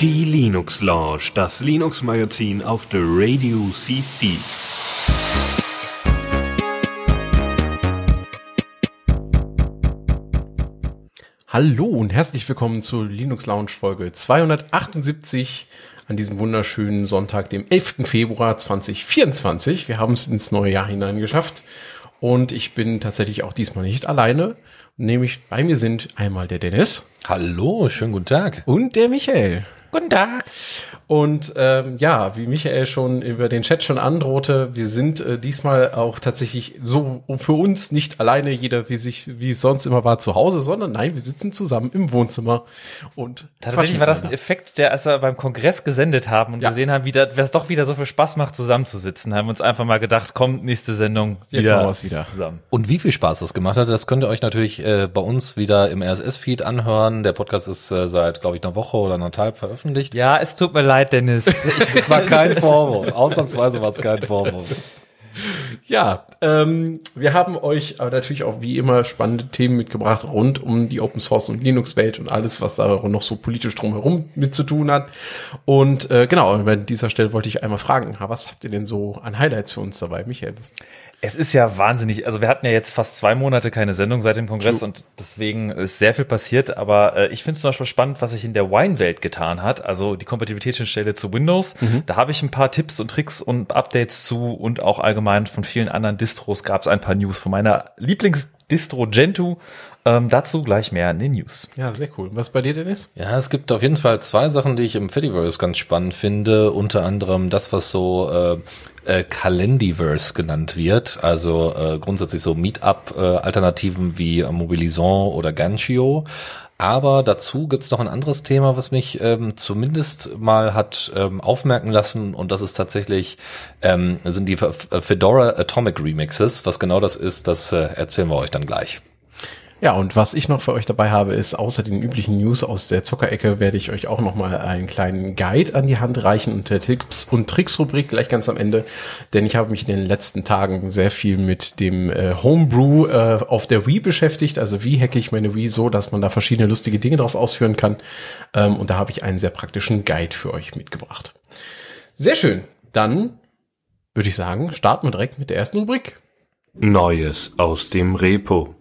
Die Linux Lounge, das Linux Magazin auf der Radio CC. Hallo und herzlich willkommen zur Linux Lounge Folge 278 an diesem wunderschönen Sonntag, dem 11. Februar 2024. Wir haben es ins neue Jahr hinein geschafft und ich bin tatsächlich auch diesmal nicht alleine. Nämlich bei mir sind einmal der Dennis. Hallo, schönen guten Tag. Und der Michael. Guten Tag. Und ähm, ja, wie Michael schon über den Chat schon androhte, wir sind äh, diesmal auch tatsächlich so für uns nicht alleine, jeder wie sich wie es sonst immer war zu Hause, sondern nein, wir sitzen zusammen im Wohnzimmer und tatsächlich war das ein Effekt, der als wir beim Kongress gesendet haben und ja. gesehen haben, wie das doch wieder so viel Spaß macht, zusammenzusitzen, haben uns einfach mal gedacht, kommt nächste Sendung Jetzt wieder, wieder zusammen. Und wie viel Spaß das gemacht hat, das könnt ihr euch natürlich äh, bei uns wieder im RSS-Feed anhören. Der Podcast ist äh, seit, glaube ich, einer Woche oder anderthalb veröffentlicht. Ja, es tut mir leid leid, Dennis. Es war kein Vorwurf. Ausnahmsweise war es kein Vorwurf. Ja, ähm, wir haben euch aber natürlich auch wie immer spannende Themen mitgebracht rund um die Open Source und Linux Welt und alles, was da noch so politisch drumherum mit zu tun hat. Und äh, genau, an dieser Stelle wollte ich einmal fragen, was habt ihr denn so an Highlights für uns dabei, Michael? Es ist ja wahnsinnig. Also wir hatten ja jetzt fast zwei Monate keine Sendung seit dem Kongress True. und deswegen ist sehr viel passiert. Aber äh, ich finde es zum Beispiel spannend, was sich in der Wine-Welt getan hat. Also die Kompatibilitätsschnittstelle zu Windows. Mhm. Da habe ich ein paar Tipps und Tricks und Updates zu und auch allgemein von vielen anderen Distros gab es ein paar News von meiner Lieblingsdistro Gentoo. Ähm, dazu gleich mehr in den News. Ja, sehr cool. Was bei dir, Dennis? Ja, es gibt auf jeden Fall zwei Sachen, die ich im Fediverse ganz spannend finde. Unter anderem das, was so äh, äh, Calendiverse genannt wird, also äh, grundsätzlich so Meetup-Alternativen äh, wie Mobilison oder Ganchio. Aber dazu gibt's noch ein anderes Thema, was mich ähm, zumindest mal hat ähm, aufmerken lassen und das ist tatsächlich ähm, sind die Fedora Atomic Remixes. Was genau das ist, das äh, erzählen wir euch dann gleich. Ja, und was ich noch für euch dabei habe, ist außer den üblichen News aus der Zockerecke werde ich euch auch noch mal einen kleinen Guide an die Hand reichen und der Tipps und Tricks Rubrik gleich ganz am Ende, denn ich habe mich in den letzten Tagen sehr viel mit dem äh, Homebrew äh, auf der Wii beschäftigt, also wie hacke ich meine Wii so, dass man da verschiedene lustige Dinge drauf ausführen kann ähm, und da habe ich einen sehr praktischen Guide für euch mitgebracht. Sehr schön. Dann würde ich sagen, starten wir direkt mit der ersten Rubrik. Neues aus dem Repo.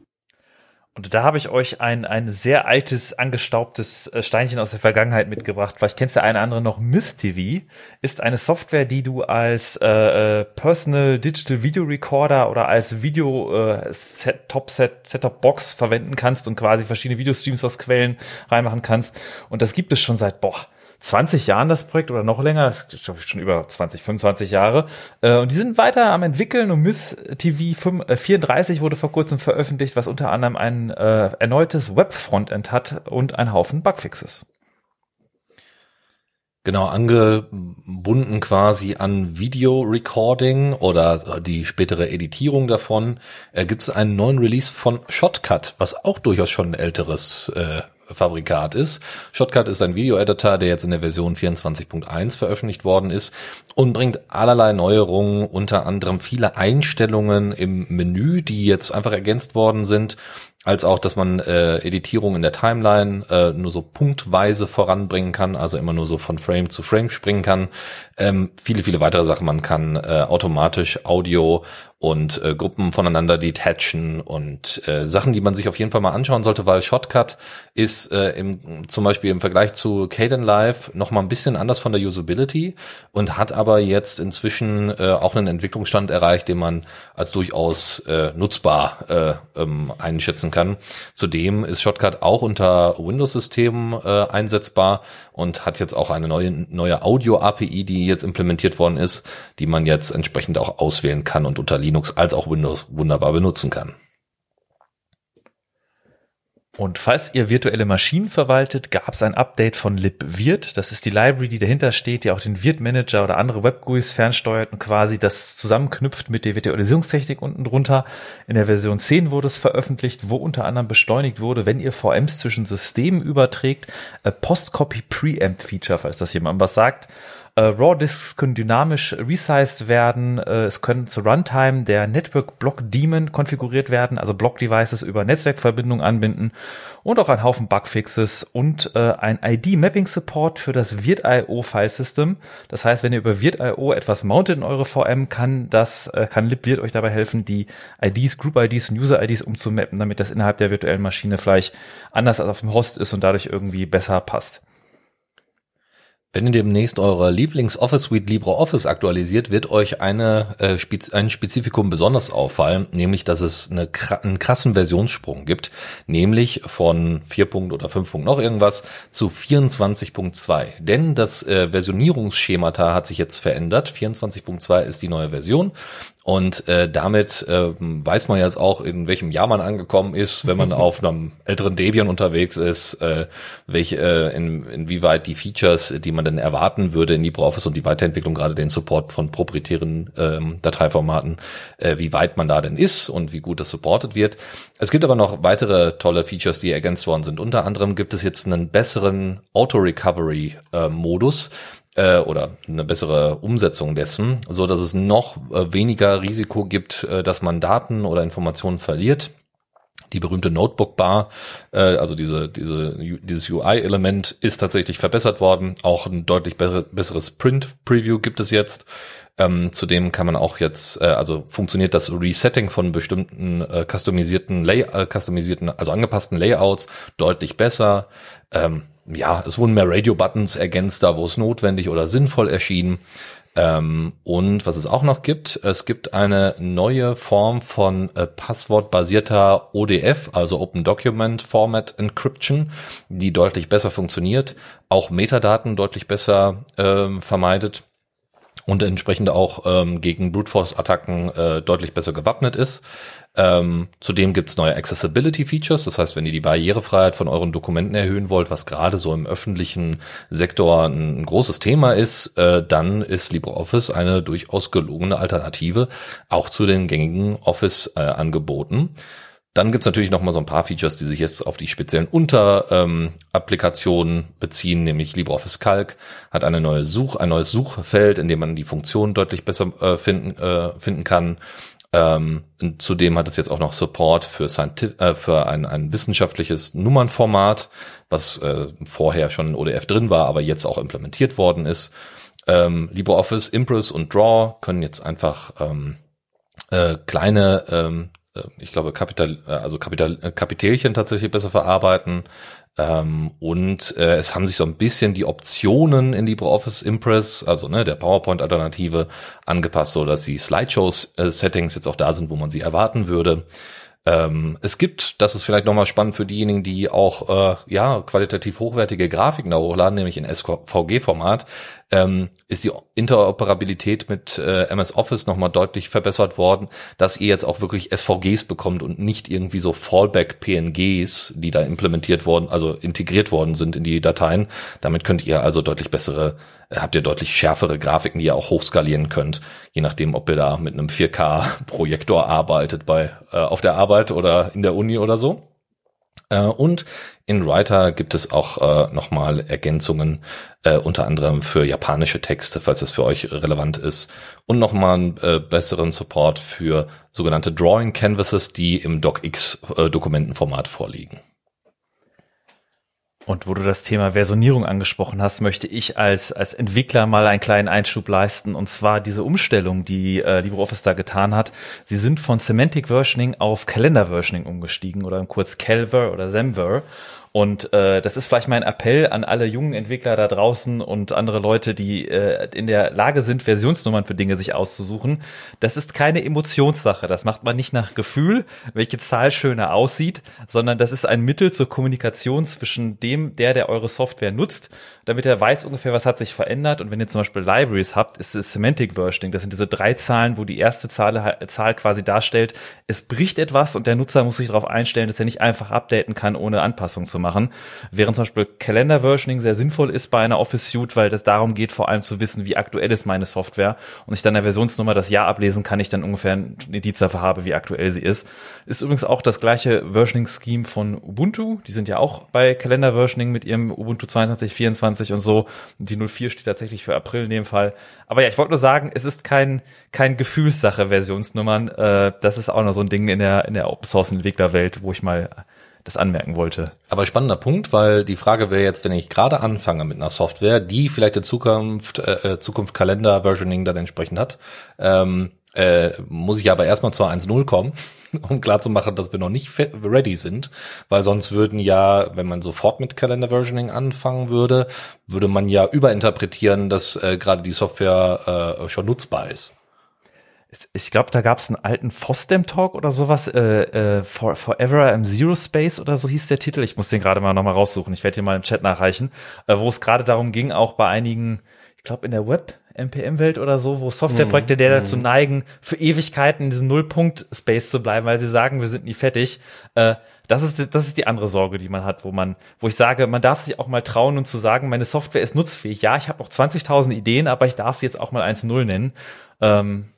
Und da habe ich euch ein, ein sehr altes, angestaubtes äh, Steinchen aus der Vergangenheit mitgebracht. Vielleicht kennst du eine andere noch. MythTV ist eine Software, die du als äh, äh Personal Digital Video Recorder oder als Video äh, Set, Top Set, Setup Box verwenden kannst und quasi verschiedene Videostreams aus Quellen reinmachen kannst. Und das gibt es schon seit, boah, 20 Jahren das Projekt oder noch länger, das ist glaube ich schon über 20, 25 Jahre. Äh, und die sind weiter am entwickeln und Myth TV 34 wurde vor kurzem veröffentlicht, was unter anderem ein äh, erneutes Web-Frontend hat und einen Haufen Bugfixes. Genau, angebunden quasi an Video-Recording oder die spätere Editierung davon, äh, gibt es einen neuen Release von Shotcut, was auch durchaus schon ein älteres äh, Fabrikat ist. Shotcut ist ein Video-Editor, der jetzt in der Version 24.1 veröffentlicht worden ist und bringt allerlei Neuerungen, unter anderem viele Einstellungen im Menü, die jetzt einfach ergänzt worden sind, als auch, dass man äh, Editierung in der Timeline äh, nur so punktweise voranbringen kann, also immer nur so von Frame zu Frame springen kann. Ähm, viele, viele weitere Sachen. Man kann äh, automatisch Audio und äh, Gruppen voneinander detachen und äh, Sachen, die man sich auf jeden Fall mal anschauen sollte, weil Shotcut ist äh, im, zum Beispiel im Vergleich zu Caden Live noch mal ein bisschen anders von der Usability und hat aber jetzt inzwischen äh, auch einen Entwicklungsstand erreicht, den man als durchaus äh, nutzbar äh, ähm, einschätzen kann. Zudem ist Shotcut auch unter Windows-Systemen äh, einsetzbar und hat jetzt auch eine neue, neue Audio-API, die jetzt implementiert worden ist, die man jetzt entsprechend auch auswählen kann und unter Linux als auch Windows wunderbar benutzen kann. Und falls ihr virtuelle Maschinen verwaltet, gab es ein Update von libvirt. Das ist die Library, die dahinter steht, die auch den Virt Manager oder andere Web-GUIs fernsteuert und quasi das zusammenknüpft mit der Virtualisierungstechnik unten drunter. In der Version 10 wurde es veröffentlicht, wo unter anderem beschleunigt wurde, wenn ihr VMs zwischen Systemen überträgt, Post-Copy Preamp Feature, falls das jemand was sagt. Äh, RAW-Disks können dynamisch resized werden. Äh, es können zur Runtime der Network Block Daemon konfiguriert werden, also Block-Devices über Netzwerkverbindungen anbinden und auch ein Haufen Bugfixes und äh, ein ID-Mapping-Support für das Virt.io-File-System. Das heißt, wenn ihr über Virt.io etwas mountet in eure VM, kann das, äh, kann libvirt euch dabei helfen, die IDs, Group-IDs und User-IDs umzumappen, damit das innerhalb der virtuellen Maschine vielleicht anders als auf dem Host ist und dadurch irgendwie besser passt. Wenn ihr demnächst eure Lieblings-Office Suite LibreOffice aktualisiert, wird euch eine, äh, Spez ein Spezifikum besonders auffallen, nämlich, dass es eine, einen krassen Versionssprung gibt, nämlich von 4. oder 5. noch irgendwas zu 24.2. Denn das äh, Versionierungsschemata hat sich jetzt verändert. 24.2 ist die neue Version und äh, damit äh, weiß man jetzt auch, in welchem Jahr man angekommen ist, wenn man auf einem älteren Debian unterwegs ist, äh, welche, äh, in, inwieweit die Features, die man denn erwarten würde in LibreOffice und die Weiterentwicklung, gerade den Support von proprietären ähm, Dateiformaten, äh, wie weit man da denn ist und wie gut das supported wird. Es gibt aber noch weitere tolle Features, die ergänzt worden sind. Unter anderem gibt es jetzt einen besseren Auto-Recovery-Modus. Äh, äh, oder eine bessere Umsetzung dessen, so dass es noch äh, weniger Risiko gibt, äh, dass man Daten oder Informationen verliert. Die berühmte Notebook-Bar, äh, also diese, diese, dieses UI-Element ist tatsächlich verbessert worden. Auch ein deutlich be besseres Print-Preview gibt es jetzt. Ähm, zudem kann man auch jetzt, äh, also funktioniert das Resetting von bestimmten äh, customisierten, Lay äh, customisierten, also angepassten Layouts deutlich besser. Ähm, ja, es wurden mehr Radio-Buttons ergänzt, da wo es notwendig oder sinnvoll erschien. Ähm, und was es auch noch gibt, es gibt eine neue Form von äh, passwortbasierter ODF, also Open Document Format Encryption, die deutlich besser funktioniert, auch Metadaten deutlich besser ähm, vermeidet und entsprechend auch ähm, gegen Brute Force Attacken äh, deutlich besser gewappnet ist. Ähm, zudem gibt's neue Accessibility Features, das heißt, wenn ihr die Barrierefreiheit von euren Dokumenten erhöhen wollt, was gerade so im öffentlichen Sektor ein, großes Thema ist, äh, dann ist LibreOffice eine durchaus gelungene Alternative auch zu den gängigen Office-Angeboten. Äh, dann gibt's natürlich noch mal so ein paar Features, die sich jetzt auf die speziellen Unterapplikationen ähm, beziehen, nämlich LibreOffice Calc hat eine neue Such, ein neues Suchfeld, in dem man die Funktionen deutlich besser äh, finden, äh, finden kann. Ähm, zudem hat es jetzt auch noch Support für, äh, für ein, ein wissenschaftliches Nummernformat, was äh, vorher schon in ODF drin war, aber jetzt auch implementiert worden ist. Ähm, LibreOffice, Impress und Draw können jetzt einfach ähm, äh, kleine, ähm, äh, ich glaube, Kapital, äh, also Kapital, äh, Kapitelchen tatsächlich besser verarbeiten. Ähm, und äh, es haben sich so ein bisschen die Optionen in LibreOffice Impress, also ne, der PowerPoint-Alternative, angepasst, so dass die Slideshow-Settings jetzt auch da sind, wo man sie erwarten würde. Ähm, es gibt, das ist vielleicht nochmal spannend für diejenigen, die auch äh, ja qualitativ hochwertige Grafiken da hochladen, nämlich in SVG-Format, ähm, ist die Interoperabilität mit äh, MS Office nochmal deutlich verbessert worden, dass ihr jetzt auch wirklich SVGs bekommt und nicht irgendwie so Fallback-PNGs, die da implementiert worden, also integriert worden sind in die Dateien. Damit könnt ihr also deutlich bessere, äh, habt ihr deutlich schärfere Grafiken, die ihr auch hochskalieren könnt, je nachdem, ob ihr da mit einem 4K-Projektor arbeitet bei äh, auf der Arbeit oder in der Uni oder so. Äh, und in Writer gibt es auch äh, nochmal Ergänzungen, äh, unter anderem für japanische Texte, falls das für euch relevant ist. Und nochmal einen äh, besseren Support für sogenannte Drawing Canvases, die im DocX-Dokumentenformat äh, vorliegen. Und wo du das Thema Versionierung angesprochen hast, möchte ich als, als Entwickler mal einen kleinen Einschub leisten. Und zwar diese Umstellung, die äh, LibreOffice da getan hat. Sie sind von Semantic Versioning auf Calendar Versioning umgestiegen oder kurz Calver oder Semver. Und äh, das ist vielleicht mein Appell an alle jungen Entwickler da draußen und andere Leute, die äh, in der Lage sind, Versionsnummern für Dinge sich auszusuchen. Das ist keine Emotionssache. Das macht man nicht nach Gefühl, welche Zahl schöner aussieht, sondern das ist ein Mittel zur Kommunikation zwischen dem, der, der eure Software nutzt, damit er weiß ungefähr, was hat sich verändert. Und wenn ihr zum Beispiel Libraries habt, ist es Semantic Versioning. Das sind diese drei Zahlen, wo die erste Zahl, Zahl quasi darstellt, es bricht etwas und der Nutzer muss sich darauf einstellen, dass er nicht einfach updaten kann, ohne Anpassung zu machen. Während zum Beispiel Kalender-Versioning sehr sinnvoll ist bei einer Office Suite, weil das darum geht, vor allem zu wissen, wie aktuell ist meine Software und ich dann der Versionsnummer das Jahr ablesen kann, ich dann ungefähr ein Indiz dafür habe, wie aktuell sie ist. Ist übrigens auch das gleiche Versioning-Scheme von Ubuntu. Die sind ja auch bei Kalender-Versioning mit ihrem Ubuntu 22, 24 und so. Die 04 steht tatsächlich für April in dem Fall. Aber ja, ich wollte nur sagen, es ist kein, kein Gefühlssache Versionsnummern. Äh, das ist auch noch so ein Ding in der, in der Open Source Entwicklerwelt, wo ich mal das anmerken wollte. Aber spannender Punkt, weil die Frage wäre jetzt, wenn ich gerade anfange mit einer Software, die vielleicht in Zukunft, äh, äh Zukunft Kalender-Versioning dann entsprechend hat, ähm, äh, muss ich aber erstmal zur 1.0 kommen, um klarzumachen, dass wir noch nicht ready sind, weil sonst würden ja, wenn man sofort mit Kalender-Versioning anfangen würde, würde man ja überinterpretieren, dass äh, gerade die Software äh, schon nutzbar ist ich glaube, da gab es einen alten Fosdem-Talk oder sowas, äh, äh, For, Forever im Zero Space oder so hieß der Titel. Ich muss den gerade mal nochmal raussuchen. Ich werde den mal im Chat nachreichen, äh, wo es gerade darum ging, auch bei einigen, ich glaube in der Web NPM-Welt oder so, wo Softwareprojekte, der dazu mhm. neigen, für Ewigkeiten in diesem Nullpunkt-Space zu bleiben, weil sie sagen, wir sind nie fertig. Äh, das ist, das ist die andere Sorge, die man hat, wo man, wo ich sage, man darf sich auch mal trauen und zu sagen, meine Software ist nutzfähig. Ja, ich habe noch 20.000 Ideen, aber ich darf sie jetzt auch mal 1.0 nennen. Ähm,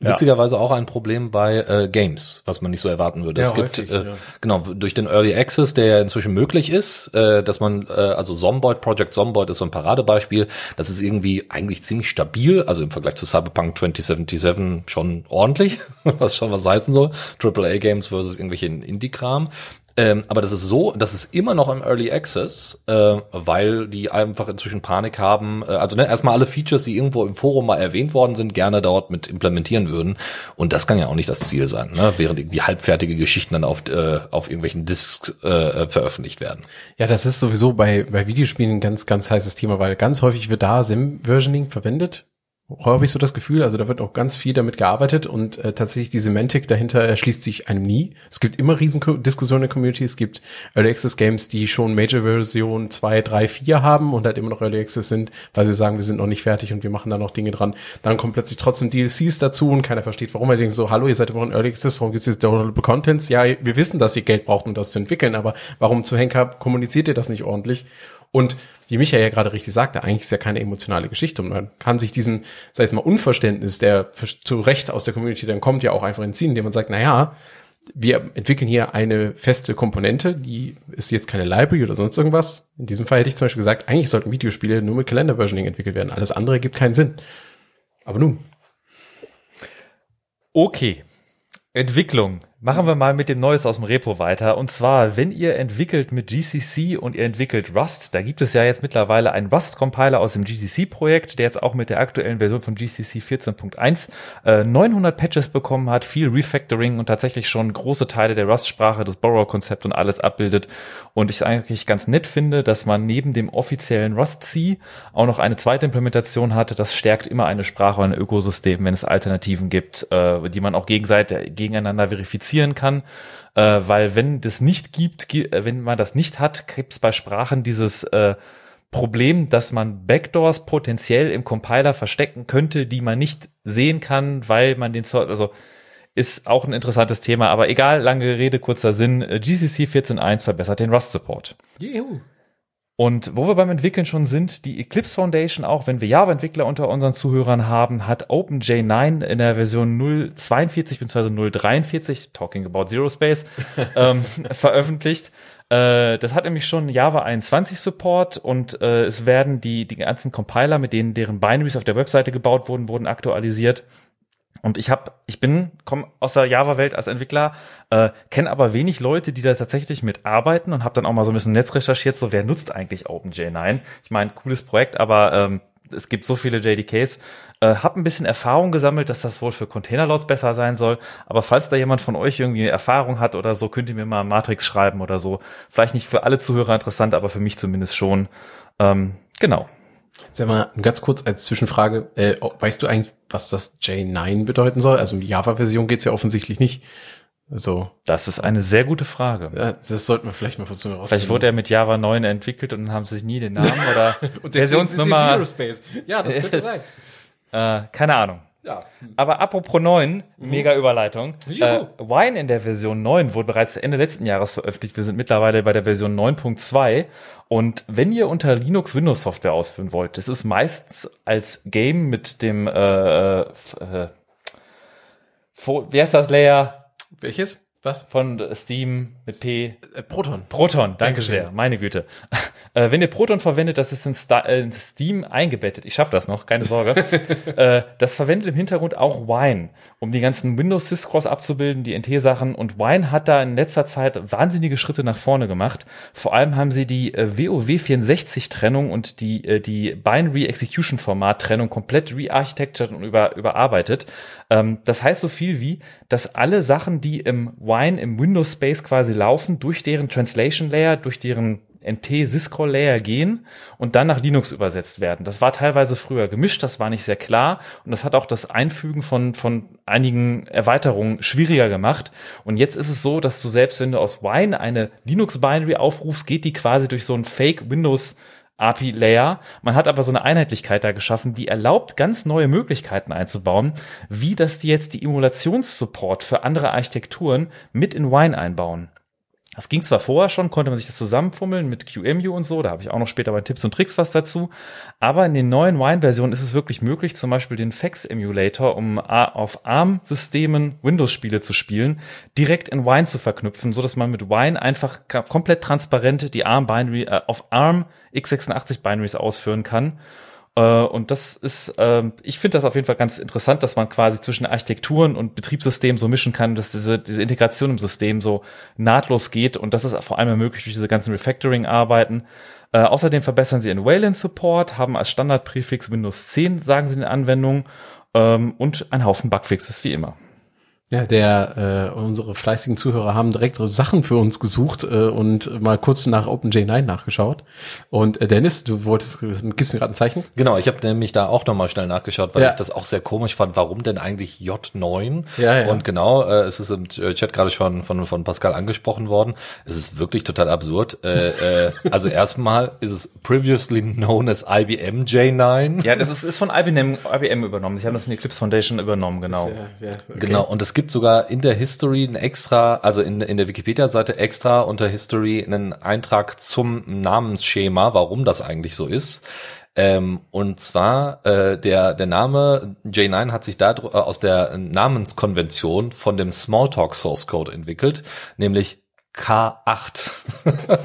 Witzigerweise ja. auch ein Problem bei äh, Games, was man nicht so erwarten würde. Ja, es gibt häufig, äh, ja. genau durch den Early Access, der ja inzwischen möglich ist, äh, dass man äh, also Zomboid Project Zomboid ist so ein Paradebeispiel. Das ist irgendwie eigentlich ziemlich stabil, also im Vergleich zu Cyberpunk 2077 schon ordentlich, was schon was heißen soll. AAA Games versus irgendwelche Indie-Kram. Ähm, aber das ist so, das ist immer noch im Early Access, äh, weil die einfach inzwischen Panik haben. Äh, also ne, erstmal alle Features, die irgendwo im Forum mal erwähnt worden sind, gerne dort mit implementieren würden. Und das kann ja auch nicht das Ziel sein, ne? während irgendwie halbfertige Geschichten dann auf, äh, auf irgendwelchen Disks äh, veröffentlicht werden. Ja, das ist sowieso bei, bei Videospielen ein ganz, ganz heißes Thema, weil ganz häufig wird da Sim-Versioning verwendet habe ich so das Gefühl, also da wird auch ganz viel damit gearbeitet und äh, tatsächlich die Semantik dahinter erschließt sich einem nie. Es gibt immer riesen Diskussionen in der Community. Es gibt Early Access Games, die schon Major Version 2, 3, 4 haben und halt immer noch Early Access sind, weil sie sagen, wir sind noch nicht fertig und wir machen da noch Dinge dran. Dann kommen plötzlich trotzdem DLCs dazu und keiner versteht, warum. Er denkt so, hallo, ihr seid immer noch in Early Access, warum gibt es jetzt Downloadable Contents? Ja, wir wissen, dass ihr Geld braucht, um das zu entwickeln, aber warum zu Henker kommuniziert ihr das nicht ordentlich? Und wie Michael ja gerade richtig sagte, eigentlich ist ja keine emotionale Geschichte und man kann sich diesem, sag ich mal, Unverständnis, der zu Recht aus der Community dann kommt, ja auch einfach entziehen, indem man sagt, na ja, wir entwickeln hier eine feste Komponente, die ist jetzt keine Library oder sonst irgendwas. In diesem Fall hätte ich zum Beispiel gesagt, eigentlich sollten Videospiele nur mit Kalender-Versioning entwickelt werden. Alles andere gibt keinen Sinn. Aber nun. Okay. Entwicklung. Machen wir mal mit dem Neues aus dem Repo weiter. Und zwar, wenn ihr entwickelt mit GCC und ihr entwickelt Rust, da gibt es ja jetzt mittlerweile einen Rust-Compiler aus dem GCC-Projekt, der jetzt auch mit der aktuellen Version von GCC 14.1 äh, 900 Patches bekommen hat, viel Refactoring und tatsächlich schon große Teile der Rust-Sprache, das Borrow-Konzept und alles abbildet. Und ich eigentlich ganz nett finde, dass man neben dem offiziellen Rust-C auch noch eine zweite Implementation hatte. Das stärkt immer eine Sprache und ein Ökosystem, wenn es Alternativen gibt, äh, die man auch gegenseitig gegeneinander verifiziert kommunizieren kann, äh, weil wenn das nicht gibt, äh, wenn man das nicht hat, gibt es bei Sprachen dieses äh, Problem, dass man Backdoors potenziell im Compiler verstecken könnte, die man nicht sehen kann, weil man den Zoll, also ist auch ein interessantes Thema, aber egal, lange Rede, kurzer Sinn, äh, GCC 14.1 verbessert den Rust-Support. Juhu. Und wo wir beim Entwickeln schon sind, die Eclipse Foundation, auch wenn wir Java-Entwickler unter unseren Zuhörern haben, hat OpenJ9 in der Version 0.42 bzw. 0.43, talking about Zero Space, ähm, veröffentlicht. Äh, das hat nämlich schon Java 21 Support und äh, es werden die, die ganzen Compiler, mit denen deren Binaries auf der Webseite gebaut wurden, wurden aktualisiert. Und ich habe, ich bin, komme aus der Java-Welt als Entwickler, äh, kenne aber wenig Leute, die da tatsächlich mitarbeiten und habe dann auch mal so ein bisschen Netz recherchiert, so wer nutzt eigentlich OpenJ9? Ich meine, cooles Projekt, aber ähm, es gibt so viele JDKs. Äh, hab ein bisschen Erfahrung gesammelt, dass das wohl für Containerloads besser sein soll. Aber falls da jemand von euch irgendwie Erfahrung hat oder so, könnt ihr mir mal Matrix schreiben oder so. Vielleicht nicht für alle Zuhörer interessant, aber für mich zumindest schon. Ähm, genau. Sag mal, ganz kurz als Zwischenfrage, äh, weißt du eigentlich, was das J9 bedeuten soll? Also die Java-Version geht's ja offensichtlich nicht. Also, das ist eine sehr gute Frage. Ja, das sollten wir vielleicht mal versuchen rausfinden. Vielleicht wurde er mit Java 9 entwickelt und dann haben sie nie den Namen oder und Versionsnummer. Ja, das könnte sein. Äh, keine Ahnung. Ja. Aber apropos 9, mega Überleitung. Äh, Wine in der Version 9 wurde bereits Ende letzten Jahres veröffentlicht. Wir sind mittlerweile bei der Version 9.2. Und wenn ihr unter Linux Windows Software ausführen wollt, das ist meistens als Game mit dem, äh, äh, Fo- wie heißt das Layer Welches? Was? von Steam mit P? Äh, Proton. Proton, danke Dankeschön. sehr, meine Güte. Äh, wenn ihr Proton verwendet, das ist in, Sta äh, in Steam eingebettet. Ich schaffe das noch, keine Sorge. äh, das verwendet im Hintergrund auch Wine, um die ganzen Windows Syscrolls abzubilden, die NT-Sachen. Und Wine hat da in letzter Zeit wahnsinnige Schritte nach vorne gemacht. Vor allem haben sie die äh, WoW64-Trennung und die, die Binary Execution Format-Trennung komplett rearchitectured und über, überarbeitet. Ähm, das heißt so viel wie, dass alle Sachen, die im Wine, im Windows Space quasi laufen, durch deren Translation Layer, durch deren NT Syscroll Layer gehen und dann nach Linux übersetzt werden. Das war teilweise früher gemischt, das war nicht sehr klar und das hat auch das Einfügen von, von einigen Erweiterungen schwieriger gemacht. Und jetzt ist es so, dass du selbst, wenn du aus Wine eine Linux Binary aufrufst, geht die quasi durch so ein Fake Windows API-Layer. Man hat aber so eine Einheitlichkeit da geschaffen, die erlaubt, ganz neue Möglichkeiten einzubauen, wie dass die jetzt die Emulationssupport für andere Architekturen mit in Wine einbauen. Das ging zwar vorher schon, konnte man sich das zusammenfummeln mit QEMU und so, da habe ich auch noch später bei Tipps und Tricks was dazu, aber in den neuen Wine-Versionen ist es wirklich möglich, zum Beispiel den FAX-Emulator, um auf ARM-Systemen Windows-Spiele zu spielen, direkt in Wine zu verknüpfen, so dass man mit Wine einfach komplett transparent die ARM-Binary äh, auf ARM x86-Binaries ausführen kann. Äh, Und das ist, ähm, ich finde das auf jeden Fall ganz interessant, dass man quasi zwischen Architekturen und Betriebssystemen so mischen kann, dass diese, diese Integration im System so nahtlos geht und das ist vor allem ermöglicht durch diese ganzen Refactoring-Arbeiten. Äh, außerdem verbessern sie den Wayland-Support, haben als Standardpräfix Windows 10, sagen sie in Anwendungen, ähm, und ein Haufen Bugfixes wie immer. Ja, der, äh, unsere fleißigen Zuhörer haben direkt so Sachen für uns gesucht äh, und mal kurz nach OpenJ9 nachgeschaut. Und äh, Dennis, du wolltest, gibst mir gerade ein Zeichen? Genau, ich habe nämlich da auch nochmal schnell nachgeschaut, weil Ja. ich das auch sehr komisch fand. Warum denn eigentlich J9? Ja, ja. Und genau, äh, es ist im Chat gerade schon von, von Pascal angesprochen worden. Es ist wirklich total absurd. Äh, äh, also erstmal ist es previously known as IBM J9. Ja, das ist, ist von IBM, IBM übernommen. Sie haben das in die Eclipse Foundation übernommen, genau. Ja, ja, okay. Genau, und es gibt sogar in der History ein extra, also in, in der Wikipedia-Seite extra unter History einen Eintrag zum Namensschema, warum das eigentlich so ist. Ähm, und zwar äh, der der Name J9 hat sich da äh, aus der Namenskonvention von dem Smalltalk Source Code entwickelt, nämlich K8.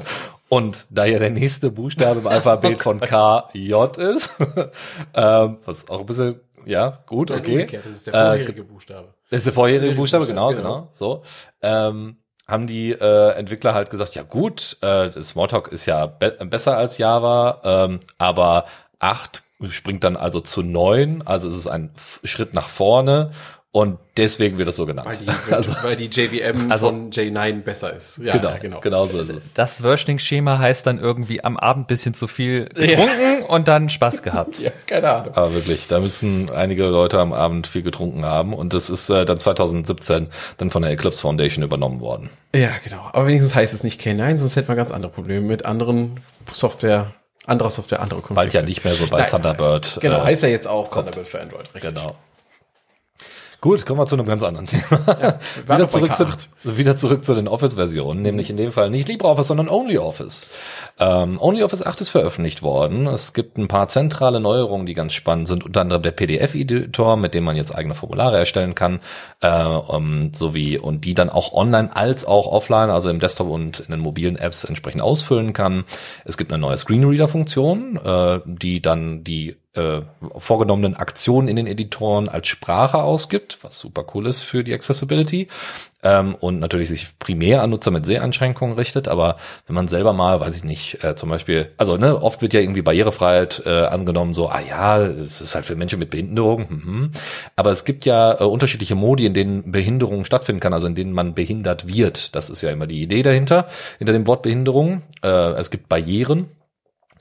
Und da ja der nächste Buchstabe im Alphabet von KJ ist, ähm, was auch ein bisschen, ja, gut, Nein, okay. umgekehrt, Das ist der Äh, vorherige Buchstabe. Das ist der vorherige Buchstabe, genau, Buchstabe, genau, so. Ähm, haben die äh, Entwickler halt gesagt, ja gut, äh, Smalltalk ist ja be besser als Java, ähm, aber 8 springt dann also zu 9, also es ist ein Schritt nach vorne und deswegen wird das so genannt. Weil die, also, weil die JVM Also- von J9 besser ist. Ja, genau, ja, genau. genau so ist es. Das Versioning-Schema heißt dann irgendwie am Abend bisschen zu viel getrunken und dann Spaß gehabt. Ja, keine Ahnung. Aber wirklich, da müssen einige Leute am Abend viel getrunken haben und das ist äh, dann 2017 dann von der Eclipse Foundation übernommen worden. Ja, genau. Aber wenigstens heißt es nicht K9, sonst hätten wir ganz andere Probleme mit anderen Software, anderer Software, andere Konflikte. Bald ja nicht mehr so bei Nein, Thunderbird. Genau, äh, heißt ja jetzt auch Thunderbird für Android, richtig. Genau. Gut, kommen wir zu einem ganz anderen Thema. waren wieder, zurück zu, K8. wieder zurück zu den Office-Versionen, nämlich in dem Fall nicht LibreOffice, sondern OnlyOffice. Ähm, OnlyOffice 8 ist veröffentlicht worden. Es gibt ein paar zentrale Neuerungen, die ganz spannend sind, unter anderem der PDF-Editor, mit dem man jetzt eigene Formulare erstellen kann, äh, um, sowie und die dann auch online als auch offline, also im Desktop und in den mobilen Apps entsprechend ausfüllen kann. Es gibt eine neue Screenreader-Funktion, äh, die dann die äh, vorgenommenen Aktionen in den Editoren als Sprache ausgibt, was super cool ist für die Accessibility ähm, und natürlich sich primär an Nutzer mit Seheinschränkungen richtet, aber wenn man selber mal, weiß ich nicht, äh, zum Beispiel, also ne, oft wird ja irgendwie Barrierefreiheit äh, angenommen, so, ah ja, es ist halt für Menschen mit Behinderung, mhm. aber es gibt ja äh, unterschiedliche Modi, in denen Behinderung stattfinden kann, also in denen man behindert wird. Das ist ja immer die Idee dahinter, hinter dem Wort Behinderung. Äh, es gibt Barrieren,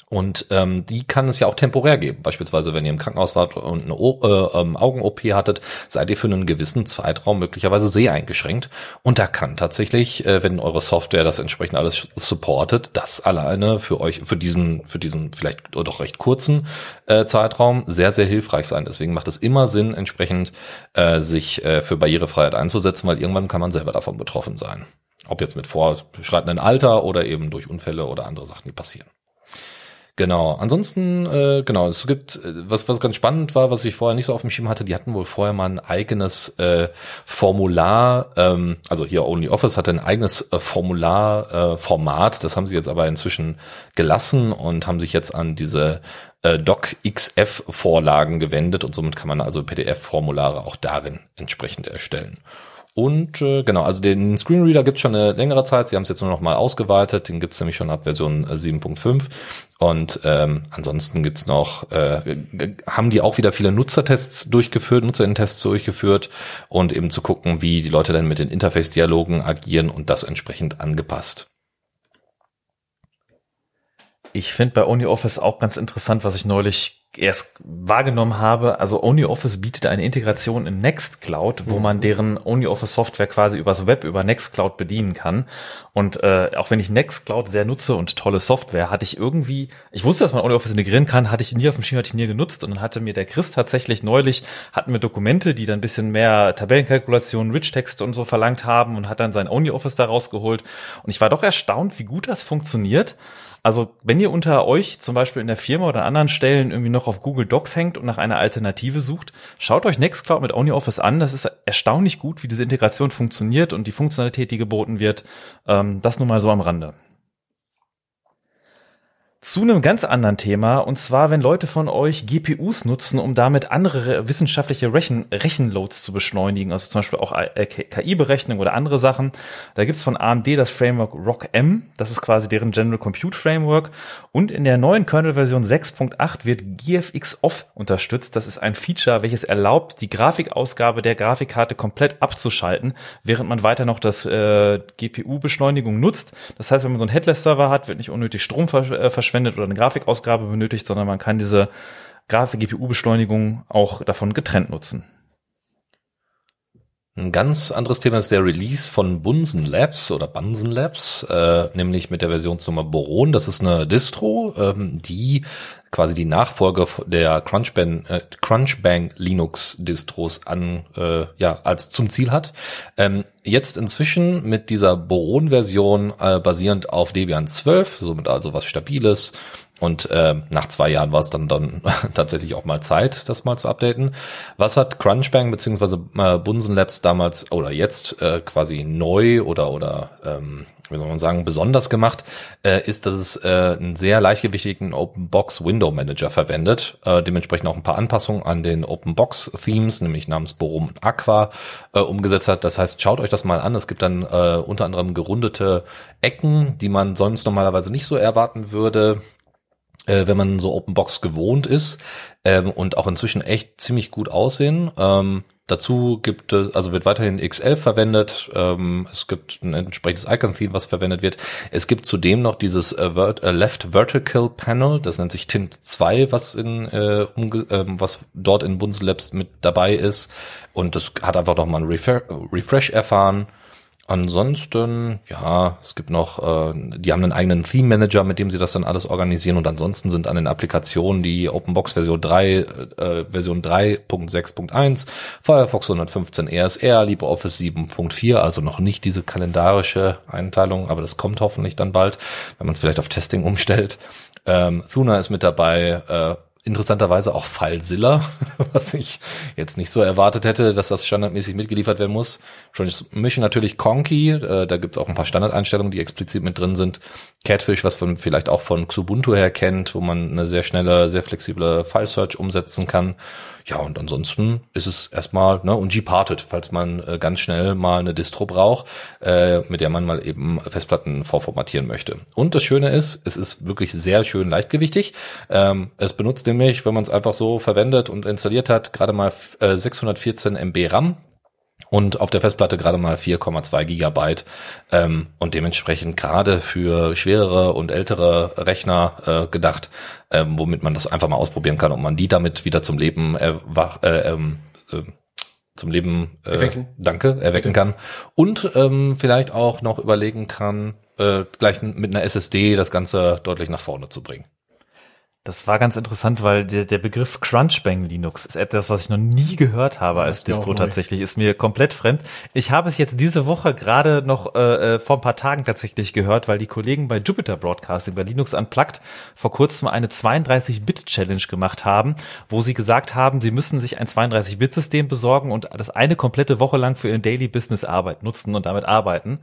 Und ähm, die kann es ja auch temporär geben. Beispielsweise, wenn ihr im Krankenhaus wart und eine äh, ähm, Augen-OP hattet, seid ihr für einen gewissen Zeitraum möglicherweise sehr eingeschränkt. Und da kann tatsächlich, äh, wenn eure Software das entsprechend alles supportet, das alleine für euch, für diesen, für diesen vielleicht doch recht kurzen äh, Zeitraum sehr, sehr hilfreich sein. Deswegen macht es immer Sinn, entsprechend äh, sich äh, für Barrierefreiheit einzusetzen, weil irgendwann kann man selber davon betroffen sein. Ob jetzt mit vorschreitendem Alter oder eben durch Unfälle oder andere Sachen, die passieren. Genau. Ansonsten, äh, genau, es gibt, äh, was, was ganz spannend war, was ich vorher nicht so auf dem Schirm hatte, die hatten wohl vorher mal ein eigenes äh, Formular, ähm, also hier OnlyOffice hatte ein eigenes äh, Formularformat, äh, das haben sie jetzt aber inzwischen gelassen und haben sich jetzt an diese äh, DocXF-Vorlagen gewendet und somit kann man also PDF-Formulare auch darin entsprechend erstellen. Und äh, genau, also den Screenreader gibt es schon eine längere Zeit. Sie haben es jetzt nur noch mal ausgeweitet. Den gibt es nämlich schon ab Version 7.5. Äh, Und ähm, ansonsten gibt's noch, äh, haben die auch wieder viele Nutzertests durchgeführt, Nutzerintests durchgeführt und eben zu gucken, wie die Leute dann mit den Interface-Dialogen agieren und das entsprechend angepasst. Ich finde bei OnlyOffice auch ganz interessant, was ich neulich erst wahrgenommen habe, also OnlyOffice bietet eine Integration in Nextcloud, wo mhm. man deren OnlyOffice Software quasi übers Web über Nextcloud bedienen kann. Und äh, auch wenn ich Nextcloud sehr nutze und tolle Software, hatte ich irgendwie, ich wusste, dass man OnlyOffice integrieren kann, hatte ich nie auf dem Schirm, hatte ich nie genutzt. Und dann hatte mir der Chris tatsächlich neulich, hatten wir Dokumente, die dann ein bisschen mehr Tabellenkalkulationen, Rich-Text und so verlangt haben und hat dann sein OnlyOffice da rausgeholt. Und ich war doch erstaunt, wie gut das funktioniert. Also wenn ihr unter euch zum Beispiel in der Firma oder an anderen Stellen irgendwie noch auf Google Docs hängt und nach einer Alternative sucht, schaut euch Nextcloud mit OnlyOffice an. Das ist erstaunlich gut, wie diese Integration funktioniert und die Funktionalität, die geboten wird. Ähm, das nur mal so am Rande zu einem ganz anderen Thema und zwar, wenn Leute von euch GPUs nutzen, um damit andere wissenschaftliche Rechen Rechenloads zu beschleunigen, also zum Beispiel auch KI-Berechnung oder andere Sachen. Da gibt's von AMD das Framework ROCm, das ist quasi deren General Compute Framework und in der neuen Kernel-Version 6.8 wird GFX Off unterstützt. Das ist ein Feature, welches erlaubt, die Grafikausgabe der Grafikkarte komplett abzuschalten, während man weiter noch das äh, GPU-Beschleunigung nutzt. Das heißt, wenn man so einen Headless-Server hat, wird nicht unnötig Strom versch äh, verschwendet oder eine Grafikausgabe benötigt, sondern man kann diese Grafik-GPU-Beschleunigung auch davon getrennt nutzen. Ein ganz anderes Thema ist der Release von Bunsen Labs oder Bunsen Labs, äh, nämlich mit der Versionsnummer Boron. Das ist eine Distro, ähm, die quasi die Nachfolge der Crunchbang, äh, Crunchbang Linux Distros an, äh, ja, als zum Ziel hat. Ähm, jetzt inzwischen mit dieser Boron-Version äh, basierend auf Debian 12, somit also was Stabiles, und äh, nach zwei Jahren war es dann, dann tatsächlich auch mal Zeit, das mal zu updaten. Was hat Crunchbang beziehungsweise äh, Bunsen Labs damals oder jetzt äh, quasi neu oder oder ähm, wie soll man sagen, besonders gemacht, äh, ist, dass es äh, einen sehr leichtgewichtigen Open Box Window Manager verwendet, äh, dementsprechend auch ein paar Anpassungen an den Open Box Themes, nämlich namens Borum und Aqua, äh, umgesetzt hat. Das heißt, schaut euch das mal an. Es gibt dann äh, unter anderem gerundete Ecken, die man sonst normalerweise nicht so erwarten würde äh, wenn man so Open Box gewohnt ist ähm, und auch inzwischen echt ziemlich gut aussehen. Ähm, dazu gibt es, also wird weiterhin XL verwendet. Ähm, es gibt ein entsprechendes Icon-Theme, was verwendet wird. Es gibt zudem noch dieses äh, Vert äh, Left Vertical Panel, das nennt sich Tint 2, was in äh, umge äh, was dort in Bunsen Labs mit dabei ist. Und das hat einfach noch mal ein Refre Refresh erfahren. Ansonsten, ja, es gibt noch, äh, die haben einen eigenen Theme Manager, mit dem sie das dann alles organisieren und ansonsten sind an den Applikationen die OpenBox Version 3, äh, Version 3.6.1, Firefox 115 ESR, LibreOffice 7.4, also noch nicht diese kalendarische Einteilung, aber das kommt hoffentlich dann bald, wenn man es vielleicht auf Testing umstellt. Ähm, Thuna ist mit dabei, äh, interessanterweise auch FileZilla, was ich jetzt nicht so erwartet hätte, dass das standardmäßig mitgeliefert werden muss. Mission natürlich Conky, äh, da gibt's auch ein paar Standardeinstellungen, die explizit mit drin sind. Catfish, was man vielleicht auch von Xubuntu her kennt, wo man eine sehr schnelle, sehr flexible File-Search umsetzen kann. Ja, und ansonsten ist es erstmal, ne, und Gparted, falls man äh, ganz schnell mal eine Distro braucht, äh, mit der man mal eben Festplatten vorformatieren möchte. Und das Schöne ist, es ist wirklich sehr schön leichtgewichtig. Ähm, es benutzt nämlich, wenn man es einfach so verwendet und installiert hat, gerade mal äh, 614 MB RAM und auf der Festplatte gerade mal 4,2 Gigabyte ähm, und dementsprechend gerade für schwerere und ältere Rechner äh, gedacht, ähm, womit man das einfach mal ausprobieren kann, ob man die damit wieder zum Leben erwach, äh, ähm, äh, zum Leben äh, Erwecken. danke erwecken kann und ähm, vielleicht auch noch überlegen kann, äh, gleich mit einer SSD das Ganze deutlich nach vorne zu bringen. Das war ganz interessant, weil der, der Begriff Crunchbang Linux ist etwas, was ich noch nie gehört habe als Distro tatsächlich. Ist mir komplett fremd. Ich habe es jetzt diese Woche gerade noch äh, äh, vor ein paar Tagen tatsächlich gehört, weil die Kollegen bei Jupiter Broadcasting bei Linux Unplugged vor kurzem eine 32-Bit-Challenge gemacht haben, wo sie gesagt haben, sie müssen sich ein 32-Bit-System besorgen und das eine komplette Woche lang für ihren Daily Business Arbeit nutzen und damit arbeiten.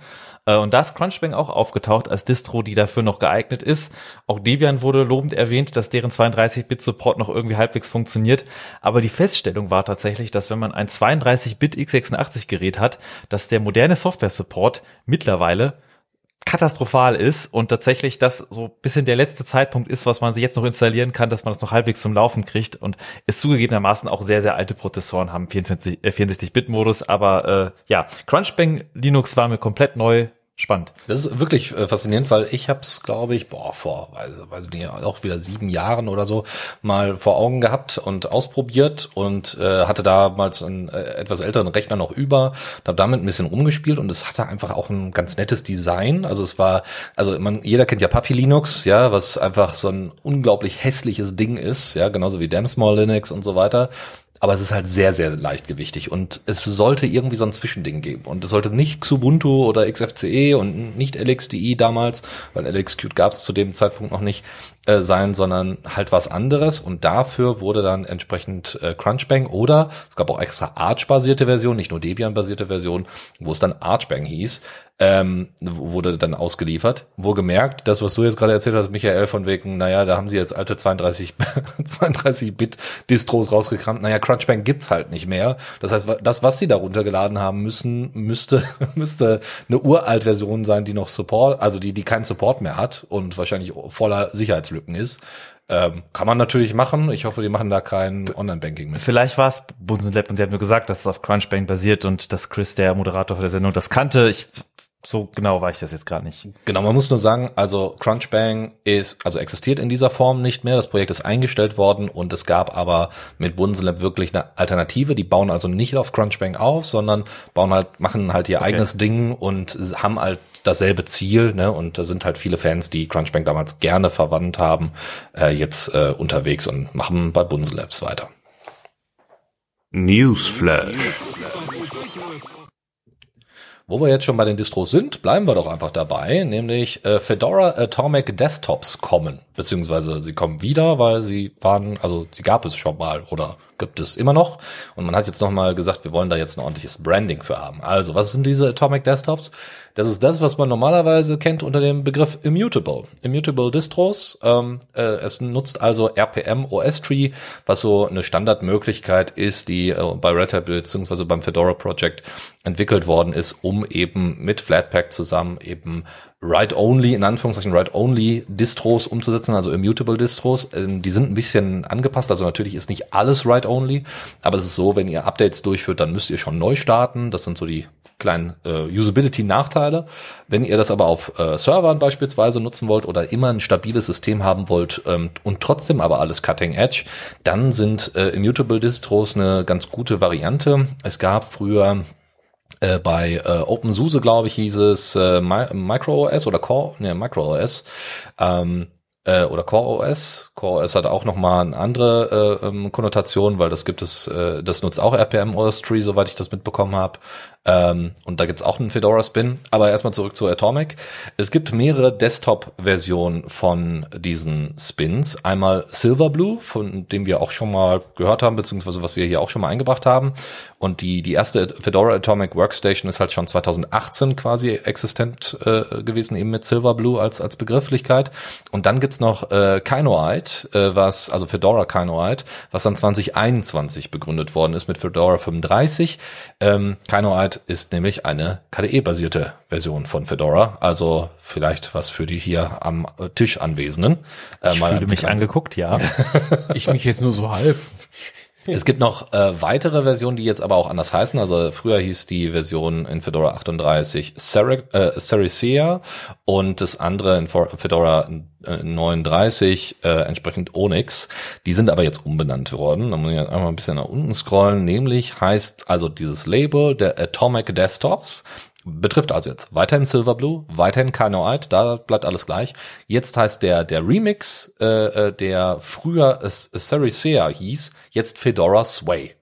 Äh, Und da ist Crunchbang auch aufgetaucht als Distro, die dafür noch geeignet ist. Auch Debian wurde lobend erwähnt, dass deren 32-Bit-Support noch irgendwie halbwegs funktioniert. Aber die Feststellung war tatsächlich, dass wenn man ein 32-Bit x86-Gerät hat, dass der moderne Software-Support mittlerweile katastrophal ist und tatsächlich das so bisschen der letzte Zeitpunkt ist, was man sich jetzt noch installieren kann, dass man das noch halbwegs zum Laufen kriegt und es zugegebenermaßen auch sehr, sehr alte Prozessoren haben, 24, äh, 64-Bit-Modus, aber äh, ja, Crunchbang Linux war mir komplett neu, spannend. Das ist wirklich äh, faszinierend, weil ich habe es, glaube ich, boah, vor, weiß, weiß nicht, auch wieder sieben Jahren oder so mal vor Augen gehabt und ausprobiert und äh, hatte damals einen äh, etwas älteren Rechner noch über, habe damit ein bisschen rumgespielt und es hatte einfach auch ein ganz nettes Design. Also es war, also man, jeder kennt ja Puppy Linux, ja, was einfach so ein unglaublich hässliches Ding ist, ja, genauso wie Damn Small Linux und so weiter aber es ist halt sehr, sehr leichtgewichtig. Und es sollte irgendwie so ein Zwischending geben. Und es sollte nicht Xubuntu oder XFCE und nicht LXDE damals, weil LXQt gab es zu dem Zeitpunkt noch nicht, äh, sein, sondern halt was anderes und dafür wurde dann entsprechend äh, Crunchbang oder es gab auch extra Arch-basierte Version, nicht nur Debian-basierte Version, wo es dann Archbang hieß, ähm, wurde dann ausgeliefert. Wo gemerkt, das, was du jetzt gerade erzählt hast, Michael, von wegen, naja, da haben sie jetzt alte 32, 32-Bit-Distros rausgekramt. Naja, Crunchbang gibt's halt nicht mehr. Das heißt, das, was sie da runtergeladen haben müssen, müsste, müsste eine uralt Version sein, die noch Support, also die, die keinen Support mehr hat und wahrscheinlich voller Sicherheitslücken ist. Ähm, kann man natürlich machen. Ich hoffe, die machen da kein Online-Banking mit. Vielleicht war es Bunsen Lab und sie hat mir gesagt, dass es auf Crunchbang basiert und dass Chris, der Moderator der Sendung, das kannte. Ich so genau war ich das jetzt gerade nicht. Genau, man muss nur sagen, also Crunchbang ist, also existiert in dieser Form nicht mehr. Das Projekt ist eingestellt worden und es gab aber mit Bunsenlab wirklich eine Alternative. Die bauen also nicht auf Crunchbang auf, sondern bauen halt, machen halt ihr Okay. eigenes Ding und haben halt dasselbe Ziel, ne? Und da sind halt viele Fans, die Crunchbang damals gerne verwandt haben, äh, jetzt äh, unterwegs und machen bei Bunsenlabs weiter. Newsflash. Wo wir jetzt schon bei den Distros sind, bleiben wir doch einfach dabei, nämlich äh, Fedora Atomic Desktops kommen, beziehungsweise sie kommen wieder, weil sie waren, also sie gab es schon mal oder gibt es immer noch und man hat jetzt noch mal gesagt, wir wollen da jetzt ein ordentliches Branding für haben. Also, was sind diese Atomic Desktops? Das ist das, was man normalerweise kennt unter dem Begriff Immutable. Immutable Distros. Ähm, äh, es nutzt also RPM OS Tree, was so eine Standardmöglichkeit ist, die äh, bei Red Hat bzw. beim Fedora Project entwickelt worden ist, um eben mit Flatpak zusammen eben Write-Only, in Anführungszeichen Write-Only Distros umzusetzen, also Immutable Distros. Ähm, die sind ein bisschen angepasst, also natürlich ist nicht alles Write-Only, aber es ist so, wenn ihr Updates durchführt, dann müsst ihr schon neu starten. Das sind so die kleinen äh, Usability-Nachteile. Wenn ihr das aber auf äh, Servern beispielsweise nutzen wollt oder immer ein stabiles System haben wollt ähm, und trotzdem aber alles Cutting Edge, dann sind äh, Immutable Distros eine ganz gute Variante. Es gab früher äh, bei äh, OpenSUSE, glaube ich, hieß es äh, Mi MicroOS oder Core, ne, MicroOS ähm, äh, oder CoreOS. CoreOS hat auch nochmal eine andere äh, ähm, Konnotation, weil das gibt es, äh, das nutzt auch RPM OS Tree, soweit ich das mitbekommen habe. Ähm, und da gibt's auch einen Fedora Spin. Aber erstmal zurück zu Atomic. Es gibt mehrere Desktop-Versionen von diesen Spins. Einmal Silverblue, von dem wir auch schon mal gehört haben, beziehungsweise was wir hier auch schon mal eingebracht haben. Und die, die erste Fedora Atomic Workstation ist halt schon 2018 quasi existent äh, gewesen, eben mit Silverblue als, als Begrifflichkeit. Und dann gibt's noch äh, Kinoite, äh, was, also Fedora Kinoite, was dann 2021 begründet worden ist mit Fedora 35. Ähm, Kinoite ist nämlich eine KDE-basierte Version von Fedora, also vielleicht was für die hier am Tisch Anwesenden. Äh, Ich mal fühle mich angeguckt, ja. Ich mich jetzt nur so halb. Es gibt noch äh, weitere Versionen, die jetzt aber auch anders heißen. Also früher hieß die Version in Fedora 38 Sere äh, und das andere in Fedora 39 äh, entsprechend Onyx. Die sind aber jetzt umbenannt worden. Da muss ich einmal ein bisschen nach unten scrollen. Nämlich heißt also dieses Label der Atomic Desktops Betrifft also jetzt weiterhin Silverblue, weiterhin Kanoite, da bleibt alles gleich. Jetzt heißt der der Remix, äh, äh der früher Saricea hieß, jetzt Fedora Sway.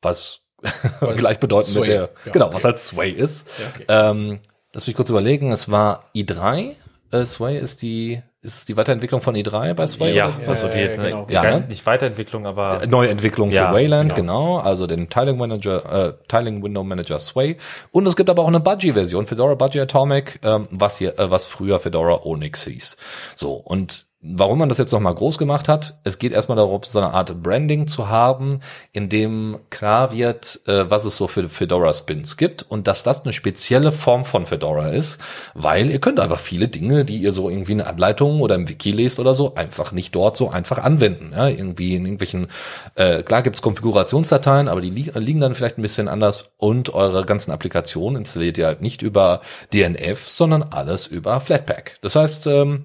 Was gleichbedeutend mit der, ja, genau, okay. was halt Sway ist. Ja, okay. ähm, lass mich kurz überlegen, es war i3, äh, Sway ist die ist die Weiterentwicklung von E3 bei Sway? Ja, oder also die, ja, genau. ja, ne? nicht Weiterentwicklung, aber Neuentwicklung ja, für Wayland, genau. genau. also den Tiling Manager, äh, Tiling Window Manager Sway. Und es gibt aber auch eine Budgie-Version, Fedora Budgie Atomic, ähm, was hier, äh, was früher Fedora Onyx hieß. So und Warum man das jetzt nochmal groß gemacht hat, es geht erstmal darum, so eine Art Branding zu haben, in dem klar wird, äh, was es so für Fedora-Spins gibt und dass das eine spezielle Form von Fedora ist, weil ihr könnt einfach viele Dinge, die ihr so irgendwie in Anleitungen oder im Wiki lest oder so, einfach nicht dort so einfach anwenden. Ja? Irgendwie in irgendwelchen, äh, klar gibt's Konfigurationsdateien, aber die li liegen dann vielleicht ein bisschen anders und eure ganzen Applikationen installiert ihr halt nicht über DNF, sondern alles über Flatpak. Das heißt, ähm,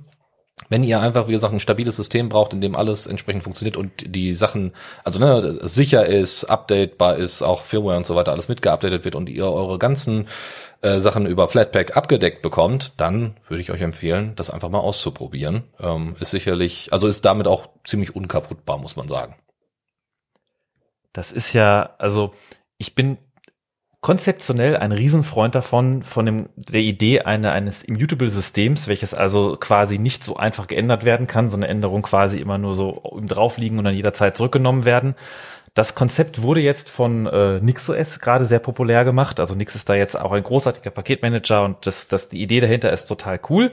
wenn ihr einfach, wie gesagt, ein stabiles System braucht, in dem alles entsprechend funktioniert und die Sachen, also ne, sicher ist, updatebar ist, auch Firmware und so weiter alles mitgeupdatet wird und ihr eure ganzen äh, Sachen über Flatpak abgedeckt bekommt, dann würde ich euch empfehlen, das einfach mal auszuprobieren. Ähm, ist sicherlich, also ist damit auch ziemlich unkaputtbar, muss man sagen. Das ist ja, also ich bin konzeptionell ein Riesenfreund davon, von dem, der Idee eine, eines immutable Systems, welches also quasi nicht so einfach geändert werden kann, so eine Änderung quasi immer nur so im drauf liegen und dann jederzeit zurückgenommen werden. Das Konzept wurde jetzt von äh, NixOS gerade sehr populär gemacht. Also Nix ist da jetzt auch ein großartiger Paketmanager und das, das, die Idee dahinter ist total cool.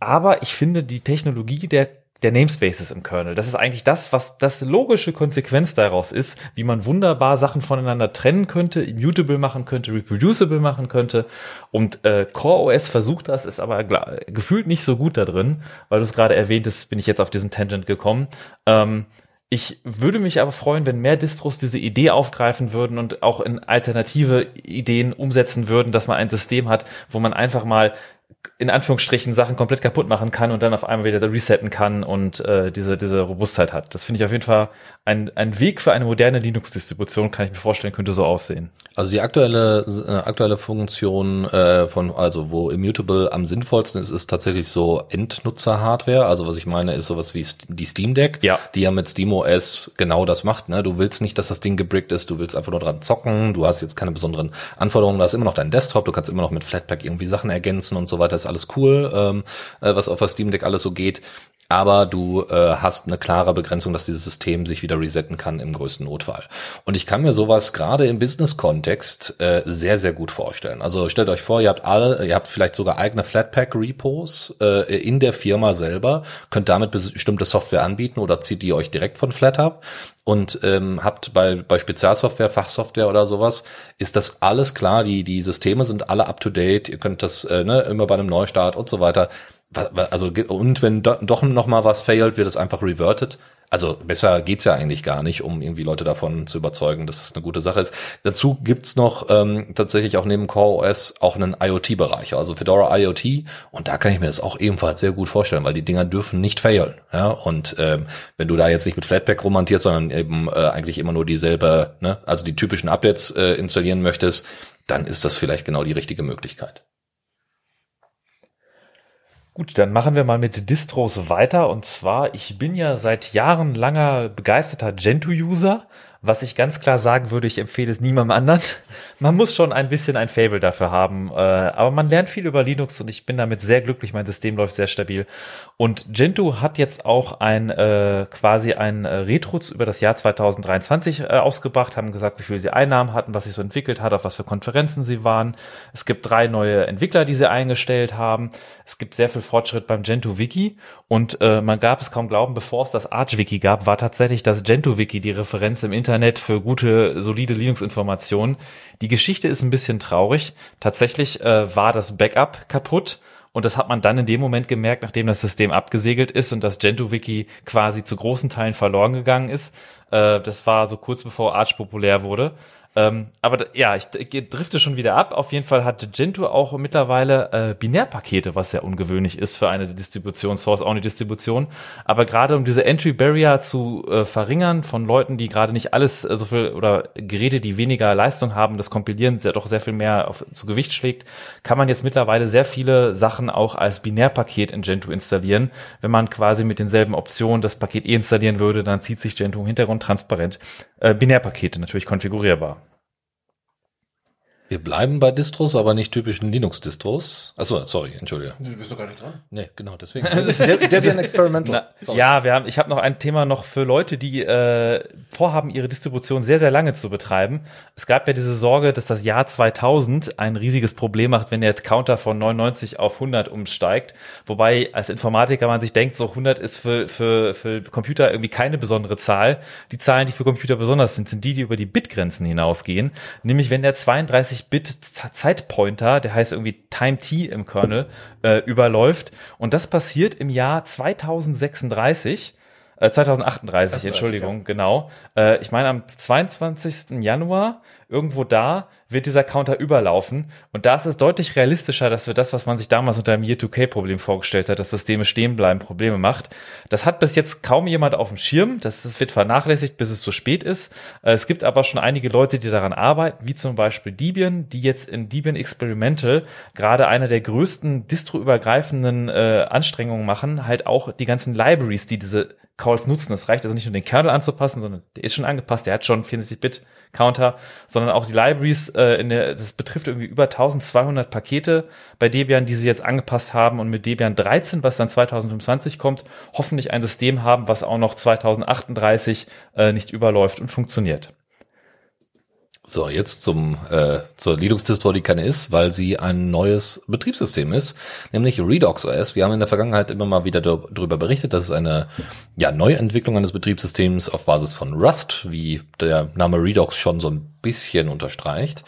Aber ich finde die Technologie der der Namespaces im Kernel. Das ist eigentlich das, was das logische Konsequenz daraus ist, wie man wunderbar Sachen voneinander trennen könnte, immutable machen könnte, reproducible machen könnte. Und äh, CoreOS versucht das, ist aber gefühlt nicht so gut da drin, weil du es gerade erwähnt hast, bin ich jetzt auf diesen Tangent gekommen. Ähm, ich würde mich aber freuen, wenn mehr Distros diese Idee aufgreifen würden und auch in alternative Ideen umsetzen würden, dass man ein System hat, wo man einfach mal in Anführungsstrichen Sachen komplett kaputt machen kann und dann auf einmal wieder resetten kann und äh, diese, diese Robustheit hat. Das finde ich auf jeden Fall ein, ein Weg für eine moderne Linux-Distribution, kann ich mir vorstellen, könnte so aussehen. Also die aktuelle, äh, aktuelle Funktion äh, von, also wo Immutable am sinnvollsten ist, ist tatsächlich so Endnutzer-Hardware. Also was ich meine, ist sowas wie die Steam Deck, ja. die ja mit SteamOS genau das macht. Ne? Du willst nicht, dass das Ding gebrickt ist, du willst einfach nur dran zocken, du hast jetzt keine besonderen Anforderungen, du hast immer noch deinen Desktop, du kannst immer noch mit Flatpak irgendwie Sachen ergänzen und so weiter, ist alles cool, ähm, äh, was auf der Steam Deck alles so geht aber du äh, hast eine klare Begrenzung, dass dieses System sich wieder resetten kann im größten Notfall. Und ich kann mir sowas gerade im Business-Kontext äh, sehr, sehr gut vorstellen. Also stellt euch vor, ihr habt alle, ihr habt vielleicht sogar eigene Flatpak-Repos äh, in der Firma selber, könnt damit bestimmte Software anbieten oder zieht die euch direkt von FlatHub und ähm, habt bei, bei Spezialsoftware, Fachsoftware oder sowas, ist das alles klar, die, die Systeme sind alle up to date, ihr könnt das äh, ne, immer bei einem Neustart und so weiter also und wenn doch noch mal was failt, wird es einfach reverted. Also besser geht's ja eigentlich gar nicht, um irgendwie Leute davon zu überzeugen, dass das eine gute Sache ist. Dazu gibt's noch ähm, tatsächlich auch neben CoreOS auch einen IoT-Bereich, also Fedora IoT. Und da kann ich mir das auch ebenfalls sehr gut vorstellen, weil die Dinger dürfen nicht failen. Ja? Und ähm, wenn du da jetzt nicht mit Flatpak romantierst, sondern eben äh, eigentlich immer nur dieselbe, ne, also die typischen Updates äh, installieren möchtest, dann ist das vielleicht genau die richtige Möglichkeit. Gut, dann machen wir mal mit Distros weiter. Und zwar, ich bin ja seit Jahren langer begeisterter Gentoo-User was ich ganz klar sagen würde, ich empfehle es niemandem anderen. Man muss schon ein bisschen ein Fable dafür haben. Äh, aber man lernt viel über Linux und ich bin damit sehr glücklich. Mein System läuft sehr stabil. Und Gentoo hat jetzt auch ein äh, quasi ein äh, Retro über das Jahr 2023 äh, ausgebracht, haben gesagt, wie viel sie Einnahmen hatten, was sich so entwickelt hat, auf was für Konferenzen sie waren. Es gibt drei neue Entwickler, die sie eingestellt haben. Es gibt sehr viel Fortschritt beim Gentoo Wiki und man gab es kaum glauben, bevor es das Arch Wiki gab, war tatsächlich das Gentoo Wiki die Referenz im Internet Internet für gute, solide Linux-Informationen. Die Geschichte ist ein bisschen traurig. Tatsächlich äh, war das Backup kaputt Und das hat man dann in dem Moment gemerkt, nachdem das System abgesegelt ist und das Gentoo-Wiki quasi zu großen Teilen verloren gegangen ist. Äh, das war so kurz bevor Arch populär wurde. Ähm, aber ja, ich, drifte schon wieder ab. Auf jeden Fall hat Gentoo auch mittlerweile äh, Binärpakete, was sehr ungewöhnlich ist für eine Distribution, Source-Only-Distribution. Aber gerade um diese Entry-Barrier zu äh, verringern von Leuten, die gerade nicht alles äh, so viel oder Geräte, die weniger Leistung haben, das Kompilieren sehr, doch sehr viel mehr auf, zu Gewicht schlägt, kann man jetzt mittlerweile sehr viele Sachen auch als Binärpaket in Gentoo installieren. Wenn man quasi mit denselben Optionen das Paket eh installieren würde, dann zieht sich Gentoo im Hintergrund transparent äh, Binärpakete natürlich konfigurierbar. Wir bleiben bei Distros, aber nicht typischen Linux-Distros. Achso, sorry, entschuldige. Du bist doch gar nicht dran. Nee, genau, deswegen. Debian Experimental. Na, ja, wir haben, ich habe noch ein Thema noch für Leute, die äh, vorhaben, ihre Distribution sehr, sehr lange zu betreiben. Es gab ja diese Sorge, dass das Jahr 2000 ein riesiges Problem macht, wenn der Counter von 99 auf 100 umsteigt. Wobei als Informatiker man sich denkt, so 100 ist für, für, für Computer irgendwie keine besondere Zahl. Die Zahlen, die für Computer besonders sind, sind die, die über die Bitgrenzen hinausgehen. Nämlich wenn der 32 32-Bit-Zeitpointer, der heißt irgendwie Time T im Kernel, äh, überläuft. Und das passiert im Jahr 2036. 2038, äh, Entschuldigung, ja. genau. Äh, ich meine, am 22. Januar, irgendwo da, wird dieser Counter überlaufen. Und da ist es deutlich realistischer, dass wir das, was man sich damals unter dem Year-2K-Problem vorgestellt hat, dass Systeme stehen bleiben, Probleme macht. Das hat bis jetzt kaum jemand auf dem Schirm. Das, wird vernachlässigt, bis es zu spät ist. Äh, es gibt aber schon einige Leute, die daran arbeiten, wie zum Beispiel Debian, die jetzt in Debian Experimental gerade einer der größten distroübergreifenden äh, Anstrengungen machen, halt auch die ganzen Libraries, die diese Calls nutzen. Es reicht also nicht nur den Kernel anzupassen, sondern der ist schon angepasst, der hat schon 64-Bit Counter, sondern auch die Libraries, äh, in der, das betrifft irgendwie über 1200 Pakete bei Debian, die sie jetzt angepasst haben und mit Debian 13, was dann 2025 kommt, hoffentlich ein System haben, was auch noch 2038 äh, nicht überläuft und funktioniert. So, jetzt zum äh, zur Linux-Distro, die keine ist, weil sie ein neues Betriebssystem ist, nämlich Redux OS. Wir haben in der Vergangenheit immer mal wieder darüber berichtet, dass es eine ja, Neuentwicklung eines Betriebssystems auf Basis von Rust, wie der Name Redux schon so ein bisschen unterstreicht.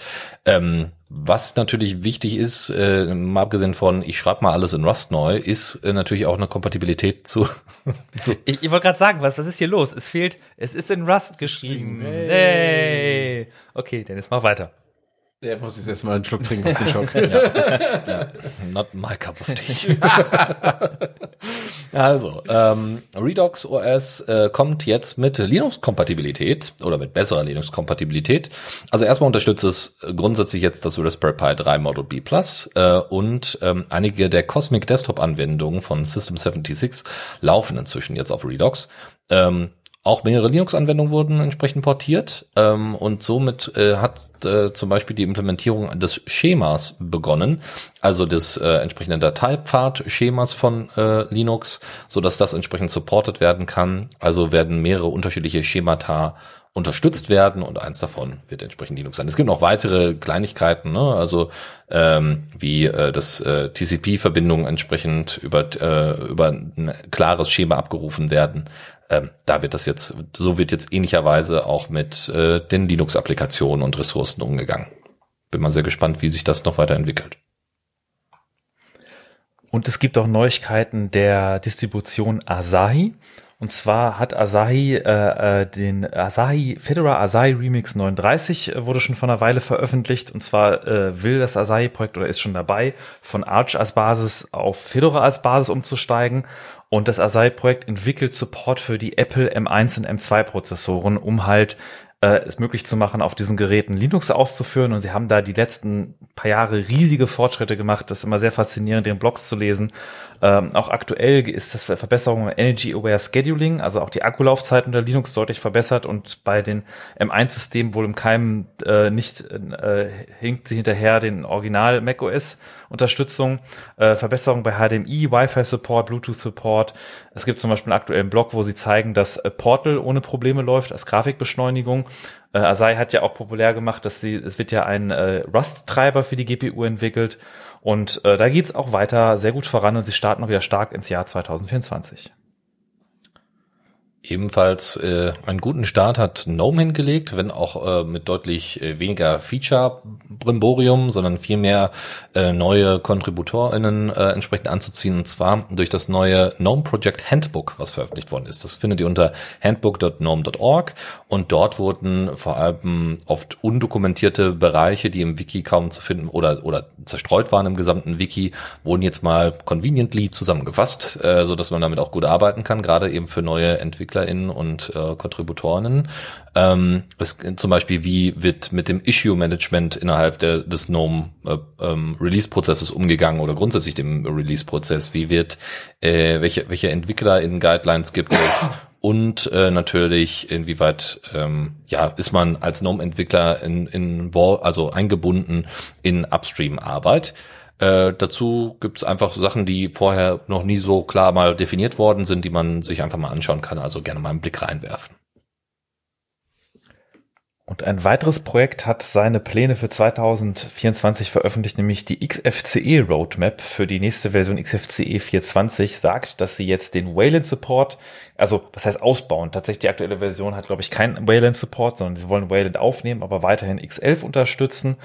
Ähm, was natürlich wichtig ist, äh, mal abgesehen von, ich schreibe mal alles in Rust neu, ist äh, natürlich auch eine Kompatibilität zu. zu ich ich wollte gerade sagen, was, was ist hier los? Es fehlt, es ist in Rust geschrieben. Hey. hey. Okay, dann jetzt mal weiter. Der muss jetzt erstmal einen Schluck trinken auf den Schock. ja. ja. Not my cup of tea. also, ähm, Redux OS äh, kommt jetzt mit Linux-Kompatibilität oder mit besserer Linux-Kompatibilität. Also erstmal unterstützt es grundsätzlich jetzt das Raspberry Pi 3 Model B Plus äh, und ähm, einige der Cosmic Desktop-Anwendungen von System 76 laufen inzwischen jetzt auf Redux. Ähm, auch mehrere Linux-Anwendungen wurden entsprechend portiert ähm, und somit äh, hat äh, zum Beispiel die Implementierung des Schemas begonnen, also des äh, entsprechenden Dateipfad-Schemas von äh, Linux, so dass das entsprechend supported werden kann. Also werden mehrere unterschiedliche Schemata unterstützt werden und eins davon wird entsprechend Linux sein. Es gibt noch weitere Kleinigkeiten, ne? also ähm, wie äh, das äh, TCP-Verbindungen entsprechend über äh, über ein klares Schema abgerufen werden. Ähm, da wird das jetzt, so wird jetzt ähnlicherweise auch mit äh, den Linux-Applikationen und Ressourcen umgegangen. Bin mal sehr gespannt, wie sich das noch weiterentwickelt. Und es gibt auch Neuigkeiten der Distribution Asahi. Und zwar hat Asahi äh, äh, den Asahi Fedora Asahi Remix 39 äh, wurde schon vor einer Weile veröffentlicht. Und zwar äh, will das Asahi Projekt oder ist schon dabei, von Arch als Basis auf Fedora als Basis umzusteigen. Und das Asahi-Projekt entwickelt Support für die Apple M1 und M2 Prozessoren, um halt äh, es möglich zu machen, auf diesen Geräten Linux auszuführen. Und sie haben da die letzten paar Jahre riesige Fortschritte gemacht. Das ist immer sehr faszinierend, den Blogs zu lesen. Ähm, auch aktuell ist das Verbesserung im Energy Aware Scheduling, also auch die Akkulaufzeit unter Linux deutlich verbessert und bei den M1-Systemen wohl im Keim äh, nicht äh, hinkt sie hinterher den Original macOS Unterstützung, äh, Verbesserung bei HDMI, Wi-Fi Support, Bluetooth Support. Es gibt zum Beispiel einen aktuellen Blog, wo sie zeigen, dass Portal ohne Probleme läuft als Grafikbeschleunigung. Äh, Asai hat ja auch populär gemacht, dass sie, es wird ja ein äh, Rust-Treiber für die GPU entwickelt. Und äh, da geht's auch weiter sehr gut voran und sie starten auch wieder stark ins Jahr 2024. Ebenfalls äh, einen guten Start hat GNOME hingelegt, wenn auch äh, mit deutlich äh, weniger Feature-Brimborium, sondern viel mehr äh, neue KontributorInnen äh, entsprechend anzuziehen, und zwar durch das neue GNOME Project Handbook, was veröffentlicht worden ist. Das findet ihr unter handbook.gnome.org und dort wurden vor allem oft undokumentierte Bereiche, die im Wiki kaum zu finden oder, oder zerstreut waren im gesamten Wiki, wurden jetzt mal conveniently zusammengefasst, äh, so dass man damit auch gut arbeiten kann, gerade eben für neue Entwickler EntwicklerInnen und äh, Kontributorinnen. Ähm, es, zum Beispiel, wie wird mit dem Issue-Management innerhalb der, des GNOME äh, ähm, umgegangen oder grundsätzlich dem Release-Prozess? Wie wird, äh, welche, welche EntwicklerInnen Guidelines gibt es? und äh, natürlich inwieweit ähm, ja ist man als GNOME-Entwickler in, in also eingebunden in Upstream-Arbeit. Äh, dazu gibt es einfach Sachen, die vorher noch nie so klar mal definiert worden sind, die man sich einfach mal anschauen kann. Also gerne mal einen Blick reinwerfen. Und ein weiteres Projekt hat seine Pläne für 2024 veröffentlicht, nämlich die XFCE Roadmap für die nächste Version XFCE 420 sagt, dass sie jetzt den Wayland Support, also was heißt ausbauen? Tatsächlich die aktuelle Version hat, glaube ich, keinen Wayland Support, sondern sie wollen Wayland aufnehmen, aber weiterhin X11 unterstützen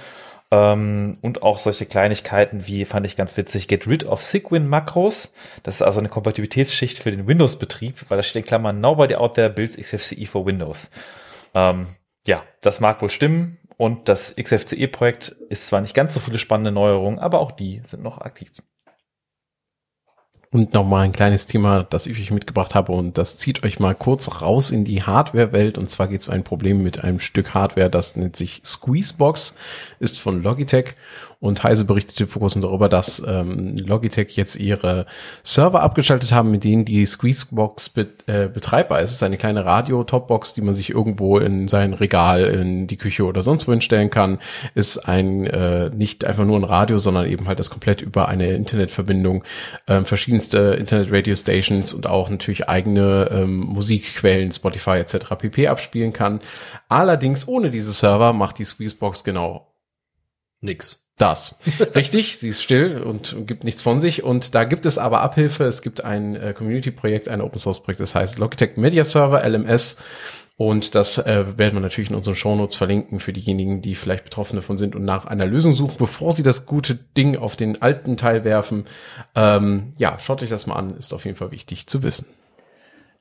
ähm, und auch solche Kleinigkeiten wie, fand ich ganz witzig, Get rid of Sigwin Makros. Das ist also eine Kompatibilitätsschicht für den Windows-Betrieb, weil da steht in Klammern Nobody out there builds XFCE for Windows. Ähm, ja, das mag wohl stimmen. Und das XFCE-Projekt ist zwar nicht ganz so viele spannende Neuerungen, aber auch die sind noch aktiv. Und nochmal ein kleines Thema, das ich euch mitgebracht habe und das zieht euch mal kurz raus in die Hardware-Welt. Und zwar geht es um ein Problem mit einem Stück Hardware, das nennt sich Squeezebox, ist von Logitech und Heise berichtete vor kurzem darüber, dass ähm, Logitech jetzt ihre Server abgeschaltet haben, mit denen die Squeezebox be äh, betreibbar ist. Es ist eine kleine Radio-Topbox, die man sich irgendwo in sein Regal, in die Küche oder sonst wo hinstellen kann. Ist ein äh, nicht einfach nur ein Radio, sondern eben halt das komplett über eine Internetverbindung ähm, verschiedenste Internet-Radio-Stations und auch natürlich eigene ähm, Musikquellen, Spotify etc. pp. abspielen kann. Allerdings ohne diese Server macht die Squeezebox genau nix das. Richtig, sie ist still und gibt nichts von sich. Und da gibt es aber Abhilfe. Es gibt ein äh, Community-Projekt, ein Open-Source-Projekt, das heißt Logitech Media Server, LMS. Und das äh, werden wir natürlich in unseren Shownotes verlinken für diejenigen, die vielleicht betroffen davon sind und nach einer Lösung suchen, bevor sie das gute Ding auf den alten Teil werfen. Ähm, ja, schaut euch das mal an, ist auf jeden Fall wichtig zu wissen.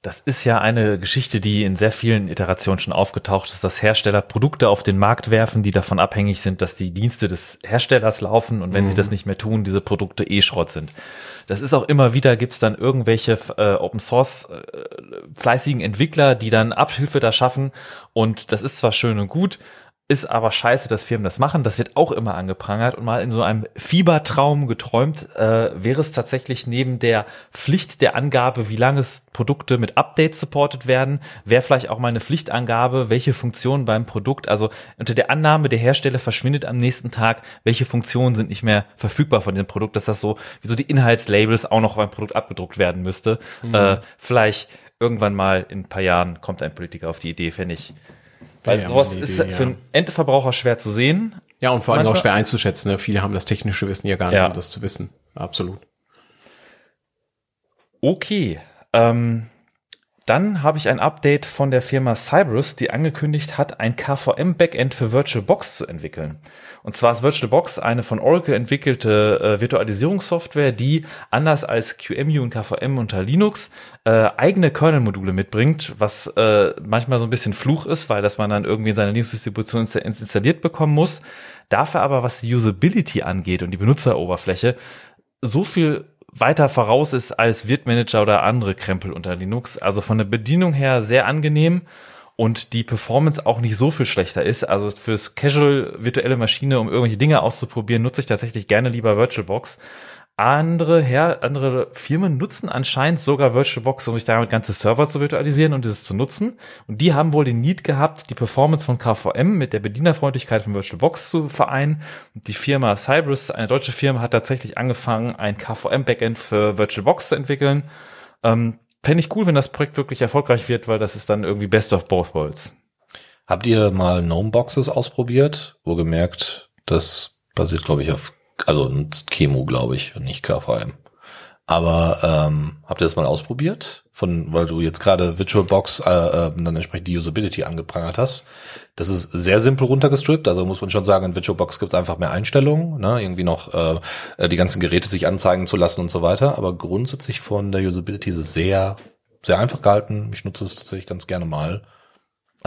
Das ist ja eine Geschichte, die in sehr vielen Iterationen schon aufgetaucht ist, dass Hersteller Produkte auf den Markt werfen, die davon abhängig sind, dass die Dienste des Herstellers laufen und wenn mhm. sie das nicht mehr tun, diese Produkte eh Schrott sind. Das ist auch immer wieder, gibt's dann irgendwelche äh, Open Source äh, fleißigen Entwickler, die dann Abhilfe da schaffen und das ist zwar schön und gut, ist aber scheiße, dass Firmen das machen. Das wird auch immer angeprangert und mal in so einem Fiebertraum geträumt, äh, wäre es tatsächlich neben der Pflicht der Angabe, wie lange Produkte mit Updates supportet werden, wäre vielleicht auch mal eine Pflichtangabe, welche Funktionen beim Produkt, also unter der Annahme, der Hersteller verschwindet am nächsten Tag, welche Funktionen sind nicht mehr verfügbar von dem Produkt, dass das so, wie so die Inhaltslabels auch noch beim Produkt abgedruckt werden müsste. Mhm. Äh, vielleicht irgendwann mal in ein paar Jahren kommt ein Politiker auf die Idee, fände ich weil ja, sowas Idee, ist für einen Endverbraucher schwer zu sehen. Ja, und vor allem auch schwer einzuschätzen. Ne? Viele haben das technische Wissen ja gar nicht, ja. um das zu wissen. Absolut. Okay. Ähm, dann habe ich ein Update von der Firma Cyberus, die angekündigt hat, ein KVM-Backend für VirtualBox zu entwickeln. Und zwar ist VirtualBox eine von Oracle entwickelte äh, Virtualisierungssoftware, die anders als QEMU und KVM unter Linux äh, eigene Kernel-Module mitbringt, was äh, manchmal so ein bisschen Fluch ist, weil das man dann irgendwie in seiner Linux-Distribution installiert bekommen muss. Dafür aber, was die Usability angeht und die Benutzeroberfläche, so viel weiter voraus ist als Wirtmanager oder andere Krempel unter Linux. Also von der Bedienung her sehr angenehm und die Performance auch nicht so viel schlechter ist. Also fürs Casual virtuelle Maschine, um irgendwelche Dinge auszuprobieren, nutze ich tatsächlich gerne lieber VirtualBox. Andere, Her andere Firmen nutzen anscheinend sogar VirtualBox, um sich damit ganze Server zu virtualisieren und dieses zu nutzen. Und die haben wohl den Need gehabt, die Performance von KVM mit der Bedienerfreundlichkeit von VirtualBox zu vereinen. Und die Firma Cybrus, eine deutsche Firma, hat tatsächlich angefangen, ein KVM-Backend für VirtualBox zu entwickeln. Ähm, Fände ich cool, wenn das Projekt wirklich erfolgreich wird, weil das ist dann irgendwie Best of Both Worlds. Habt ihr mal Gnome-Boxes ausprobiert? Wo gemerkt, das basiert, glaube ich, auf also ein Chemo, glaube ich, nicht KVM. Aber ähm, habt ihr das mal ausprobiert? Von, weil du jetzt gerade VirtualBox äh, äh, dann entsprechend die Usability angeprangert hast. Das ist sehr simpel runtergestrippt. Also muss man schon sagen, in VirtualBox gibt es einfach mehr Einstellungen, ne? irgendwie noch äh, die ganzen Geräte sich anzeigen zu lassen und so weiter. Aber grundsätzlich von der Usability ist es sehr, sehr einfach gehalten. Ich nutze es tatsächlich ganz gerne mal.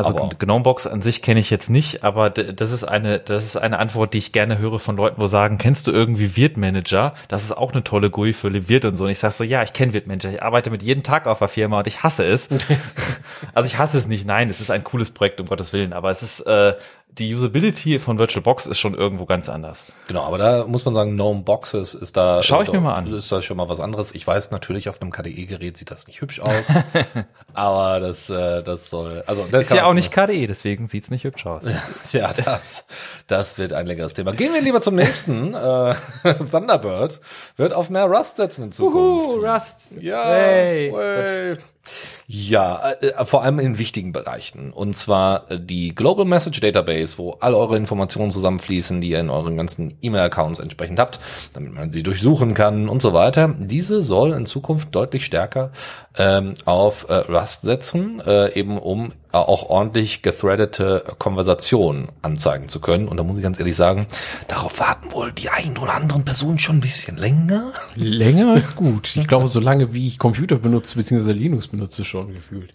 Also Aber- Gnomebox an sich kenne ich jetzt nicht, aber das ist eine, das ist eine Antwort, die ich gerne höre von Leuten, wo sagen, kennst du irgendwie Virt Manager? Das ist auch eine tolle GUI für Virt und so. Und ich sage so, ja, ich kenne Virt Manager. Ich arbeite mit jedem Tag auf der Firma und ich hasse es. also ich hasse es nicht. Nein, es ist ein cooles Projekt, um Gottes Willen. Aber es ist, äh, die Usability von VirtualBox ist schon irgendwo ganz anders. Genau, aber da muss man sagen, Gnome Boxes ist da. Schau ich mir mal an. Ist da schon mal was anderes. Ich weiß natürlich, auf einem KDE-Gerät sieht das nicht hübsch aus. aber das, äh, das soll, also, das Ist ja auch nicht KDE, deswegen sieht's nicht hübsch aus. Ja, das, das wird ein längeres Thema. Gehen wir lieber zum nächsten. Äh, Thunderbird wird auf mehr Rust setzen in Zukunft. Rust. Ja, Hey. way. Ja, äh, vor allem in wichtigen Bereichen. Und zwar äh, die Global Message Database, wo all eure Informationen zusammenfließen, die ihr in euren ganzen E-Mail-Accounts entsprechend habt, damit man sie durchsuchen kann und so weiter. Diese soll in Zukunft deutlich stärker ähm, auf äh, Rust setzen, äh, eben um äh, auch ordentlich gethreadete Konversationen anzeigen zu können. Und da muss ich ganz ehrlich sagen, darauf warten wohl die ein oder anderen Personen schon ein bisschen länger. Länger ist gut. Ich glaube, so lange wie ich Computer benutze, beziehungsweise Linux benutze schon gefühlt.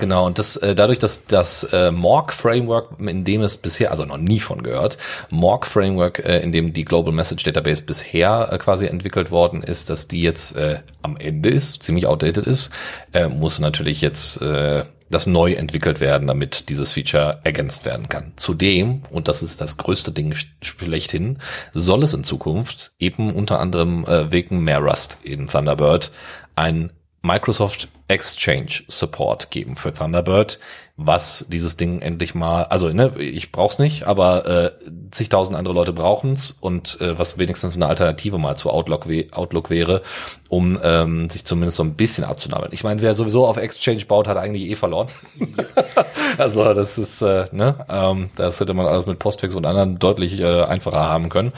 Genau, und das äh, dadurch, dass das äh, Morg Framework, in dem es bisher, also noch nie von gehört, Morg Framework, äh, in dem die Global Message Database bisher äh, quasi entwickelt worden ist, dass die jetzt äh, am Ende ist, ziemlich outdated ist, äh, muss natürlich jetzt äh, das neu entwickelt werden, damit dieses Feature ergänzt werden kann. Zudem, und das ist das größte Ding sch- schlechthin, soll es in Zukunft eben unter anderem äh, wegen mehr Rust in Thunderbird ein Microsoft Exchange Support geben für Thunderbird, was dieses Ding endlich mal, also ne, ich brauch's nicht, aber äh, zigtausend andere Leute brauchen's und äh, was wenigstens eine Alternative mal zu Outlook, Outlook wäre, um ähm, sich zumindest so ein bisschen abzunabeln. Ich meine, wer sowieso auf Exchange baut, hat eigentlich eh verloren. also das ist, äh, ne, ähm, das hätte man alles mit Postfix und anderen deutlich äh, einfacher haben können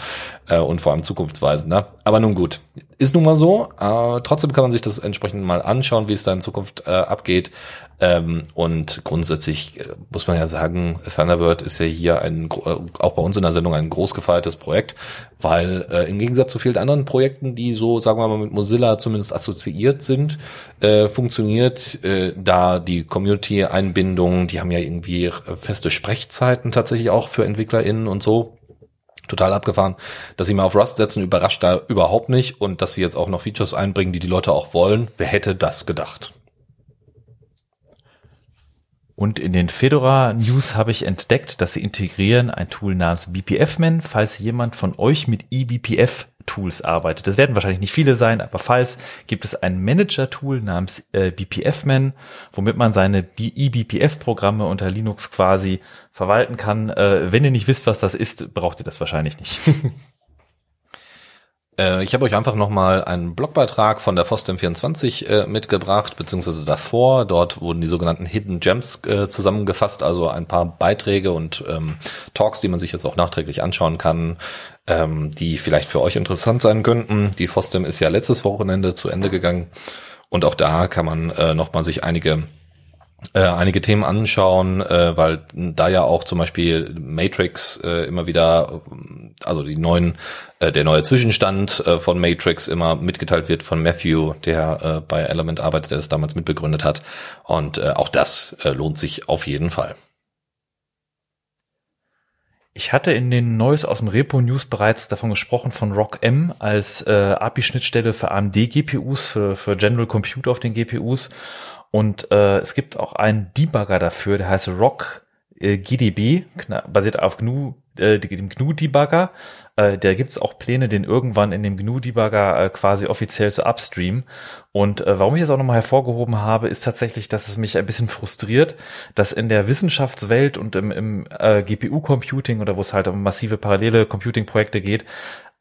äh, und vor allem zukunftsweisender. Aber nun gut, ist nun mal so. Äh, trotzdem kann man sich das entsprechend mal anschauen, wie es da in Zukunft äh, abgeht. Ähm, und grundsätzlich äh, muss man ja sagen, Thunderbird ist ja hier ein, äh, auch bei uns in der Sendung ein groß gefeiertes Projekt, weil äh, im Gegensatz zu vielen anderen Projekten, die so, sagen wir mal, mit Mozilla zumindest assoziiert sind, äh, funktioniert äh, da die Community-Einbindung, die haben ja irgendwie äh, feste Sprechzeiten tatsächlich auch für EntwicklerInnen und so total abgefahren. Dass sie mal auf Rust setzen, überrascht da überhaupt nicht. Und dass sie jetzt auch noch Features einbringen, die die Leute auch wollen. Wer hätte das gedacht? Und in den Fedora News habe ich entdeckt, dass sie integrieren ein Tool namens BPF-Man, falls jemand von euch mit eBPF Tools arbeitet. Das werden wahrscheinlich nicht viele sein, aber falls gibt es ein Manager-Tool namens äh, BPF-Man, womit man seine B- eBPF-Programme unter Linux quasi verwalten kann. Äh, wenn ihr nicht wisst, was das ist, braucht ihr das wahrscheinlich nicht. Äh, ich habe euch einfach nochmal einen Blogbeitrag von der FOSDEM24 äh, mitgebracht, beziehungsweise davor. Dort wurden die sogenannten Hidden Gems äh, zusammengefasst, also ein paar Beiträge und ähm, Talks, die man sich jetzt auch nachträglich anschauen kann, ähm, die vielleicht für euch interessant sein könnten. Die FOSDEM ist ja letztes Wochenende zu Ende gegangen und auch da kann man äh, nochmal sich einige äh, einige Themen anschauen, äh, weil da ja auch zum Beispiel Matrix äh, immer wieder, also die neuen, äh, der neue Zwischenstand äh, von Matrix immer mitgeteilt wird von Matthew, der äh, bei Element arbeitet, der es damals mitbegründet hat. Und äh, auch das äh, lohnt sich auf jeden Fall. Ich hatte in den Neues aus dem Repo News bereits davon gesprochen von ROCm als äh, API-Schnittstelle für AMD-GPUs, für, für General Compute auf den GPUs. Und äh, es gibt auch einen Debugger dafür, der heißt ROC äh, GDB, basiert auf GNU, äh, dem GNU-Debugger. Äh, da gibt es auch Pläne, den irgendwann in dem GNU-Debugger äh, quasi offiziell zu upstream. Und äh, warum ich es auch nochmal hervorgehoben habe, ist tatsächlich, dass es mich ein bisschen frustriert, dass in der Wissenschaftswelt und im, im äh, GPU-Computing oder wo es halt um massive parallele Computing-Projekte geht,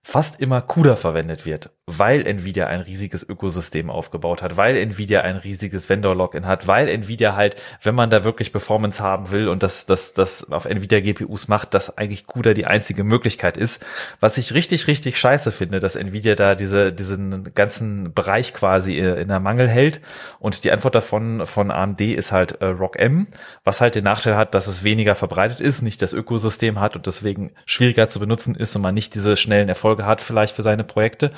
fast immer CUDA verwendet wird, weil Nvidia ein riesiges Ökosystem aufgebaut hat, weil Nvidia ein riesiges Vendor-Login hat, weil Nvidia halt, wenn man da wirklich Performance haben will und das, das, das auf Nvidia GPUs macht, dass eigentlich CUDA die einzige Möglichkeit ist. Was ich richtig, richtig scheiße finde, dass Nvidia da diese, diesen ganzen Bereich quasi in der Mangel hält und die Antwort davon von AMD ist halt äh, ROC M, was halt den Nachteil hat, dass es weniger verbreitet ist, nicht das Ökosystem hat und deswegen schwieriger zu benutzen ist und man nicht diese schnellen Erfolge Erfolge hat vielleicht für seine Projekte,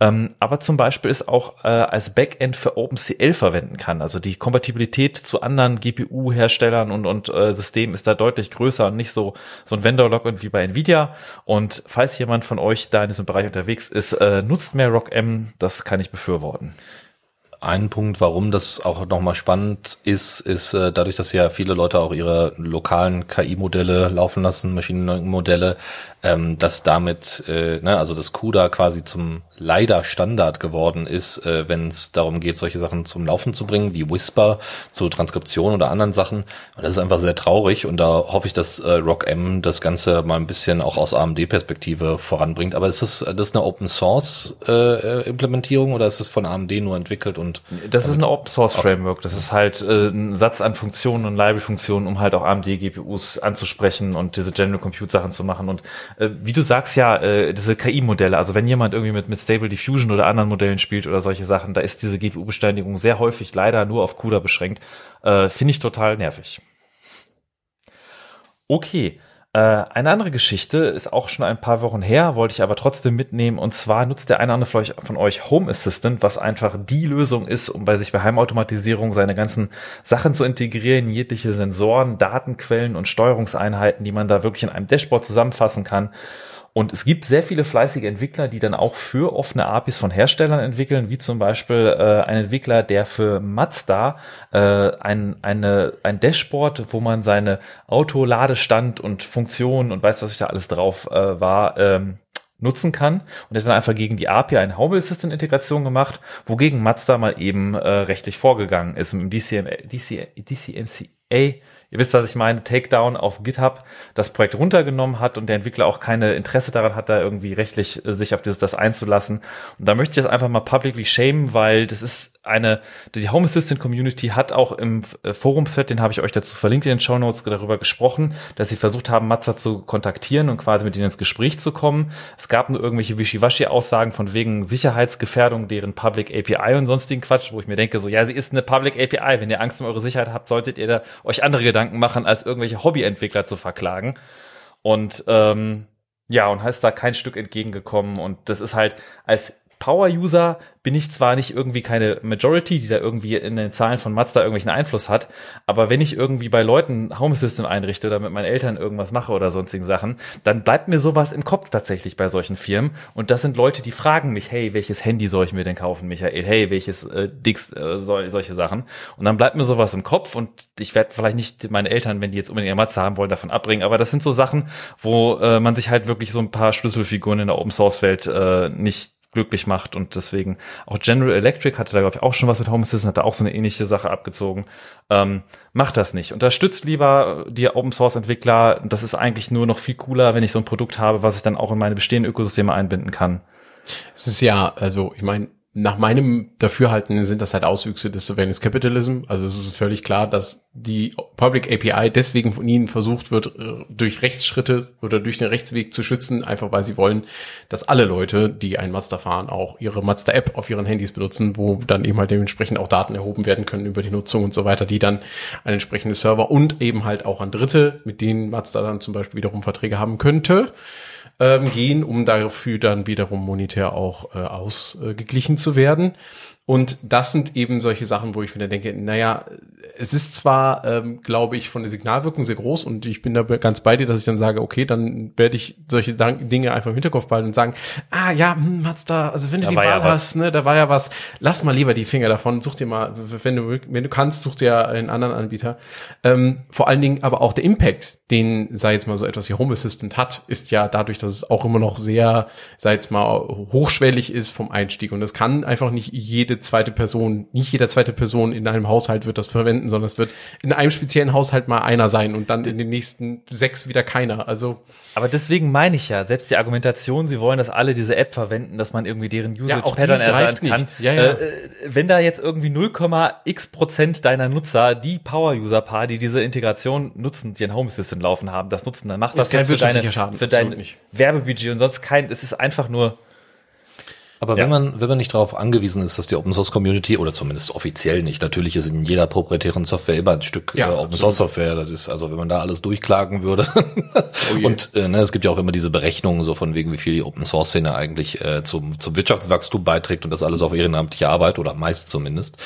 ähm, aber zum Beispiel es auch äh, als Backend für OpenCL verwenden kann. Also die Kompatibilität zu anderen GPU-Herstellern und, und äh, Systemen ist da deutlich größer und nicht so so ein Vendor-Login wie bei Nvidia. Und falls jemand von euch da in diesem Bereich unterwegs ist, äh, nutzt mehr RockM, das kann ich befürworten. Ein Punkt, warum das auch nochmal spannend ist, ist äh, dadurch, dass ja viele Leute auch ihre lokalen KI-Modelle laufen lassen, Maschinenmodelle, ähm, dass damit, äh, ne, also das CUDA quasi zum leider Standard geworden ist, äh, wenn es darum geht, solche Sachen zum Laufen zu bringen, wie Whisper zur Transkription oder anderen Sachen. Und das ist einfach sehr traurig und da hoffe ich, dass äh, RockM das Ganze mal ein bisschen auch aus AMD-Perspektive voranbringt. Aber ist das, das eine Open Source äh, Implementierung oder ist es von AMD nur entwickelt und das ist ein Open Source Framework. Das ist halt äh, ein Satz an Funktionen und Library-Funktionen, um halt auch AMD GPUs anzusprechen und diese General Compute Sachen zu machen. Und äh, wie du sagst ja, äh, diese KI-Modelle, also wenn jemand irgendwie mit, mit Stable Diffusion oder anderen Modellen spielt oder solche Sachen, da ist diese GPU-Besteinigung sehr häufig leider nur auf CUDA beschränkt. Äh, Finde ich total nervig. Okay. Äh, eine andere Geschichte ist auch schon ein paar Wochen her, wollte ich aber trotzdem mitnehmen. Und zwar nutzt der eine oder andere von euch Home Assistant, was einfach die Lösung ist, um bei sich bei Heimautomatisierung seine ganzen Sachen zu integrieren, jegliche Sensoren, Datenquellen und Steuerungseinheiten, die man da wirklich in einem Dashboard zusammenfassen kann. Und es gibt sehr viele fleißige Entwickler, die dann auch für offene APIs von Herstellern entwickeln, wie zum Beispiel äh, ein Entwickler, der für Mazda äh, ein, eine, ein Dashboard, wo man seine Autoladestand und Funktionen und weiß, was ich da alles drauf äh, war, ähm, nutzen kann. Und hat dann einfach gegen die API eine Home Assistant Integration gemacht, wogegen Mazda mal eben äh, rechtlich vorgegangen ist. Und im DCM, DC, DCMCA ihr wisst, was ich meine, Takedown auf GitHub das Projekt runtergenommen hat und der Entwickler auch keine Interesse daran hat, da irgendwie rechtlich äh, sich auf dieses das einzulassen. Und da möchte ich das einfach mal publicly shamen, weil das ist eine, die Home Assistant Community hat auch im äh, Forum-Thread, den habe ich euch dazu verlinkt in den Show Notes, darüber gesprochen, dass sie versucht haben, Mazda zu kontaktieren und quasi mit ihnen ins Gespräch zu kommen. Es gab nur irgendwelche Wischiwaschi-Aussagen von wegen Sicherheitsgefährdung, deren Public API und sonstigen Quatsch, wo ich mir denke, so, ja, sie ist eine Public API. Wenn ihr Angst um eure Sicherheit habt, solltet ihr da euch andere Gedanken machen, als irgendwelche Hobbyentwickler zu verklagen. Und ähm, ja, und heißt da kein Stück entgegengekommen. Und das ist halt als Power-User bin ich zwar nicht irgendwie keine Majority, die da irgendwie in den Zahlen von Mazda irgendwelchen Einfluss hat, aber wenn ich irgendwie bei Leuten Home System einrichte oder mit meinen Eltern irgendwas mache oder sonstigen Sachen, dann bleibt mir sowas im Kopf tatsächlich bei solchen Firmen. Und das sind Leute, die fragen mich, hey, welches Handy soll ich mir denn kaufen, Michael? Hey, welches äh, Dix, äh, soll, solche Sachen. Und dann bleibt mir sowas im Kopf und ich werde vielleicht nicht meine Eltern, wenn die jetzt unbedingt ihr Mazda haben wollen, davon abbringen, aber das sind so Sachen, wo äh, man sich halt wirklich so ein paar Schlüsselfiguren in der Open Source Welt äh, nicht glücklich macht und deswegen auch General Electric hatte da glaube ich auch schon was mit Home Assistant, hat da auch so eine ähnliche Sache abgezogen. Ähm, macht das nicht. Unterstützt lieber die Open Source Entwickler. Das ist eigentlich nur noch viel cooler, wenn ich so ein Produkt habe, was ich dann auch in meine bestehenden Ökosysteme einbinden kann. Es ist ja, also ich meine, nach meinem Dafürhalten sind das halt Auswüchse des Surveillance Capitalism. Also es ist völlig klar, dass die Public API deswegen von ihnen versucht wird, äh, durch Rechtsschritte oder durch den Rechtsweg zu schützen, einfach weil sie wollen, dass alle Leute, die ein Mazda fahren, auch ihre Mazda App auf ihren Handys benutzen, wo dann eben halt dementsprechend auch Daten erhoben werden können über die Nutzung und so weiter, die dann ein entsprechendes Server und eben halt auch an Dritte, mit denen Mazda dann zum Beispiel wiederum Verträge haben könnte, ähm, gehen, um dafür dann wiederum monetär auch äh, ausgeglichen zu werden. Und das sind eben solche Sachen, wo ich wieder denke, naja, es ist zwar, ähm, glaube ich, von der Signalwirkung sehr groß und ich bin da ganz bei dir, dass ich dann sage, okay, dann werde ich solche Dinge einfach im Hinterkopf behalten und sagen, ah ja, hm, da, also wenn du da die Wahl ja hast, ne, da war ja was, lass mal lieber die Finger davon, such dir mal, wenn du, wenn du kannst, such dir einen anderen Anbieter. Ähm, vor allen Dingen aber auch der Impact, den, sei jetzt mal so etwas wie Home Assistant hat, ist ja dadurch, dass es auch immer noch sehr, sei jetzt mal, hochschwellig ist vom Einstieg und es kann einfach nicht jede jede zweite Person, nicht jede zweite Person in einem Haushalt wird das verwenden, sondern es wird in einem speziellen Haushalt mal einer sein und dann in den nächsten sechs wieder keiner. Also Aber deswegen meine ich ja, selbst die Argumentation, sie wollen, dass alle diese App verwenden, dass man irgendwie deren Ja, die Usage-Pattern greift ersetzen kann. Ja, ja. Äh, äh, wenn da jetzt irgendwie 0,x Prozent deiner Nutzer, die Power-User-Paar, die diese Integration nutzen, die ein Home Assistant laufen haben, das nutzen, dann macht das kein jetzt für, deine, Schaden, für dein. Werbebudget und sonst kein, es ist einfach nur, Aber Ja. wenn man, wenn man nicht darauf angewiesen ist, dass die Open Source Community, oder zumindest offiziell nicht, natürlich ist in jeder proprietären Software immer ein Stück Ja, äh, Open. Source Software, das ist, also wenn man da alles durchklagen würde. Oh. Und äh, ne, es gibt ja auch immer diese Berechnungen, so von wegen, wie viel die Open Source Szene eigentlich äh, zum, zum Wirtschaftswachstum beiträgt und das alles auf ehrenamtliche Arbeit oder meist zumindest.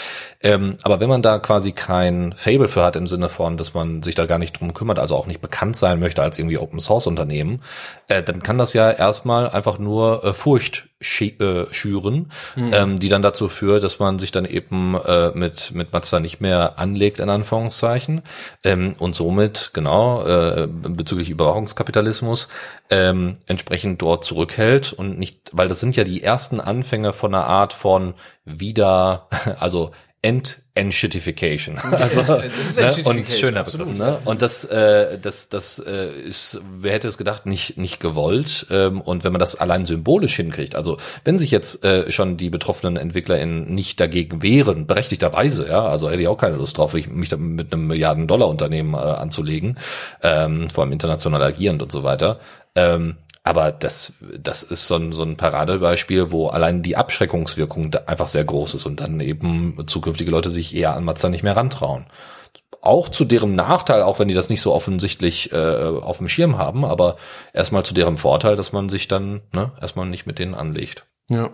Ähm, aber wenn man da quasi kein Fable für hat im Sinne von, dass man sich da gar nicht drum kümmert, also auch nicht bekannt sein möchte als irgendwie Open Source Unternehmen, äh, dann kann das ja erstmal einfach nur äh, Furcht äh, schüren, ähm, die dann dazu führt, dass man sich dann eben äh, mit mit Mazda nicht mehr anlegt in Anführungszeichen. Ähm, und somit genau äh, bezüglich Überwachungskapitalismus ähm, entsprechend dort zurückhält und nicht, weil das sind ja die ersten Anfänge von einer Art von wieder, also End Enshittification. Also, das ist ne? Und schöner absolut. Begriff, ne? Und das, äh, das, das äh, ist, wer hätte es gedacht, nicht nicht gewollt. Ähm, und wenn man das allein symbolisch hinkriegt, also wenn sich jetzt äh, schon die betroffenen EntwicklerInnen nicht dagegen wehren, berechtigterweise, ja, also hätte ich auch keine Lust drauf, mich mit einem Milliarden-Dollar-Unternehmen äh, anzulegen, ähm, vor allem international agierend und so weiter. Ähm, aber das, das ist so ein, so ein Paradebeispiel, wo allein die Abschreckungswirkung einfach sehr groß ist und dann eben zukünftige Leute sich eher an Mazda nicht mehr rantrauen. Auch zu deren Nachteil, auch wenn die das nicht so offensichtlich äh, auf dem Schirm haben, aber erstmal zu deren Vorteil, dass man sich dann ne, erstmal nicht mit denen anlegt. Ja.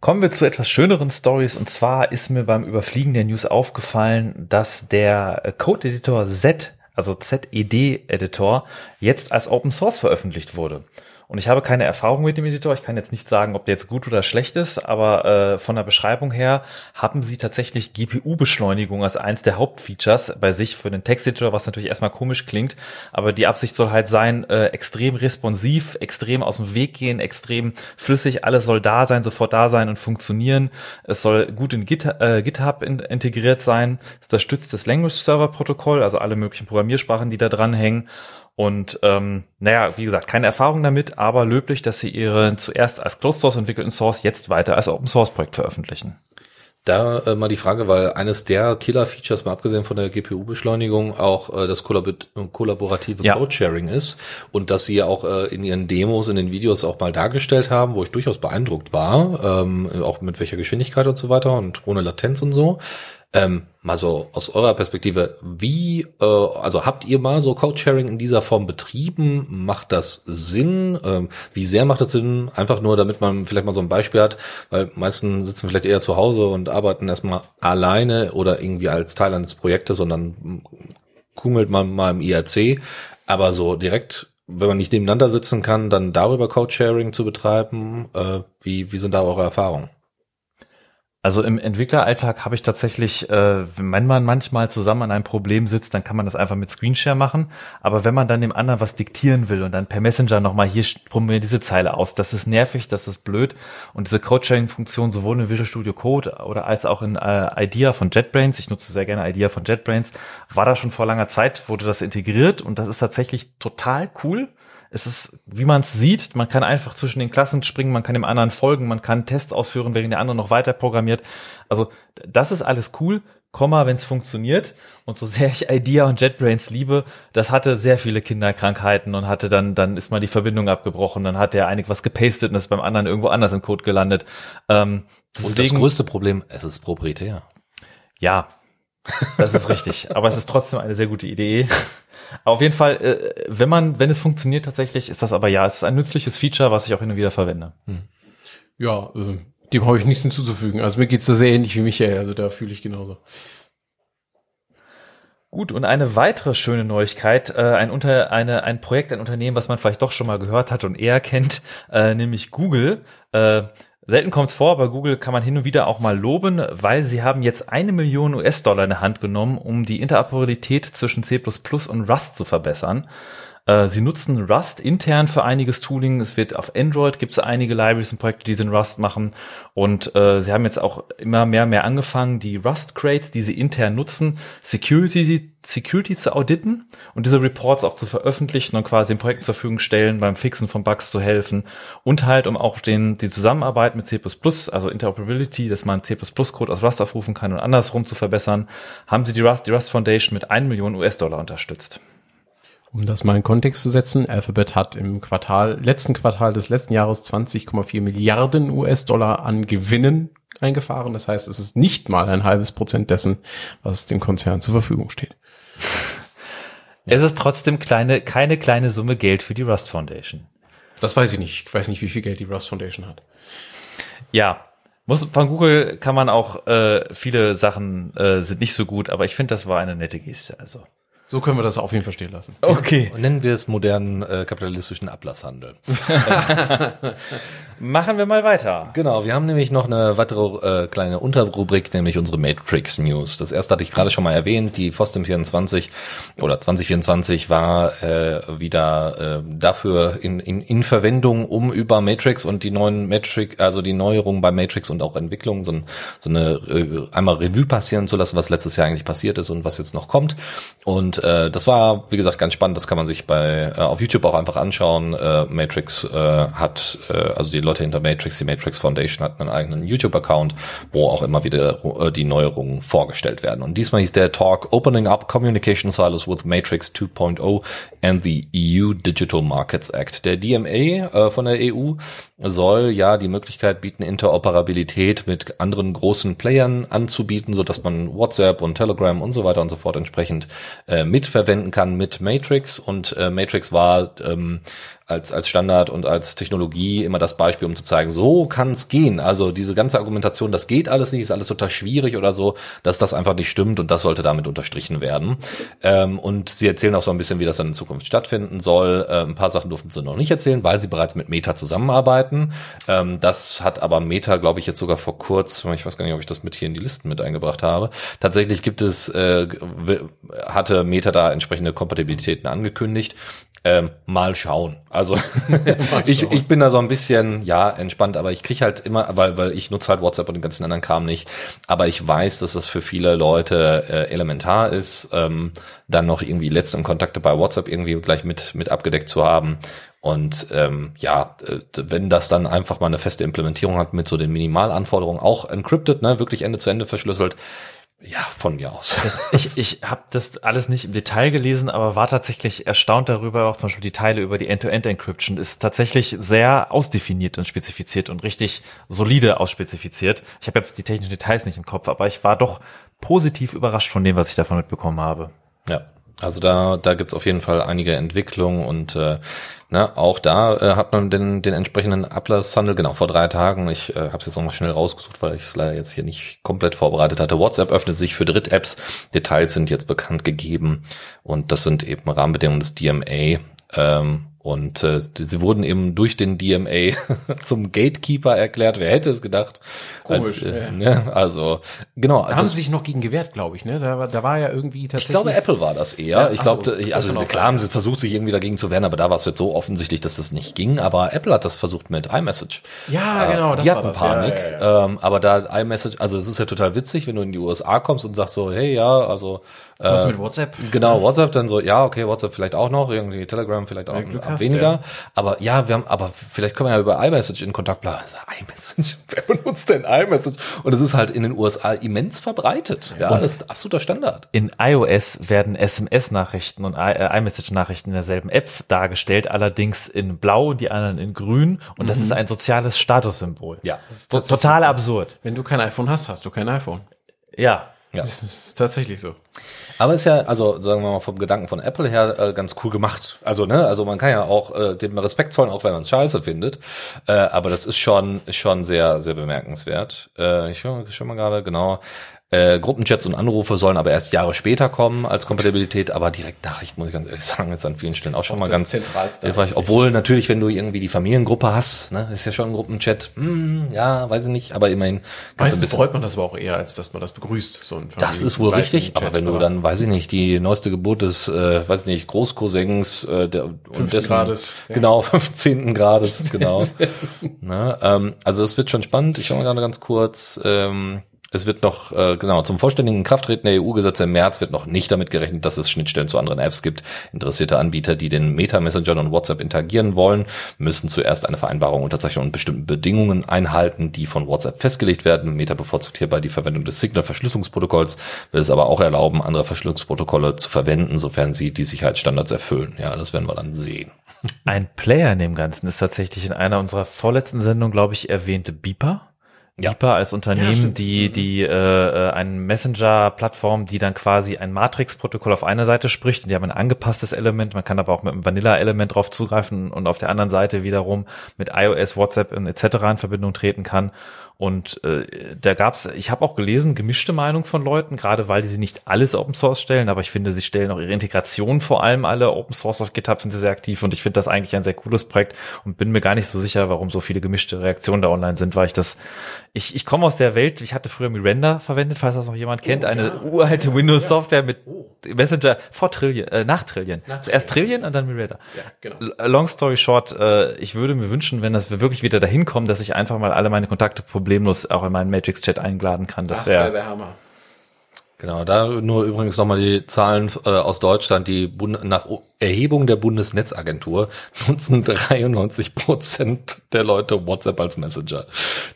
Kommen wir zu etwas schöneren Stories und zwar ist mir beim Überfliegen der News aufgefallen, dass der Code-Editor Z, also ZED-Editor, jetzt als Open Source veröffentlicht wurde. Und ich habe keine Erfahrung mit dem Editor. Ich kann jetzt nicht sagen, ob der jetzt gut oder schlecht ist, aber äh, von der Beschreibung her haben sie tatsächlich GPU-Beschleunigung als eins der Hauptfeatures bei sich für den Texteditor, was natürlich erstmal komisch klingt. Aber die Absicht soll halt sein, äh, extrem responsiv, extrem aus dem Weg gehen, extrem flüssig. Alles soll da sein, sofort da sein und funktionieren. Es soll gut in Git, äh, GitHub in, integriert sein. Es unterstützt das Language Server Protokoll, also alle möglichen Programmiersprachen, die da dranhängen. Und ähm, naja, wie gesagt, keine Erfahrung damit, aber löblich, dass sie ihre zuerst als Closed Source entwickelten Source jetzt weiter als Open Source Projekt veröffentlichen. Da äh, mal die Frage, weil eines der Killer-Features, mal abgesehen von der GPU-Beschleunigung, auch äh, das kollabor kollaborative Ja. Code-Sharing ist und dass sie ja auch äh, in ihren Demos, in den Videos auch mal dargestellt haben, wo ich durchaus beeindruckt war, ähm, auch mit welcher Geschwindigkeit und so weiter und ohne Latenz und so. Ähm, mal so aus eurer Perspektive, wie, äh, also habt ihr mal so Code-Sharing in dieser Form betrieben? Macht das Sinn? Ähm, wie sehr macht das Sinn? Einfach nur, damit man vielleicht mal so ein Beispiel hat, weil meisten sitzen vielleicht eher zu Hause und arbeiten erstmal alleine oder irgendwie als Teil eines Projektes und dann kungelt man mal im IRC, aber so direkt, wenn man nicht nebeneinander sitzen kann, dann darüber Code-Sharing zu betreiben, äh, wie, wie sind da eure Erfahrungen? Also im Entwickleralltag habe ich tatsächlich, äh, wenn man manchmal zusammen an einem Problem sitzt, dann kann man das einfach mit Screenshare machen. Aber wenn man dann dem anderen was diktieren will und dann per Messenger nochmal hier probieren diese Zeile aus, das ist nervig, das ist blöd. Und diese Code-Sharing-Funktion sowohl in Visual Studio Code oder als auch in äh, Idea von JetBrains, ich nutze sehr gerne Idea von JetBrains, war da schon vor langer Zeit, wurde das integriert und das ist tatsächlich total cool. Es ist, wie man es sieht, man kann einfach zwischen den Klassen springen, man kann dem anderen folgen, man kann Tests ausführen, während der andere noch weiter programmiert. Also das ist alles cool, Komma, wenn es funktioniert. Und so sehr ich Idea und JetBrains liebe, das hatte sehr viele Kinderkrankheiten und hatte dann, dann ist mal die Verbindung abgebrochen, dann hat der einig was gepastet und ist beim anderen irgendwo anders im Code gelandet. Ähm, Und das deswegen, größte Problem, es ist proprietär. ja, das ist richtig. Aber es ist trotzdem eine sehr gute Idee. Auf jeden Fall, äh, wenn man, wenn es funktioniert tatsächlich, ist das aber ja, es ist ein nützliches Feature, was ich auch hin und wieder verwende. Ja, äh, dem habe ich nichts hinzuzufügen. Also mir geht's da sehr ähnlich wie Michael, also da fühle ich genauso. Gut, und eine weitere schöne Neuigkeit, äh, ein, Unter, eine, ein Projekt, ein Unternehmen, was man vielleicht doch schon mal gehört hat und eher kennt, äh, nämlich Google. Äh, selten kommt es vor, aber Google kann man hin und wieder auch mal loben, weil sie haben jetzt eine Million US-Dollar in der Hand genommen, um die Interoperabilität zwischen C++ und Rust zu verbessern. Äh, sie nutzen Rust intern für einiges Tooling. Es wird auf Android gibt es einige Libraries und Projekte, die sie in Rust machen. Und äh, sie haben jetzt auch immer mehr mehr angefangen, die Rust Crates, die sie intern nutzen, Security Security zu auditen und diese Reports auch zu veröffentlichen und quasi den Projekten zur Verfügung stellen, beim Fixen von Bugs zu helfen und halt um auch den die Zusammenarbeit mit C++, also Interoperability, dass man C++ Code aus Rust aufrufen kann und andersrum zu verbessern, haben sie die Rust die Rust Foundation mit 1 Million US-Dollar unterstützt. Um das mal in Kontext zu setzen, Alphabet hat im Quartal, letzten Quartal des letzten Jahres 20,4 Milliarden US-Dollar an Gewinnen eingefahren. Das heißt, es ist nicht mal ein halbes Prozent dessen, was dem Konzern zur Verfügung steht. Es ist trotzdem kleine, keine kleine Summe Geld für die Rust Foundation. Das weiß ich nicht. Ich weiß nicht, wie viel Geld die Rust Foundation hat. Ja, muss, von Google kann man auch, äh, viele Sachen äh, sind nicht so gut, aber ich finde, das war eine nette Geste. Also So können wir das auf jeden Fall stehen lassen. Okay. Und nennen wir es modernen äh, kapitalistischen Ablasshandel. Machen wir mal weiter. Genau, wir haben nämlich noch eine weitere äh, kleine Unterrubrik, nämlich unsere Matrix News. Das erste hatte ich gerade schon mal erwähnt, die FOSDEM 24 oder 2024 war äh, wieder äh, dafür in, in, in Verwendung, um über Matrix und die neuen Matrix, also die Neuerungen bei Matrix und auch Entwicklung, so, ein, so eine äh, einmal Revue passieren zu lassen, was letztes Jahr eigentlich passiert ist und was jetzt noch kommt. Und äh, das war, wie gesagt, ganz spannend. Das kann man sich bei äh, auf YouTube auch einfach anschauen. Äh, Matrix äh, hat, äh, also die Leute hinter Matrix, die Matrix Foundation hat einen eigenen YouTube-Account, wo auch immer wieder äh, die Neuerungen vorgestellt werden. Und diesmal hieß der Talk Opening Up Communication Silos with Matrix 2.0 and the EU Digital Markets Act. Der DMA äh, von der EU soll ja die Möglichkeit bieten, Interoperabilität mit anderen großen Playern anzubieten, so man WhatsApp und Telegram und so weiter und so fort entsprechend äh, mitverwenden kann mit Matrix. Und äh, Matrix war ähm, als, als Standard und als Technologie immer das Beispiel, um zu zeigen, so kann es gehen. Also diese ganze Argumentation, das geht alles nicht, ist alles total schwierig oder so, dass das einfach nicht stimmt und das sollte damit unterstrichen werden. Ähm, und sie erzählen auch so ein bisschen, wie das dann in Zukunft stattfinden soll. Äh, ein paar Sachen durften sie noch nicht erzählen, weil sie bereits mit Meta zusammenarbeiten. Ähm, das hat aber Meta, glaube ich, jetzt sogar vor kurzem, ich weiß gar nicht, ob ich das mit hier in die Listen mit eingebracht habe. Tatsächlich gibt es, äh, hatte Meta da entsprechende Kompatibilitäten angekündigt. Ähm, mal schauen. Also ich, ich bin da so ein bisschen ja entspannt, aber ich krieg halt immer, weil weil ich nutze halt WhatsApp und den ganzen anderen Kram nicht. Aber ich weiß, dass das für viele Leute äh, elementar ist, ähm, dann noch irgendwie letzte Kontakte bei WhatsApp irgendwie gleich mit mit abgedeckt zu haben. Und ähm, ja, äh, wenn das dann einfach mal eine feste Implementierung hat mit so den Minimalanforderungen, auch encrypted, ne, wirklich Ende zu Ende verschlüsselt, ja, von mir aus. Ich, ich habe das alles nicht im Detail gelesen, aber war tatsächlich erstaunt darüber, auch zum Beispiel die Teile über die End-to-End-Encryption ist tatsächlich sehr ausdefiniert und spezifiziert und richtig solide ausspezifiziert. Ich habe jetzt die technischen Details nicht im Kopf, aber ich war doch positiv überrascht von dem, was ich davon mitbekommen habe. Ja, also da, da gibt's auf jeden Fall einige Entwicklungen und äh, na, auch da äh, hat man den, den entsprechenden Ablasshandel, genau, vor drei Tagen. Ich äh, habe es jetzt noch mal schnell rausgesucht, weil ich es leider jetzt hier nicht komplett vorbereitet hatte. WhatsApp öffnet sich für Dritt-Apps. Details sind jetzt bekannt gegeben und das sind eben Rahmenbedingungen des DMA. Ähm, und äh, sie wurden eben durch den DMA zum Gatekeeper erklärt. Wer hätte es gedacht? Komisch, Als, äh, ja. ne? Also genau. Da haben sie sich noch gegen gewehrt, glaube ich, ne? Da, war- da war ja irgendwie ich tatsächlich. glaube, Apple war das eher. Ja, ich so, glaube, ich- das also klar sein, haben sie versucht, sich irgendwie dagegen zu wehren, aber da war es jetzt so offensichtlich, dass das nicht ging. Aber Apple hat das versucht mit iMessage. Ja, genau, das die war hatten das. Panik. Ja, ja, Ähm, aber da iMessage, also es ist ja total witzig, wenn du in die USA kommst und sagst so, hey, ja, also Was äh, mit WhatsApp? Genau, WhatsApp dann so, ja, okay, WhatsApp vielleicht auch noch, irgendwie Telegram vielleicht auch Glück hast, weniger. ja. Aber ja, wir haben, aber vielleicht können wir ja über iMessage in Kontakt bleiben. Also, iMessage, wer benutzt denn iMessage? Und es ist halt in den USA immens verbreitet. Ja, das ist absoluter Standard. In iOS werden SMS-Nachrichten und i- äh, iMessage-Nachrichten in derselben App dargestellt, allerdings in blau und die anderen in grün. Und das ist ein soziales Statussymbol. Ja. So, total absurd. Wenn du kein iPhone hast, hast du kein iPhone. Ja. Ja. Das ist tatsächlich so. Aber ist ja, also sagen wir mal vom Gedanken von Apple her äh, ganz cool gemacht. Also ne, also man kann ja auch äh, dem Respekt zollen, auch wenn man es scheiße findet. Äh, aber das ist schon schon sehr sehr bemerkenswert. Äh, ich höre schon mal gerade genau. Äh, Gruppenchats und Anrufe sollen aber erst Jahre später kommen als Kompatibilität, aber Direktnachricht, muss ich ganz ehrlich sagen, ist an vielen Stellen auch schon mal das ganz hilfreich. Obwohl natürlich, wenn du irgendwie die Familiengruppe hast, ne, ist ja schon ein Gruppenchat, hm, ja, weiß ich nicht, aber immerhin Meistens freut man das aber auch eher, als dass man das begrüßt. So ein das ist wohl richtig, aber wenn du dann, weiß ich nicht, die neueste Geburt des, äh, weiß ich nicht, Großcousins äh, der, und dessen, Grades, ja. genau, 15. Grades, genau. ne, ähm, also es wird schon spannend. Ich schau mal gerade ganz kurz. Ähm, es wird noch, äh, genau, zum vollständigen Krafttreten der EU-Gesetze im März wird noch nicht damit gerechnet, dass es Schnittstellen zu anderen Apps gibt. Interessierte Anbieter, die den Meta-Messengern und WhatsApp interagieren wollen, müssen zuerst eine Vereinbarung unterzeichnen und bestimmte Bedingungen einhalten, die von WhatsApp festgelegt werden. Meta bevorzugt hierbei die Verwendung des Signal-Verschlüsselungsprotokolls, will es aber auch erlauben, andere Verschlüsselungsprotokolle zu verwenden, sofern sie die Sicherheitsstandards erfüllen. Ja, das werden wir dann sehen. Ein Player in dem Ganzen ist tatsächlich in einer unserer vorletzten Sendungen, glaube ich, erwähnte Beeper. Ja. Als Unternehmen, stimmt. die die äh, äh, ein Messenger-Plattform, die dann quasi ein Matrix-Protokoll auf einer Seite spricht. Und die haben ein angepasstes Element. Man kann aber auch mit einem Vanilla-Element drauf zugreifen und auf der anderen Seite wiederum mit iOS, WhatsApp und etc. in Verbindung treten kann. Und äh, da gab's, ich habe auch gelesen, gemischte Meinung von Leuten, gerade weil sie nicht alles Open Source stellen, aber ich finde, sie stellen auch ihre Integration vor allem alle Open Source auf GitHub sind sie sehr aktiv und ich finde das eigentlich ein sehr cooles Projekt und bin mir gar nicht so sicher, warum so viele gemischte Reaktionen da online sind, weil ich das, ich, ich komme aus der Welt, ich hatte früher Miranda verwendet, falls das noch jemand kennt, eine uralte Windows-Software mit Messenger vor Trillion, äh, nach Trillion. Zuerst Trillion und dann Miranda. Ja, genau. Long story short, äh, ich würde mir wünschen, wenn das wir wirklich wieder dahin kommen, dass ich einfach mal alle meine Kontakte problemlos auch in meinen Matrix-Chat einladen kann. Das Das wäre wäre der Hammer. Genau, da nur übrigens nochmal die Zahlen äh, aus Deutschland, die Bund nach O- Erhebung der Bundesnetzagentur nutzen 93 Prozent der Leute WhatsApp als Messenger.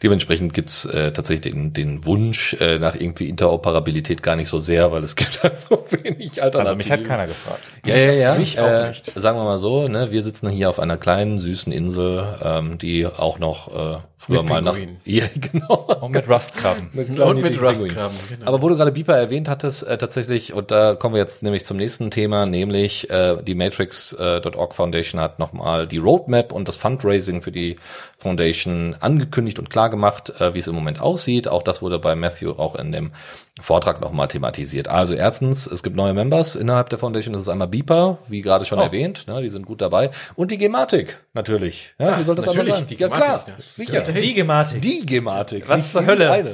Dementsprechend gibt's äh, tatsächlich den, den Wunsch äh, nach irgendwie Interoperabilität gar nicht so sehr, weil es gibt halt so wenig Alternativen. also mich hat keiner gefragt. Ja, ja, ja. Mich auch äh, nicht. Sagen wir mal so, ne, wir sitzen hier auf einer kleinen, süßen Insel, ähm, die auch noch äh, früher Mit mal nach... Pinguinen. Ja, genau. Und mit Rustkrabben. Und mit Rustkrabben, genau. Aber wo du gerade Beeper erwähnt hattest, äh, tatsächlich, und da kommen wir jetzt nämlich zum nächsten Thema, nämlich äh, die Matrix.org Foundation hat nochmal die Roadmap und das Fundraising für die Foundation angekündigt und klar äh, wie es im Moment aussieht. Auch das wurde bei Matthew auch in dem Vortrag nochmal thematisiert. Also erstens, es gibt neue Members innerhalb der Foundation. Das ist einmal Beeper, wie gerade schon Oh. erwähnt, ne, die sind gut dabei. Und die Gematik, natürlich. Ja, wie soll das anders natürlich, sein? die ja, Gematik, klar, ja. sicher. Die Gematik. Die Gematik. Was zur Hölle? eine.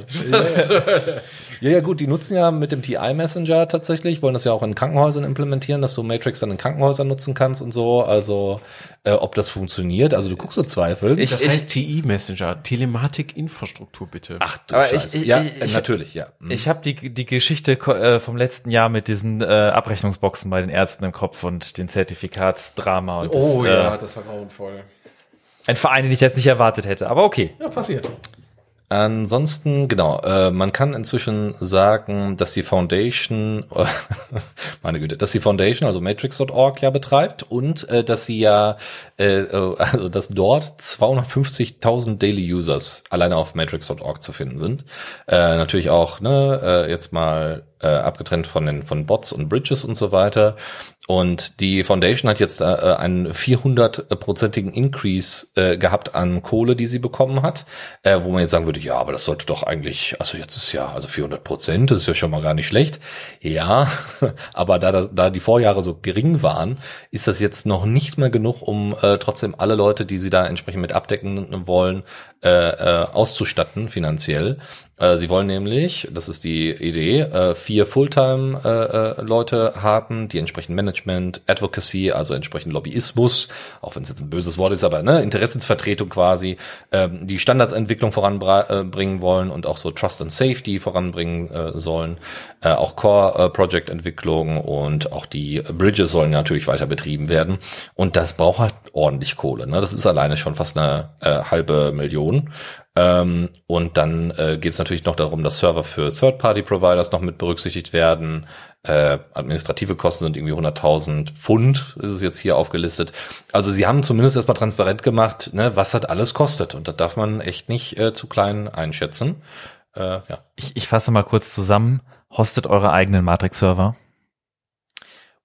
Ja, ja, gut, die nutzen ja mit dem TI Messenger tatsächlich, wollen das ja auch in Krankenhäusern implementieren, dass du Matrix dann in Krankenhäusern nutzen kannst und so. Also, äh, ob das funktioniert, also du guckst so Zweifel. Ich- Das heißt TI Messenger, Telematik-Infrastruktur bitte. Ach du Aber Scheiße. ich- ich- ja, ich- ich- natürlich, ja. Hm. Ich habe die, die Geschichte äh, vom letzten Jahr mit diesen äh, Abrechnungsboxen bei den Ärzten im Kopf und den Zertifikatsdrama und das, oh ja, äh, das war grauenvoll. ein Verein, den ich jetzt nicht erwartet hätte. Aber okay. Ja, passiert. Ansonsten, genau, äh, man kann inzwischen sagen, dass die Foundation, meine Güte, dass die Foundation, also Matrix.org ja betreibt und äh, dass sie ja, äh, äh, also dass dort 250.000 Daily Users alleine auf Matrix.org zu finden sind. Äh, natürlich auch, ne, äh, jetzt mal äh, abgetrennt von den von Bots und Bridges und so weiter. Und die Foundation hat jetzt äh, einen 400-prozentigen Increase äh, gehabt an Kohle, die sie bekommen hat, äh, wo man jetzt sagen würde, ja, aber das sollte doch eigentlich, also jetzt ist ja, also 400 Prozent, das ist ja schon mal gar nicht schlecht. Ja, aber da, da, die Vorjahre so gering waren, ist das jetzt noch nicht mehr genug, um äh, trotzdem alle Leute, die sie da entsprechend mit abdecken wollen, äh, äh, auszustatten finanziell. Äh, Sie wollen nämlich, das ist die Idee, äh, vier Fulltime-Leute haben, die entsprechend Management, Advocacy, also entsprechend Lobbyismus, auch wenn es jetzt ein böses Wort ist, aber ne, Interessensvertretung quasi, ähm, die Standardsentwicklung voranbringen wollen und auch so Trust and Safety voranbringen äh, sollen, äh, auch Core-Project-Entwicklung und auch die Bridges sollen natürlich weiter betrieben werden. Und das braucht halt ordentlich Kohle. Ne? Das ist alleine schon fast eine äh, halbe Million. Ähm, und dann äh, geht es natürlich noch darum, dass Server für Third-Party-Providers noch mit berücksichtigt werden. Äh, administrative Kosten sind irgendwie 100.000 Pfund, ist es jetzt hier aufgelistet. Also sie haben zumindest erstmal transparent gemacht, ne, was das alles kostet. Und das darf man echt nicht äh, zu klein einschätzen. Äh, ja. Ich, ich fasse mal kurz zusammen. Hostet eure eigenen Matrix-Server.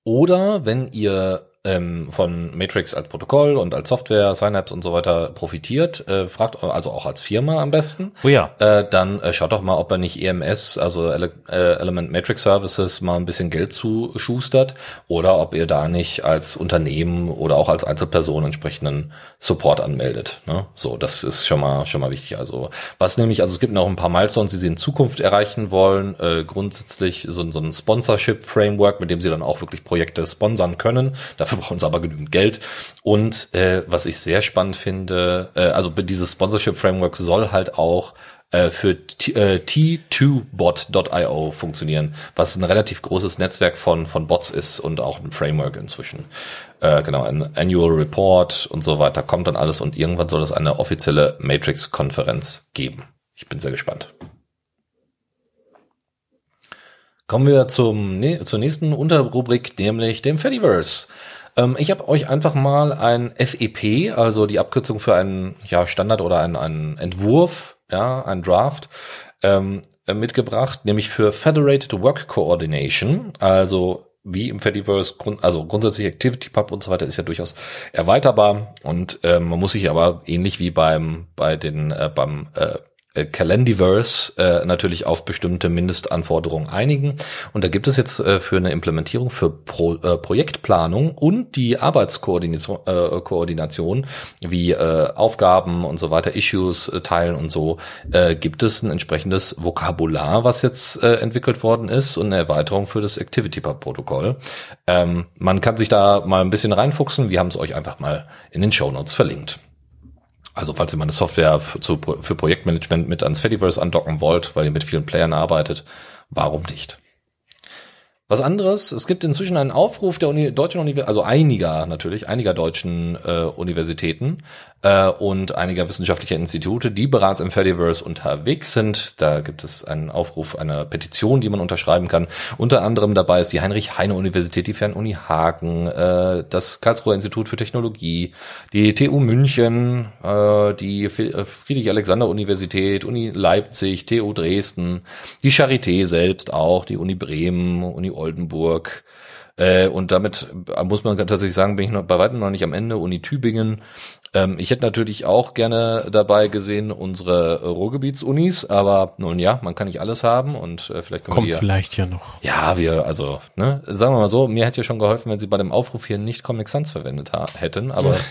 Oder wenn ihr ähm, von Matrix als Protokoll und als Software, Synapse und so weiter profitiert, äh, fragt also auch als Firma am besten. Oh ja. Äh, dann äh, schaut doch mal, ob er nicht EMS, also Ele äh, Element Matrix Services, mal ein bisschen Geld zuschustert oder ob ihr da nicht als Unternehmen oder auch als Einzelperson entsprechenden Support anmeldet. Ne? So, das ist schon mal schon mal wichtig. Also was nämlich, also es gibt noch ein paar Milestones, die sie in Zukunft erreichen wollen. Äh, grundsätzlich so, so ein Sponsorship Framework, mit dem sie dann auch wirklich Projekte sponsern können. Dafür brauchen sie aber genügend Geld. Und äh, was ich sehr spannend finde, äh, also dieses Sponsorship Framework soll halt auch äh, für äh, T2bot.io funktionieren, was ein relativ großes Netzwerk von, von Bots ist und auch ein Framework inzwischen. Äh, genau, ein Annual Report und so weiter kommt dann alles und irgendwann soll es eine offizielle Matrix-Konferenz geben. Ich bin sehr gespannt. Kommen wir zum, ne, zur nächsten Unterrubrik, nämlich dem Fediverse. Ähm, ich habe euch einfach mal ein FEP, also die Abkürzung für einen ja, Standard oder einen, einen Entwurf, ja, ein Draft, ähm, äh, mitgebracht, nämlich für Federated Work Coordination, also wie im Fediverse, also grundsätzlich ActivityPub und so weiter ist ja durchaus erweiterbar. Und ähm, man muss sich aber ähnlich wie beim bei den äh, beim äh, äh, Calendiverse äh, natürlich auf bestimmte Mindestanforderungen einigen. Und da gibt es jetzt äh, für eine Implementierung für Pro, äh, Projektplanung und die Arbeitskoordination äh, Koordination, wie äh, Aufgaben und so weiter, Issues äh, teilen und so, äh, gibt es ein entsprechendes Vokabular, was jetzt äh, entwickelt worden ist und eine Erweiterung für das ActivityPub-Protokoll. Ähm, man kann sich da mal ein bisschen reinfuchsen. Wir haben es euch einfach mal in den Show Notes verlinkt. Also falls ihr meine Software für, zu, für Projektmanagement mit ans Fediverse andocken wollt, weil ihr mit vielen Playern arbeitet, warum nicht? Was anderes, es gibt inzwischen einen Aufruf der Uni, deutschen Universität, also einiger natürlich, einiger deutschen äh, Universitäten äh, und einiger wissenschaftlicher Institute, die bereits im Fediverse unterwegs sind. Da gibt es einen Aufruf einer Petition, die man unterschreiben kann. Unter anderem dabei ist die Heinrich-Heine-Universität, die Fernuni Hagen, äh, das Karlsruher Institut für Technologie, die TU München, äh, die Friedrich-Alexander-Universität, Uni Leipzig, TU Dresden, die Charité selbst auch, die Uni Bremen, Uni Oldenburg. Äh, und damit muss man tatsächlich sagen, bin ich noch bei weitem noch nicht am Ende. Uni Tübingen. Ähm, ich hätte natürlich auch gerne dabei gesehen unsere Ruhrgebietsunis, aber nun ja, man kann nicht alles haben und äh, vielleicht kommt vielleicht ja noch. Ja, wir also, ne, sagen wir mal so, mir hätte ja schon geholfen, wenn sie bei dem Aufruf hier nicht Comic Sans verwendet hätten, aber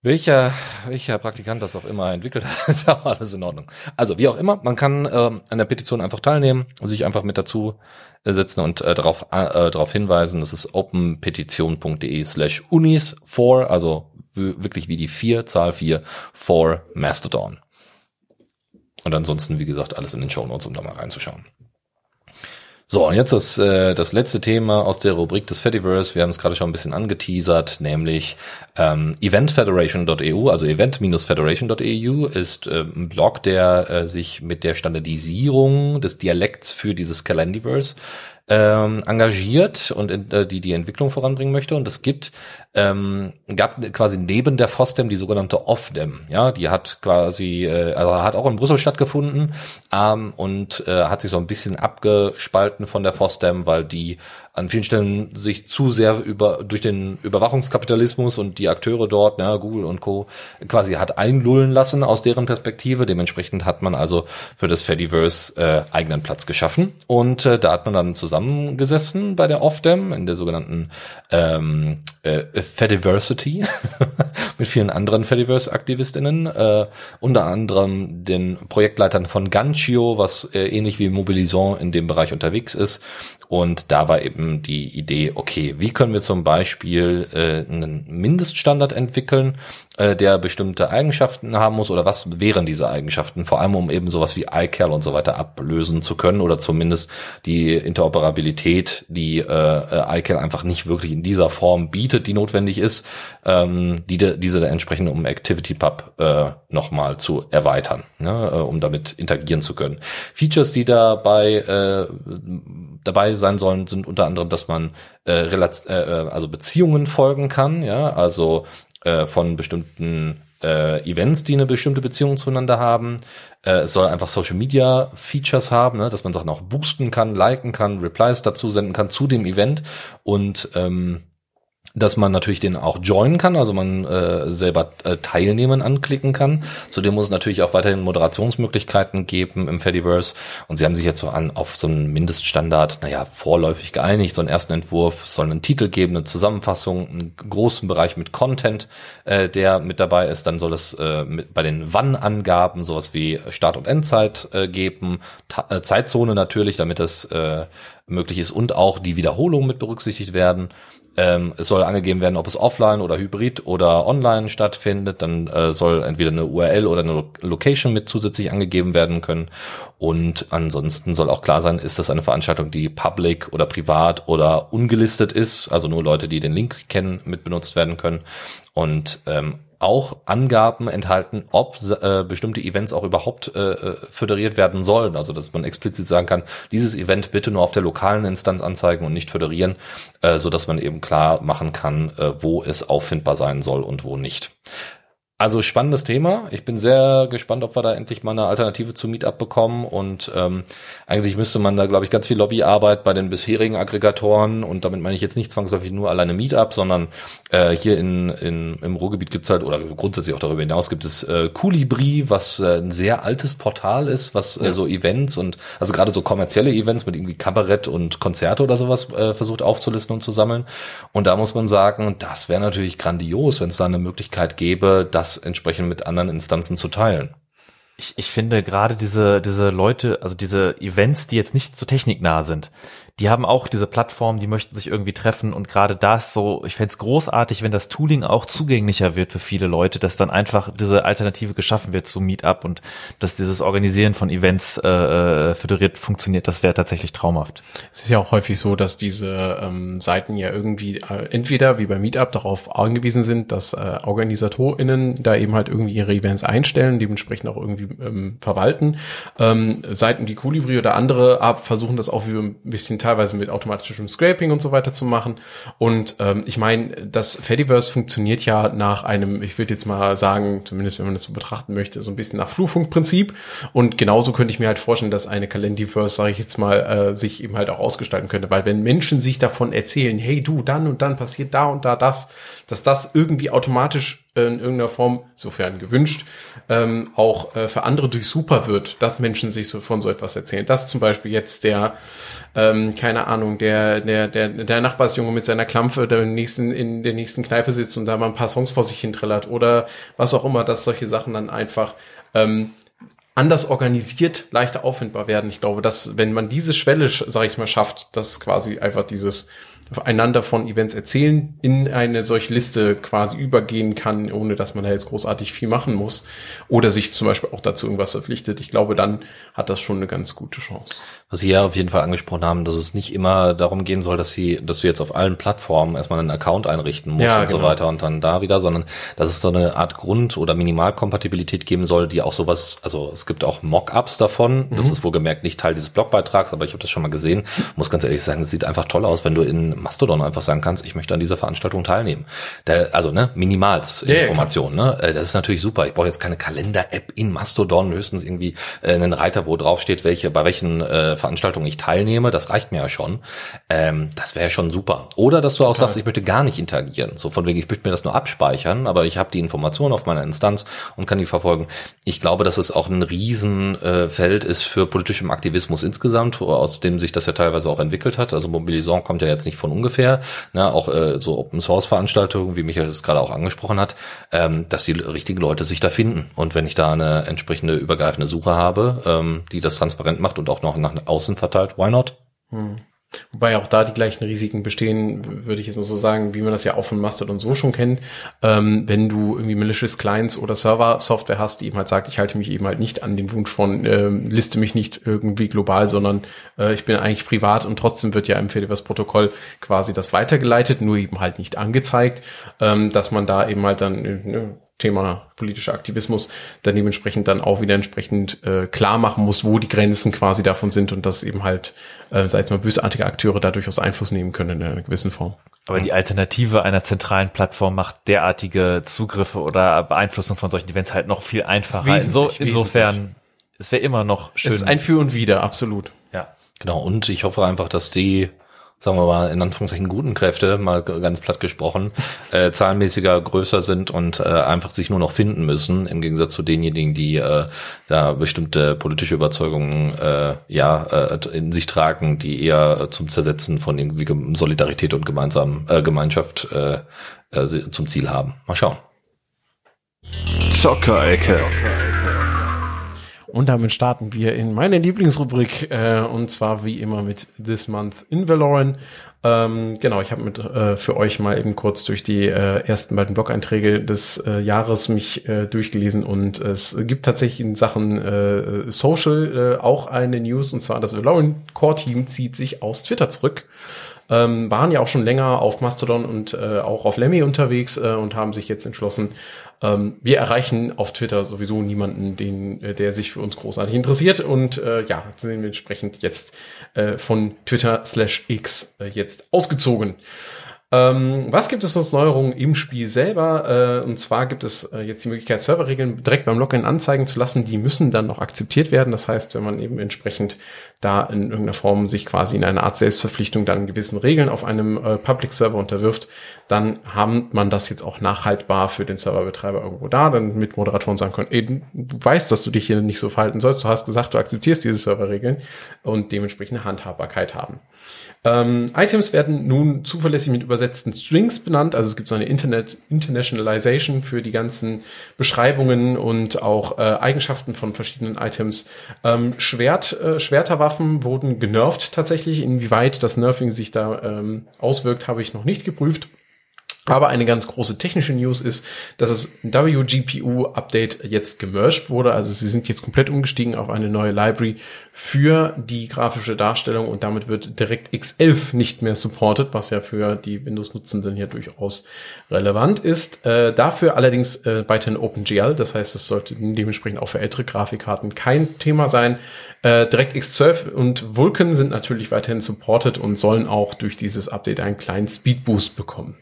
Welcher, welcher Praktikant das auch immer entwickelt hat, ist auch alles in Ordnung. Also wie auch immer, man kann ähm, an der Petition einfach teilnehmen und sich einfach mit dazu äh, setzen und äh, darauf, äh, darauf hinweisen, das ist openpetition.de slash unis for, also wirklich wie die vier, Zahl vier, for Mastodon. Und ansonsten, wie gesagt, alles in den Show Notes, um da mal reinzuschauen. So, und jetzt das, äh, das letzte Thema aus der Rubrik des Fediverse. Wir haben es gerade schon ein bisschen angeteasert, nämlich ähm, eventfederation.eu, also event-federation.eu ist äh, ein Blog, der äh, sich mit der Standardisierung des Dialekts für dieses Calendiverse ähm, engagiert und in, äh, die die Entwicklung voranbringen möchte. Und es gibt ähm, gab quasi neben der FOSDEM die sogenannte OFDEM. Ja, die hat quasi, äh, also hat auch in Brüssel stattgefunden ähm, und äh, hat sich so ein bisschen abgespalten von der FOSDEM, weil die an vielen Stellen sich zu sehr über durch den Überwachungskapitalismus und die Akteure dort, ja, Google und Co. quasi hat einlullen lassen aus deren Perspektive. Dementsprechend hat man also für das Fediverse äh, eigenen Platz geschaffen und äh, da hat man dann zusammengesessen bei der OFDEM in der sogenannten ähm, äh, Fediversity mit vielen anderen Fediverse-AktivistInnen, äh, unter anderem den Projektleitern von Ganchio, was äh, ähnlich wie Mobilisant in dem Bereich unterwegs ist. Und da war eben die Idee, okay, wie können wir zum Beispiel äh, einen Mindeststandard entwickeln, äh, der bestimmte Eigenschaften haben muss oder was wären diese Eigenschaften, vor allem um eben sowas wie iCal und so weiter ablösen zu können oder zumindest die Interoperabilität, die äh, iCal einfach nicht wirklich in dieser Form bietet, die notwendig ist, ähm, die diese entsprechend um ActivityPub äh, nochmal zu erweitern, ne, äh, um damit interagieren zu können. Features, die dabei äh, dabei sein sollen, sind unter anderem, dass man äh, Relaz äh, äh, also Beziehungen folgen kann, ja, also äh, von bestimmten äh, Events, die eine bestimmte Beziehung zueinander haben. Äh, es soll einfach Social Media Features haben, ne, dass man Sachen auch boosten kann, liken kann, Replies dazu senden kann zu dem Event und ähm, dass man natürlich den auch joinen kann, also man äh, selber äh, teilnehmen anklicken kann. Zudem muss es natürlich auch weiterhin Moderationsmöglichkeiten geben im Fediverse. Und sie haben sich jetzt so an auf so einen Mindeststandard, naja, vorläufig geeinigt, so einen ersten Entwurf, soll einen Titel geben, eine Zusammenfassung, einen großen Bereich mit Content, äh, der mit dabei ist, dann soll es äh, mit, bei den Wann-Angaben sowas wie Start- und Endzeit äh, geben, Ta äh, Zeitzone natürlich, damit es äh, möglich ist. Und auch die Wiederholung mit berücksichtigt werden. Ähm, es soll angegeben werden, ob es offline oder hybrid oder online stattfindet. Dann äh, soll entweder eine URL oder eine Location mit zusätzlich angegeben werden können. Und ansonsten soll auch klar sein, ist das eine Veranstaltung, die public oder privat oder ungelistet ist. Also nur Leute, die den Link kennen, mit benutzt werden können. Und ähm, auch Angaben enthalten, ob äh, bestimmte Events auch überhaupt äh, äh, föderiert werden sollen. Also dass man explizit sagen kann, dieses Event bitte nur auf der lokalen Instanz anzeigen und nicht föderieren, äh, so dass man eben klar machen kann, äh, wo es auffindbar sein soll und wo nicht. Also spannendes Thema. Ich bin sehr gespannt, ob wir da endlich mal eine Alternative zu Meetup bekommen. Und ähm, eigentlich müsste man da, glaube ich, ganz viel Lobbyarbeit bei den bisherigen Aggregatoren. Und damit meine ich jetzt nicht zwangsläufig nur alleine Meetup, sondern äh, hier in, in, im Ruhrgebiet gibt's halt, oder grundsätzlich auch darüber hinaus gibt es äh, Colibri, was äh, ein sehr altes Portal ist, was äh, so Events und also gerade so kommerzielle Events mit irgendwie Kabarett und Konzerte oder sowas äh, versucht aufzulisten und zu sammeln. Und da muss man sagen, das wäre natürlich grandios, wenn es da eine Möglichkeit gäbe, dass das entsprechend mit anderen Instanzen zu teilen. Ich, ich finde gerade diese, diese Leute, also diese Events, die jetzt nicht so techniknah sind, die haben auch diese Plattform, die möchten sich irgendwie treffen und gerade das so, ich fände großartig, wenn das Tooling auch zugänglicher wird für viele Leute, dass dann einfach diese Alternative geschaffen wird zu Meetup und dass dieses Organisieren von Events äh, äh, föderiert funktioniert, das wäre tatsächlich traumhaft. Es ist ja auch häufig so, dass diese ähm, Seiten ja irgendwie äh, entweder wie bei Meetup darauf angewiesen sind, dass äh, OrganisatorInnen da eben halt irgendwie ihre Events einstellen, dementsprechend auch irgendwie ähm, verwalten. Ähm, Seiten wie Colibri oder andere versuchen das auch wie ein bisschen teilweise mit automatischem Scraping und so weiter zu machen. Und ähm, ich meine, das Fediverse funktioniert ja nach einem, ich würde jetzt mal sagen, zumindest wenn man das so betrachten möchte, so ein bisschen nach Flurfunkprinzip. Und genauso könnte ich mir halt vorstellen, dass eine Calendiverse, sage ich jetzt mal, äh, sich eben halt auch ausgestalten könnte. Weil wenn Menschen sich davon erzählen, hey du, dann und dann passiert da und da das, dass das irgendwie automatisch in irgendeiner Form, sofern gewünscht, ähm, auch äh, für andere durchsuper wird, dass Menschen sich so von so etwas erzählen. Dass zum Beispiel jetzt der, ähm, keine Ahnung, der, der, der, der Nachbarsjunge mit seiner Klampfe der nächsten, in der nächsten Kneipe sitzt und da mal ein paar Songs vor sich hin trillert oder was auch immer, dass solche Sachen dann einfach ähm, anders organisiert leichter auffindbar werden. Ich glaube, dass wenn man diese Schwelle, sage ich mal, schafft, dass quasi einfach dieses einander von Events erzählen, in eine solche Liste quasi übergehen kann, ohne dass man da jetzt großartig viel machen muss oder sich zum Beispiel auch dazu irgendwas verpflichtet. Ich glaube, dann hat das schon eine ganz gute Chance. Was Sie ja auf jeden Fall angesprochen haben, dass es nicht immer darum gehen soll, dass Sie, dass du jetzt auf allen Plattformen erstmal einen Account einrichten musst ja, und genau. so weiter und dann da wieder, sondern dass es so eine Art Grund- oder Minimalkompatibilität geben soll, die auch sowas, also es gibt auch Mockups davon. Mhm. Das ist wohlgemerkt nicht Teil dieses Blogbeitrags, aber ich habe das schon mal gesehen. Muss ganz ehrlich sagen, es sieht einfach toll aus, wenn du in Mastodon einfach sagen kannst, ich möchte an dieser Veranstaltung teilnehmen. Der, also ne, minimals ja, Information. ne? Äh, das ist natürlich super. Ich brauche jetzt keine Kalender-App in Mastodon, höchstens irgendwie äh, einen Reiter, wo drauf steht, welche, bei welchen äh, Veranstaltungen ich teilnehme. Das reicht mir ja schon. Ähm, das wäre ja schon super. Oder dass du auch Total. sagst, ich möchte gar nicht interagieren. So von wegen, ich möchte mir das nur abspeichern, aber ich habe die Information auf meiner Instanz und kann die verfolgen. Ich glaube, dass es auch ein Riesenfeld äh, ist für politischem Aktivismus insgesamt, aus dem sich das ja teilweise auch entwickelt hat. Also Mobilisation kommt ja jetzt nicht von ungefähr, ne, auch äh, so Open Source Veranstaltungen, wie Michael das gerade auch angesprochen hat, ähm, dass die richtigen Leute sich da finden. Und wenn ich da eine entsprechende übergreifende Suche habe, ähm, die das transparent macht und auch noch nach außen verteilt, why not? Hm. Wobei auch da die gleichen Risiken bestehen, würde ich jetzt mal so sagen, wie man das ja auch von Mastodon so schon kennt. Ähm, wenn du irgendwie malicious Clients oder Server-Software hast, die eben halt sagt, ich halte mich eben halt nicht an den Wunsch von, äh, liste mich nicht irgendwie global, sondern äh, ich bin eigentlich privat und trotzdem wird ja im Fediverse-Protokoll quasi das weitergeleitet, nur eben halt nicht angezeigt, ähm, dass man da eben halt dann äh, Thema politischer Aktivismus dann dementsprechend dann auch wieder entsprechend äh, klar machen muss, wo die Grenzen quasi davon sind und dass eben halt, äh, sag ich mal, bösartige Akteure da durchaus Einfluss nehmen können in einer gewissen Form. Aber die Alternative einer zentralen Plattform macht derartige Zugriffe oder Beeinflussung von solchen Events halt noch viel einfacher. Inso, insofern, es wäre immer noch schön. Es ist ein Für und Wider, absolut. Ja. Genau, und ich hoffe einfach, dass die sagen wir mal, in Anführungszeichen guten Kräfte, mal ganz platt gesprochen, äh, zahlenmäßiger größer sind und äh, einfach sich nur noch finden müssen, im Gegensatz zu denjenigen, die äh, da bestimmte politische Überzeugungen äh, ja äh, in sich tragen, die eher zum Zersetzen von irgendwie Solidarität und gemeinsam äh, Gemeinschaft äh, äh, zum Ziel haben. Mal schauen. Zockerecke. Und damit starten wir in meine Lieblingsrubrik äh, und zwar wie immer mit This Month in Valoran. Ähm, genau, ich habe mit äh, für euch mal eben kurz durch die äh, ersten beiden Blog-Einträge des äh, Jahres mich äh, durchgelesen und es gibt tatsächlich in Sachen äh, Social äh, auch eine News und zwar das Valoran Core Team zieht sich aus Twitter zurück. Ähm, waren ja auch schon länger auf Mastodon und auch auf Lemmy unterwegs und haben sich jetzt entschlossen, ähm, wir erreichen auf Twitter sowieso niemanden, den, der sich für uns großartig interessiert und ja, sind entsprechend jetzt äh, von Twitter slash X äh, jetzt ausgezogen. Ähm, was gibt es sonst Neuerungen im Spiel selber? Äh, und zwar gibt es äh, jetzt die Möglichkeit, Serverregeln direkt beim Login anzeigen zu lassen. Die müssen dann noch akzeptiert werden. Das heißt, wenn man eben entsprechend da in irgendeiner Form sich quasi in einer Art Selbstverpflichtung dann gewissen Regeln auf einem äh, Public Server unterwirft, dann haben man das jetzt auch nachhaltbar für den Serverbetreiber irgendwo da, dann mit Moderatoren sagen können, ey, du weißt, dass du dich hier nicht so verhalten sollst. Du hast gesagt, du akzeptierst diese Serverregeln und dementsprechend Handhabbarkeit haben. Ähm, Items werden nun zuverlässig mit übersetzten Strings benannt. Also es gibt so eine Internet Internationalization für die ganzen Beschreibungen und auch äh, Eigenschaften von verschiedenen Items. Ähm, Schwert, äh, Schwerterwaffen wurden genervt tatsächlich. Inwieweit das Nerfing sich da ähm, auswirkt, habe ich noch nicht geprüft. Aber eine ganz große technische News ist, dass das WGPU-Update jetzt gemerged wurde. Also sie sind jetzt komplett umgestiegen auf eine neue Library für die grafische Darstellung und damit wird DirectX 11 nicht mehr supported, was ja für die Windows-Nutzenden hier durchaus relevant ist. Äh, dafür allerdings äh, weiterhin OpenGL, das heißt, es sollte dementsprechend auch für ältere Grafikkarten kein Thema sein. Äh, DirectX 12 und Vulkan sind natürlich weiterhin supported und sollen auch durch dieses Update einen kleinen Speedboost bekommen.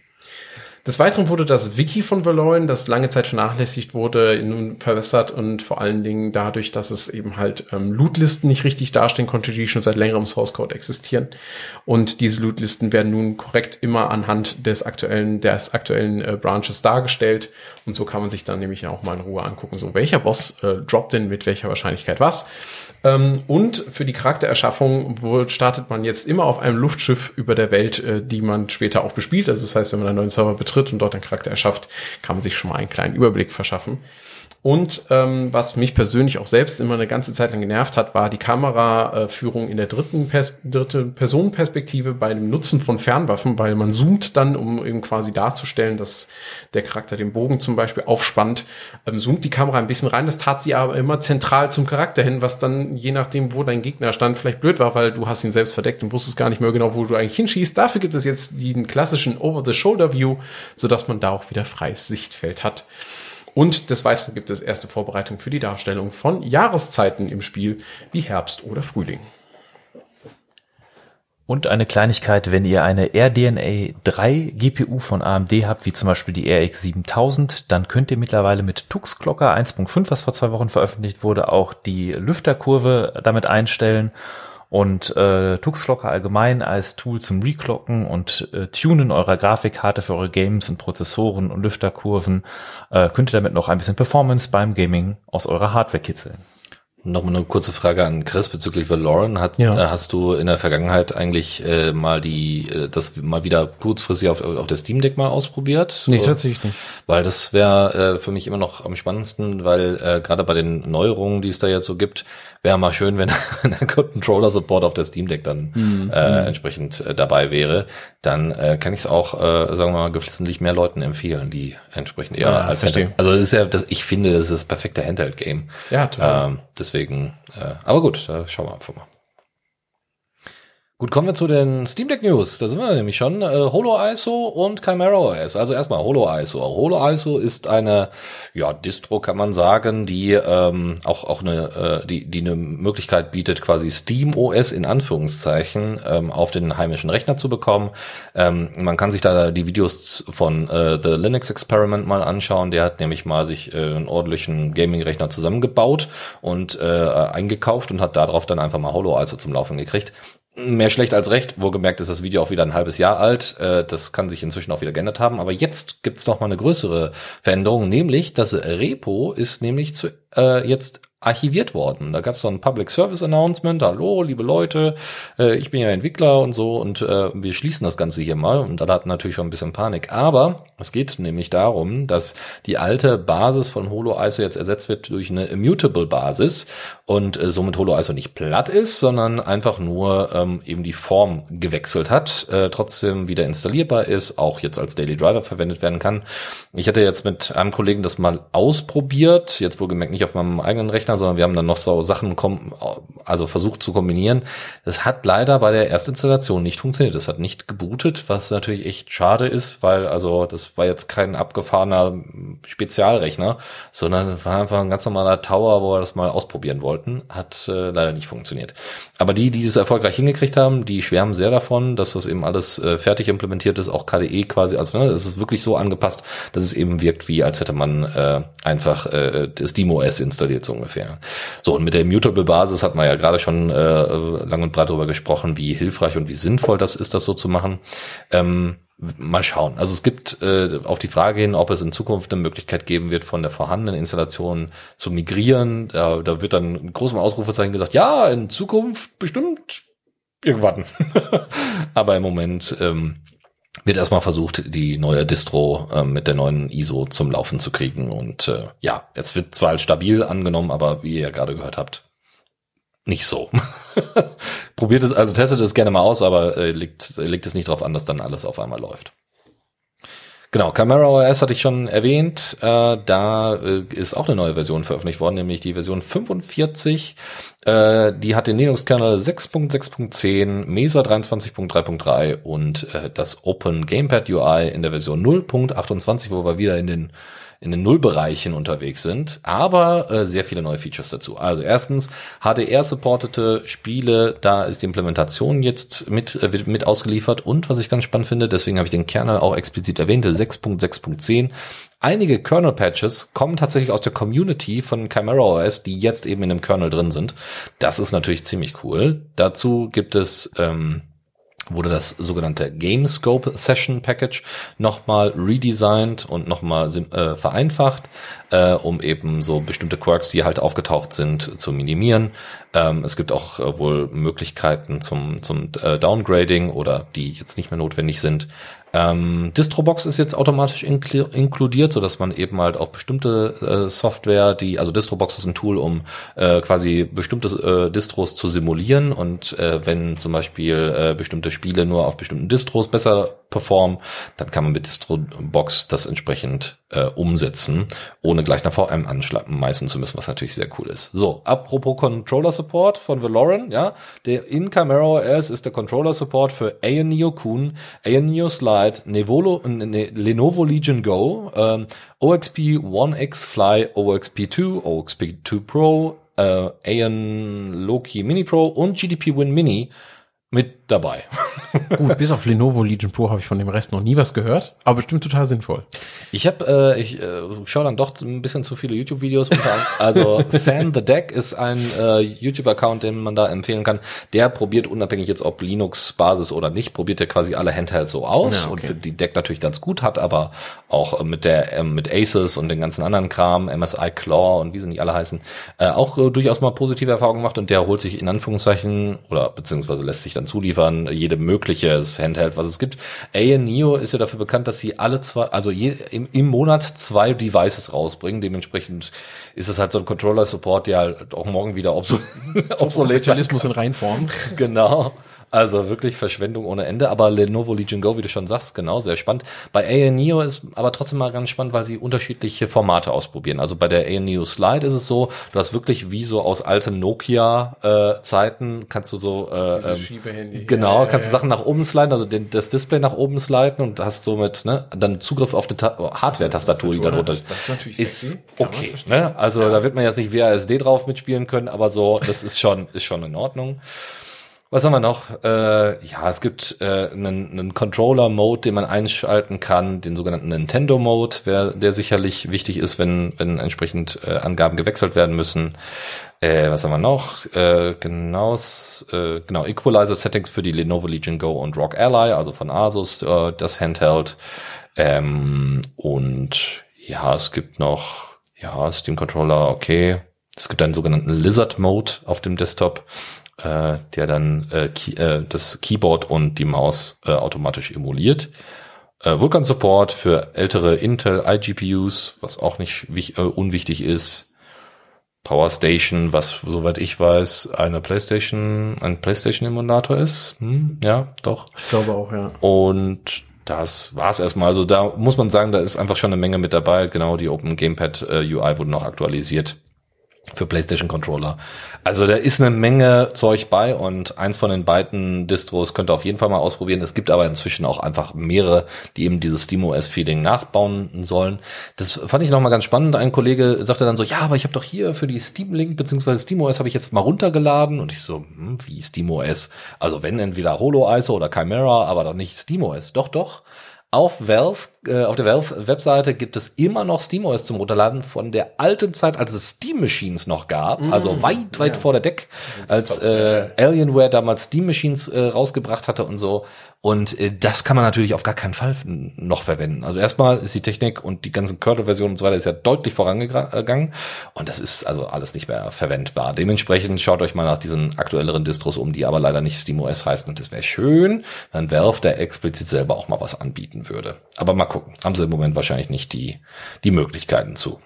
Des Weiteren wurde das Wiki von Valoran, das lange Zeit vernachlässigt wurde, nun verbessert und vor allen Dingen dadurch, dass es eben halt ähm, Lootlisten nicht richtig darstellen konnte, die schon seit längerem Source Code existieren. Und diese Lootlisten werden nun korrekt immer anhand des aktuellen, des aktuellen äh, Branches dargestellt. Und so kann man sich dann nämlich auch mal in Ruhe angucken, so welcher Boss äh, droppt denn mit welcher Wahrscheinlichkeit was. Ähm, und für die Charaktererschaffung wo startet man jetzt immer auf einem Luftschiff über der Welt, äh, die man später auch bespielt. Also das heißt, wenn man einen neuen Server betritt und dort einen Charakter erschafft, kann man sich schon mal einen kleinen Überblick verschaffen. Und ähm, was mich persönlich auch selbst immer eine ganze Zeit lang genervt hat, war die Kameraführung in der dritten, Pers dritte Personenperspektive bei dem Nutzen von Fernwaffen, weil man zoomt dann, um eben quasi darzustellen, dass der Charakter den Bogen zum Beispiel aufspannt, ähm, zoomt die Kamera ein bisschen rein. Das tat sie aber immer zentral zum Charakter hin, was dann je nachdem, wo dein Gegner stand, vielleicht blöd war, weil du hast ihn selbst verdeckt und wusstest gar nicht mehr genau, wo du eigentlich hinschießt. Dafür gibt es jetzt den klassischen Over-the-Shoulder-View, sodass man da auch wieder freies Sichtfeld hat. Und des Weiteren gibt es erste Vorbereitungen für die Darstellung von Jahreszeiten im Spiel, wie Herbst oder Frühling. Und eine Kleinigkeit, wenn ihr eine RDNA 3 GPU von AMD habt, wie zum Beispiel die RX 7000, dann könnt ihr mittlerweile mit Tux Clocker 1.5, was vor zwei Wochen veröffentlicht wurde, auch die Lüfterkurve damit einstellen und äh, Tuxclocker allgemein als Tool zum Reclocken und äh, Tunen eurer Grafikkarte für eure Games und Prozessoren und Lüfterkurven äh, könnt ihr damit noch ein bisschen Performance beim Gaming aus eurer Hardware kitzeln. Nochmal eine kurze Frage an Chris bezüglich Valoran. Hat, ja. äh, hast du in der Vergangenheit eigentlich äh, mal die äh, das mal wieder kurzfristig auf, auf der Steam Deck mal ausprobiert? Nee, Oder? tatsächlich nicht. Weil das wäre äh, für mich immer noch am spannendsten, weil äh, gerade bei den Neuerungen, die es da jetzt so gibt, wäre mal schön, wenn ein Controller Support auf der Steam Deck dann mhm. äh, mhm. entsprechend äh, dabei wäre. Dann äh, kann ich es auch, äh, sagen wir mal, geflissentlich mehr Leuten empfehlen, die entsprechend eher ja, als. Also es ist ja, das, ich finde, das ist das perfekte Handheld-Game. Ja, total. Ähm, deswegen, äh, aber gut, äh, schauen wir einfach mal. Gut, kommen wir zu den Steam Deck News. Da sind wir nämlich schon. Äh, Holo ISO und Chimera OS. Also erstmal Holo ISO. Holo ISO ist eine ja, Distro, kann man sagen, die ähm, auch auch eine äh, die die eine Möglichkeit bietet, quasi Steam OS in Anführungszeichen ähm, auf den heimischen Rechner zu bekommen. Ähm, man kann sich da die Videos von äh, The Linux Experiment mal anschauen. Der hat nämlich mal sich äh, einen ordentlichen Gaming-Rechner zusammengebaut und äh, eingekauft und hat darauf dann einfach mal Holo ISO zum Laufen gekriegt Mehr schlecht als recht. Wohlgemerkt ist das Video auch wieder ein halbes Jahr alt. Äh, Das kann sich inzwischen auch wieder geändert haben. Aber jetzt gibt's noch mal eine größere Veränderung, nämlich das Repo ist nämlich zu, äh, jetzt archiviert worden. Da gab es so ein Public Service Announcement. Hallo, liebe Leute, äh, ich bin ja Entwickler und so und äh, wir schließen das Ganze hier mal. Und da hatten natürlich schon ein bisschen Panik. Aber es geht nämlich darum, dass die alte Basis von HoloISO jetzt ersetzt wird durch eine Immutable Basis und äh, somit HoloISO nicht platt ist, sondern einfach nur ähm, eben die Form gewechselt hat, äh, trotzdem wieder installierbar ist, auch jetzt als Daily Driver verwendet werden kann. Ich hatte jetzt mit einem Kollegen das mal ausprobiert, jetzt wohlgemerkt nicht auf meinem eigenen Rechner, sondern wir haben dann noch so Sachen also versucht zu kombinieren. Das hat leider bei der Erstinstallation nicht funktioniert. Das hat nicht gebootet, was natürlich echt schade ist, weil also das war jetzt kein abgefahrener Spezialrechner, sondern war einfach ein ganz normaler Tower, wo wir das mal ausprobieren wollten. Hat äh, leider nicht funktioniert. Aber die, die es erfolgreich hingekriegt haben, die schwärmen sehr davon, dass das eben alles äh, fertig implementiert ist, auch KDE quasi, also ne, es ist wirklich so angepasst, dass es eben wirkt, wie als hätte man äh, einfach äh, das DemoS installiert, so ungefähr. So, und mit der Immutable Basis hat man ja gerade schon äh, lang und breit darüber gesprochen, wie hilfreich und wie sinnvoll das ist, das so zu machen. Ähm, Mal schauen. Also es gibt äh, auf die Frage hin, ob es in Zukunft eine Möglichkeit geben wird, von der vorhandenen Installation zu migrieren. Da, da wird dann in großem Ausrufezeichen gesagt, ja, in Zukunft bestimmt irgendwann. Aber im Moment ähm, wird erstmal versucht, die neue Distro äh, mit der neuen ISO zum Laufen zu kriegen. Und äh, ja, jetzt wird zwar als stabil angenommen, aber wie ihr ja gerade gehört habt, nicht so. Probiert es, also testet es gerne mal aus, aber äh, legt, legt es nicht darauf an, dass dann alles auf einmal läuft. Genau, Camera OS hatte ich schon erwähnt. Äh, da äh, ist auch eine neue Version veröffentlicht worden, nämlich die Version 45. Äh, die hat den Linux-Kernel 6.6.10, Mesa 23.3.3 und äh, das Open Gamepad UI in der Version 0.28, wo wir wieder in den in den Nullbereichen unterwegs sind, aber äh, sehr viele neue Features dazu. Also erstens HDR-supportete Spiele, da ist die Implementation jetzt mit, äh, mit ausgeliefert und was ich ganz spannend finde, deswegen habe ich den Kernel auch explizit erwähnt, 6.6.10. Einige Kernel-Patches kommen tatsächlich aus der Community von Chimera OS, die jetzt eben in dem Kernel drin sind. Das ist natürlich ziemlich cool. Dazu gibt es ähm, wurde das sogenannte GameScope Session Package nochmal redesigned und nochmal äh, vereinfacht, äh, um eben so bestimmte Quirks, die halt aufgetaucht sind, zu minimieren. Ähm, es gibt auch äh, wohl Möglichkeiten zum, zum äh, Downgrading oder die jetzt nicht mehr notwendig sind. Ähm, Distrobox ist jetzt automatisch inkl inkludiert, so dass man eben halt auch bestimmte äh, Software, die, also Distrobox ist ein Tool, um äh, quasi bestimmte äh, Distros zu simulieren und äh, wenn zum Beispiel äh, bestimmte Spiele nur auf bestimmten Distros besser performen, dann kann man mit Distrobox das entsprechend äh, umsetzen, ohne gleich nach VM anschmeißen zu müssen, was natürlich sehr cool ist. So, apropos Controller Support von Valoran, ja, der in Chimera OS ist der Controller Support für ANEO Kun, ANEO Slide, Nevolo, ne, Lenovo Legion Go, ähm, OXP One X Fly, OXP 2, OXP 2 Pro, äh, AN Loki Mini Pro und GDP Win Mini mit dabei. Gut, bis auf Lenovo Legion Pro habe ich von dem Rest noch nie was gehört, aber bestimmt total sinnvoll. Ich habe, äh, ich äh, schaue dann doch ein bisschen zu viele YouTube-Videos. Also Fan the Deck ist ein äh, YouTube-Account, den man da empfehlen kann. Der probiert unabhängig jetzt ob Linux-Basis oder nicht, probiert er quasi alle Handhelds so aus Ja, okay. und die Deck natürlich ganz gut hat, aber auch äh, mit der äh, mit Aces und den ganzen anderen Kram, MSI Claw und wie sie nicht alle heißen, äh, auch äh, durchaus mal positive Erfahrungen gemacht und der holt sich in Anführungszeichen oder beziehungsweise lässt sich dann zuliefern jede mögliche Handheld, was es gibt. AN Neo ist ja dafür bekannt, dass sie alle zwei, also je, im, im Monat zwei Devices rausbringen. Dementsprechend ist es halt so ein Controller-Support, der halt auch morgen wieder obso obsolet Sozialismus in Reinform. Genau. Also wirklich Verschwendung ohne Ende. Aber Lenovo Legion Go, wie du schon sagst, genau, sehr spannend. Bei ANEO ist aber trotzdem mal ganz spannend, weil sie unterschiedliche Formate ausprobieren. Also bei der ANEO Slide ist es so, du hast wirklich wie so aus alten Nokia-Zeiten, kannst du so äh, ähm, Schiebehandy. Genau, Ja, kannst du ja, Sachen nach oben sliden, also den, das Display nach oben sliden und hast somit ne, dann Zugriff auf die Ta- Hardware-Tastatur, die da drunter Das ist natürlich ist okay. Ne? Also da wird man jetzt nicht WASD drauf mitspielen können, aber so, das ist schon, ist schon in Ordnung. Was haben wir noch? Äh, ja, es gibt äh, einen, einen Controller-Mode, den man einschalten kann, den sogenannten Nintendo-Mode, wer, der sicherlich wichtig ist, wenn, wenn entsprechend äh, Angaben gewechselt werden müssen. Äh, was haben wir noch? Äh, genau, äh, genau, Equalizer-Settings für die Lenovo Legion Go und Rock Ally, also von Asus, äh, das Handheld. Ähm, und ja, es gibt noch, ja, Steam Controller, okay. Es gibt einen sogenannten Lizard Mode auf dem Desktop äh, der dann äh, Key, äh, das Keyboard und die Maus äh, automatisch emuliert. Äh, Vulkan Support für ältere Intel iGPUs, was auch nicht wich, äh, unwichtig ist. Power Station, was soweit ich weiß, eine PlayStation, ein PlayStation Emulator ist. Hm, ja, doch. Ich glaube auch, ja. Und das war's erstmal. Also da muss man sagen, da ist einfach schon eine Menge mit dabei. Genau, die Open Gamepad äh, UI wurde noch aktualisiert für PlayStation Controller. Also da ist eine Menge Zeug bei und eins von den beiden Distros könnt ihr auf jeden Fall mal ausprobieren. Es gibt aber inzwischen auch einfach mehrere, die eben dieses SteamOS-Feeling nachbauen sollen. Das fand ich nochmal ganz spannend. Ein Kollege sagte dann so, ja, aber ich habe doch hier für die Steam Link beziehungsweise SteamOS habe ich jetzt mal runtergeladen und ich so, hm, wie SteamOS? Also wenn entweder HoloISO oder Chimera, aber doch nicht SteamOS. Doch, doch. Auf Valve, äh, auf der Valve-Webseite gibt es immer noch SteamOS zum Runterladen von der alten Zeit, als es Steam Machines noch gab, mm, also weit, weit ja. vor der Deck, als äh, Alienware damals Steam Machines äh, rausgebracht hatte und so. Und äh, das kann man natürlich auf gar keinen Fall noch verwenden. Also erstmal ist die Technik und die ganzen Kernel-Versionen und so weiter ist ja deutlich vorangegangen. Und das ist also alles nicht mehr verwendbar. Dementsprechend schaut euch mal nach diesen aktuelleren Distros um, die aber leider nicht SteamOS heißen. Und das wäre schön, wenn Valve da explizit selber auch mal was anbieten würde. Aber mal gucken. Haben sie im Moment wahrscheinlich nicht die, die Möglichkeiten zu.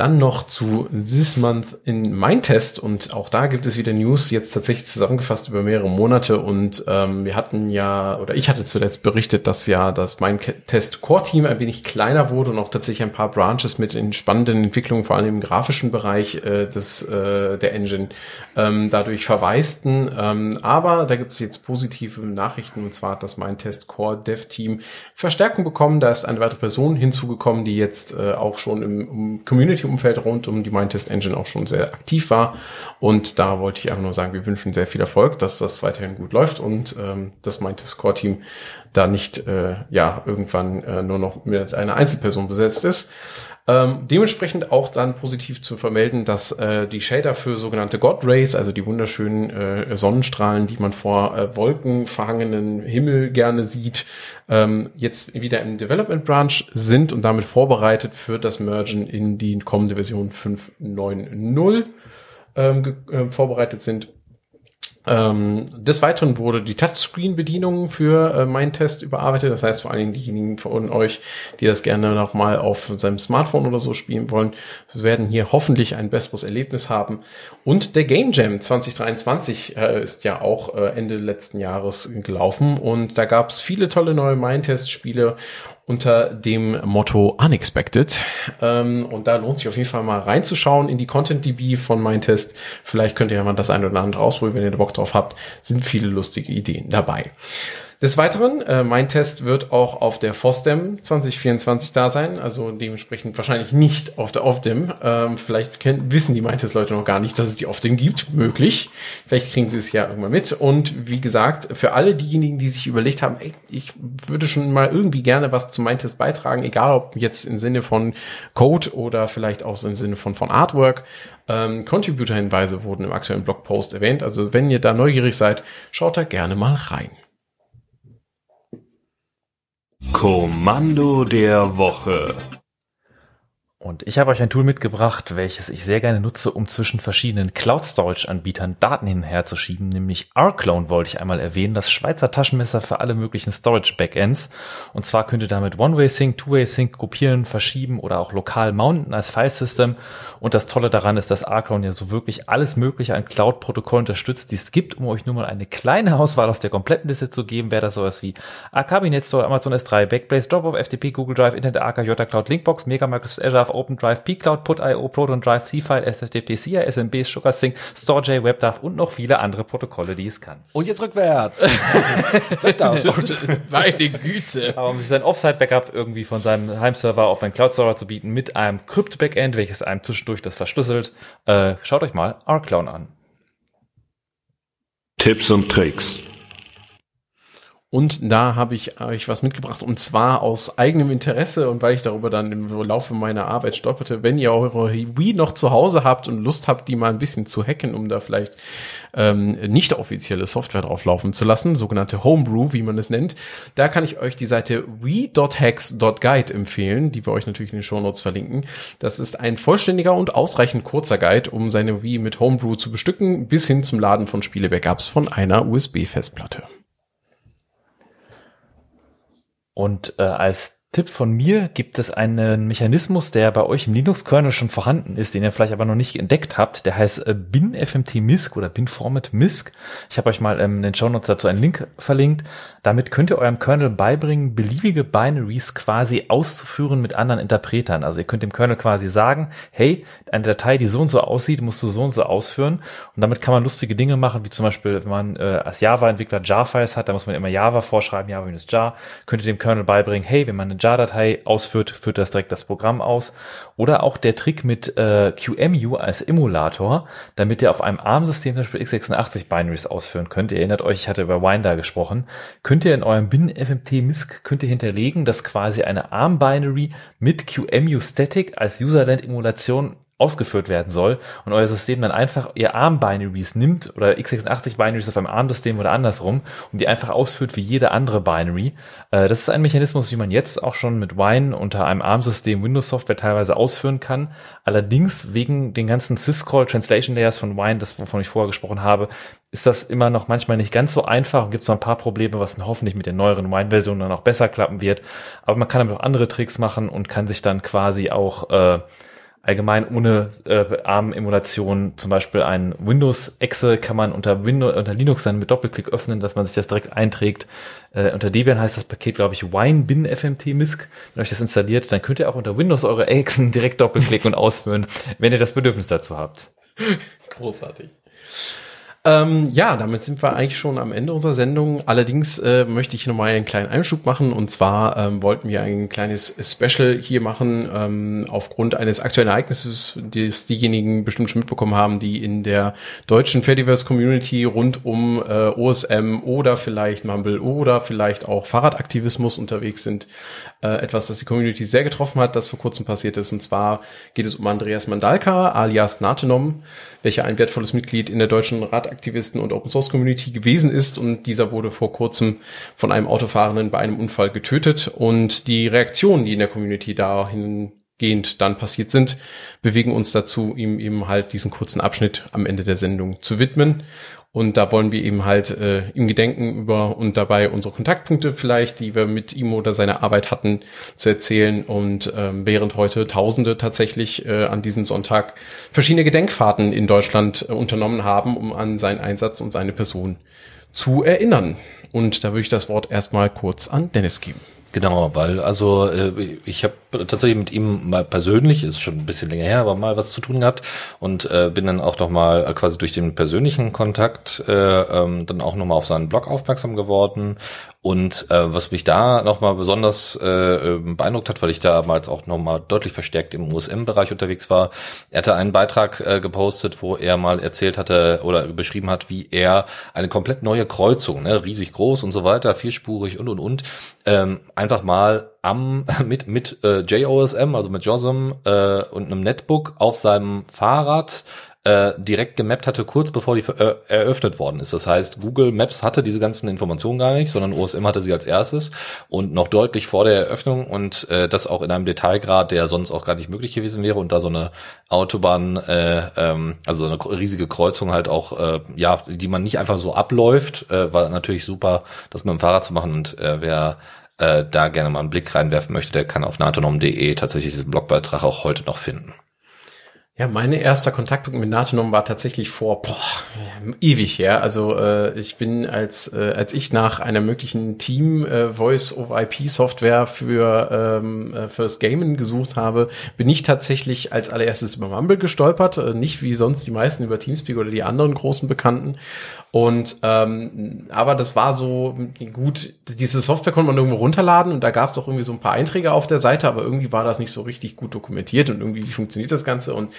Dann noch zu This Month in Mein Test. Und auch da gibt es wieder News, jetzt tatsächlich zusammengefasst über mehrere Monate. Und ähm, wir hatten ja, oder ich hatte zuletzt berichtet, dass ja das Mein Test Core Team ein wenig kleiner wurde und auch tatsächlich ein paar Branches mit in spannenden Entwicklungen, vor allem im grafischen Bereich äh, des, äh, der Engine, ähm, dadurch verwaisten. Ähm, aber da gibt es jetzt positive Nachrichten. Und zwar hat das Mein Test Core Dev Team Verstärkung bekommen, da ist eine weitere Person hinzugekommen, die jetzt äh, auch schon im, im Community Umfeld rund um die Mindtest Engine auch schon sehr aktiv war. Und da wollte ich einfach nur sagen, wir wünschen sehr viel Erfolg, dass das weiterhin gut läuft und ähm, das Mindtest Core Team da nicht äh, ja irgendwann äh, nur noch mit einer Einzelperson besetzt ist. Ähm, dementsprechend auch dann positiv zu vermelden, dass äh, die Shader für sogenannte God Rays, also die wunderschönen äh, Sonnenstrahlen, die man vor äh, wolkenverhangenen Himmel gerne sieht, ähm, jetzt wieder im Development Branch sind und damit vorbereitet für das Mergen in die kommende Version 5.9.0 ähm, äh, vorbereitet sind. Ähm, des Weiteren wurde die Touchscreen-Bedienung für äh, meinen Test überarbeitet. Das heißt, vor allen Dingen diejenigen von euch, die das gerne noch mal auf seinem Smartphone oder so spielen wollen, werden hier hoffentlich ein besseres Erlebnis haben. Und der Game Jam 2023 äh, ist ja auch äh, Ende letzten Jahres gelaufen und da gab es viele tolle neue Mindtest-Spiele unter dem Motto Unexpected. Ähm, und da lohnt sich auf jeden Fall mal reinzuschauen in die Content-DB von Mindtest. Vielleicht könnt ihr ja mal das eine oder andere ausprobieren, wenn ihr Bock drauf habt. Sind viele lustige Ideen dabei. Des Weiteren, äh, mein Test wird auch auf der FOSDEM 2024 da sein, also dementsprechend wahrscheinlich nicht auf der OFDEM. Ähm, vielleicht kennen, wissen die Mindtest-Leute noch gar nicht, dass es die OFDEM gibt, möglich. Vielleicht kriegen sie es ja irgendwann mit. Und wie gesagt, für alle diejenigen, die sich überlegt haben, ey, ich würde schon mal irgendwie gerne was zum Mindtest beitragen, egal ob jetzt im Sinne von Code oder vielleicht auch im Sinne von, von Artwork, ähm, Contributor-Hinweise wurden im aktuellen Blogpost erwähnt. Also wenn ihr da neugierig seid, schaut da gerne mal rein. Kommando der Woche. Und ich habe euch ein Tool mitgebracht, welches ich sehr gerne nutze, um zwischen verschiedenen Cloud-Storage-Anbietern Daten hin und her zu schieben, nämlich R-Clone wollte ich einmal erwähnen, das Schweizer Taschenmesser für alle möglichen Storage-Backends. Und zwar könnt ihr damit One-Way-Sync, Two-Way-Sync kopieren, verschieben oder auch lokal mounten als File-System. Und das Tolle daran ist, dass R-Clone ja so wirklich alles mögliche an Cloud-Protokollen unterstützt, die es gibt, um euch nur mal eine kleine Auswahl aus der kompletten Liste zu geben, wäre das sowas wie Arcabinet Store, Amazon S3, Backblaze, Dropbox, FTP, Google Drive, Internet Arca, Jota Cloud, Linkbox, Mega Microsoft Azure, OpenDrive, pCloud, PutIO, Proton Drive, C-File, SFTP, CIA, SMB, SugarSync, StoreJ, WebDAV und noch viele andere Protokolle, die es kann. Und jetzt rückwärts. Meine Güte. Aber um sich sein Offsite-Backup irgendwie von seinem Heimserver auf einen Cloud-Server zu bieten mit einem Crypt-Backend, welches einem zwischendurch das verschlüsselt, äh, schaut euch mal R-Clown an. Tipps und Tricks. Und da habe ich euch was mitgebracht und zwar aus eigenem Interesse und weil ich darüber dann im Laufe meiner Arbeit stolperte, wenn ihr eure Wii noch zu Hause habt und Lust habt, die mal ein bisschen zu hacken, um da vielleicht ähm, nicht offizielle Software drauf laufen zu lassen, sogenannte Homebrew, wie man es nennt, da kann ich euch die Seite wii.hacks.guide empfehlen, die wir euch natürlich in den Shownotes verlinken. Das ist ein vollständiger und ausreichend kurzer Guide, um seine Wii mit Homebrew zu bestücken, bis hin zum Laden von Spiele-Backups von einer USB-Festplatte. Und äh, als Tipp von mir gibt es einen Mechanismus, der bei euch im Linux-Kernel schon vorhanden ist, den ihr vielleicht aber noch nicht entdeckt habt. Der heißt äh, BinFMT-MISC oder BinFormat-MISC. Ich habe euch mal ähm, in den Show Notes dazu einen Link verlinkt. Damit könnt ihr eurem Kernel beibringen, beliebige Binaries quasi auszuführen mit anderen Interpretern. Also ihr könnt dem Kernel quasi sagen, hey, eine Datei, die so und so aussieht, musst du so und so ausführen. Und damit kann man lustige Dinge machen, wie zum Beispiel, wenn man äh, als Java-Entwickler Jar-Files hat, da muss man immer Java vorschreiben, Java-Jar. Könnt ihr dem Kernel beibringen, hey, wenn man eine Jar-Datei ausführt, führt das direkt das Programm aus. Oder auch der Trick mit äh, QEMU als Emulator, damit ihr auf einem ARM-System zum Beispiel x86 Binaries ausführen könnt. Ihr erinnert euch, ich hatte über Winder gesprochen. Könnt ihr in eurem bin-fmt-misc könnt ihr hinterlegen, dass quasi eine ARM-Binary mit QEMU Static als Userland-Emulation ausgeführt werden soll und euer System dann einfach ihr ARM-Binaries nimmt oder x86-Binaries auf einem ARM-System oder andersrum und die einfach ausführt wie jede andere Binary. Äh, das ist ein Mechanismus, wie man jetzt auch schon mit Wine unter einem ARM-System Windows-Software teilweise ausführen kann. Allerdings wegen den ganzen Syscall Translation Layers von Wine, das wovon ich vorher gesprochen habe, ist das immer noch manchmal nicht ganz so einfach und gibt noch ein paar Probleme, was dann hoffentlich mit den neueren Wine-Versionen dann auch besser klappen wird. Aber man kann damit auch andere Tricks machen und kann sich dann quasi auch äh, allgemein ohne äh, ARM-Emulation zum Beispiel ein Windows-Exe kann man unter Windows, unter Linux dann mit Doppelklick öffnen, dass man sich das direkt einträgt. Äh, unter Debian heißt das Paket, glaube ich, winebin-fmt-misc. Wenn euch das installiert, dann könnt ihr auch unter Windows eure Exen direkt doppelklicken und ausführen, wenn ihr das Bedürfnis dazu habt. Großartig. Ähm, ja, damit sind wir eigentlich schon am Ende unserer Sendung. Allerdings äh, möchte ich nochmal einen kleinen Einschub machen. Und zwar ähm, wollten wir ein kleines Special hier machen, ähm, aufgrund eines aktuellen Ereignisses, das diejenigen bestimmt schon mitbekommen haben, die in der deutschen Fediverse Community rund um äh, OSM oder vielleicht Mumble oder vielleicht auch Fahrradaktivismus unterwegs sind. Äh, etwas, das die Community sehr getroffen hat, das vor kurzem passiert ist. Und zwar geht es um Andreas Mandalka alias Natenom, welcher ein wertvolles Mitglied in der deutschen Radaktivisten und Open Source Community gewesen ist. Und dieser wurde vor kurzem von einem Autofahrenden bei einem Unfall getötet. Und die Reaktionen, die in der Community dahingehend dann passiert sind, bewegen uns dazu, ihm eben halt diesen kurzen Abschnitt am Ende der Sendung zu widmen. Und da wollen wir eben halt äh, ihm gedenken über und dabei unsere Kontaktpunkte vielleicht, die wir mit ihm oder seiner Arbeit hatten, zu erzählen. Und ähm, während heute Tausende tatsächlich äh, an diesem Sonntag verschiedene Gedenkfahrten in Deutschland äh, unternommen haben, um an seinen Einsatz und seine Person zu erinnern. Und da würde ich das Wort erstmal kurz an Dennis geben. Genau, weil also äh, ich habe tatsächlich mit ihm mal persönlich, ist schon ein bisschen länger her, aber mal was zu tun gehabt und äh, bin dann auch noch mal äh, quasi durch den persönlichen Kontakt äh, ähm, dann auch noch mal auf seinen Blog aufmerksam geworden und äh, was mich da nochmal besonders äh, ähm, beeindruckt hat, weil ich damals auch nochmal deutlich verstärkt im USM-Bereich unterwegs war, er hatte einen Beitrag äh, gepostet, wo er mal erzählt hatte oder beschrieben hat, wie er eine komplett neue Kreuzung, ne, riesig groß und so weiter, vierspurig und und und, ähm, einfach mal am mit mit äh, JOSM, also mit JOSM äh, und einem Netbook auf seinem Fahrrad äh, direkt gemappt hatte, kurz bevor die äh, eröffnet worden ist. Das heißt, Google Maps hatte diese ganzen Informationen gar nicht, sondern OSM hatte sie als erstes und noch deutlich vor der Eröffnung und äh, das auch in einem Detailgrad, der sonst auch gar nicht möglich gewesen wäre und da so eine Autobahn, äh, ähm, also eine riesige Kreuzung halt auch, äh, ja, die man nicht einfach so abläuft, äh, war natürlich super, das mit dem Fahrrad zu machen und äh, wer äh, da gerne mal einen Blick reinwerfen möchte, der kann auf natonom.de tatsächlich diesen Blogbeitrag auch heute noch finden. Ja, meine erster Kontaktpunkt mit Natenom war tatsächlich vor boah, ewig her. Also äh, ich bin als äh, als ich nach einer möglichen Team äh, Voice over IP Software für ähm, äh, fürs Gamen gesucht habe, bin ich tatsächlich als allererstes über Mumble gestolpert, äh, nicht wie sonst die meisten über Teamspeak oder die anderen großen Bekannten. Und ähm, aber das war so gut, diese Software konnte man irgendwo runterladen und da gab es auch irgendwie so ein paar Einträge auf der Seite, aber irgendwie war das nicht so richtig gut dokumentiert und irgendwie wie funktioniert das Ganze und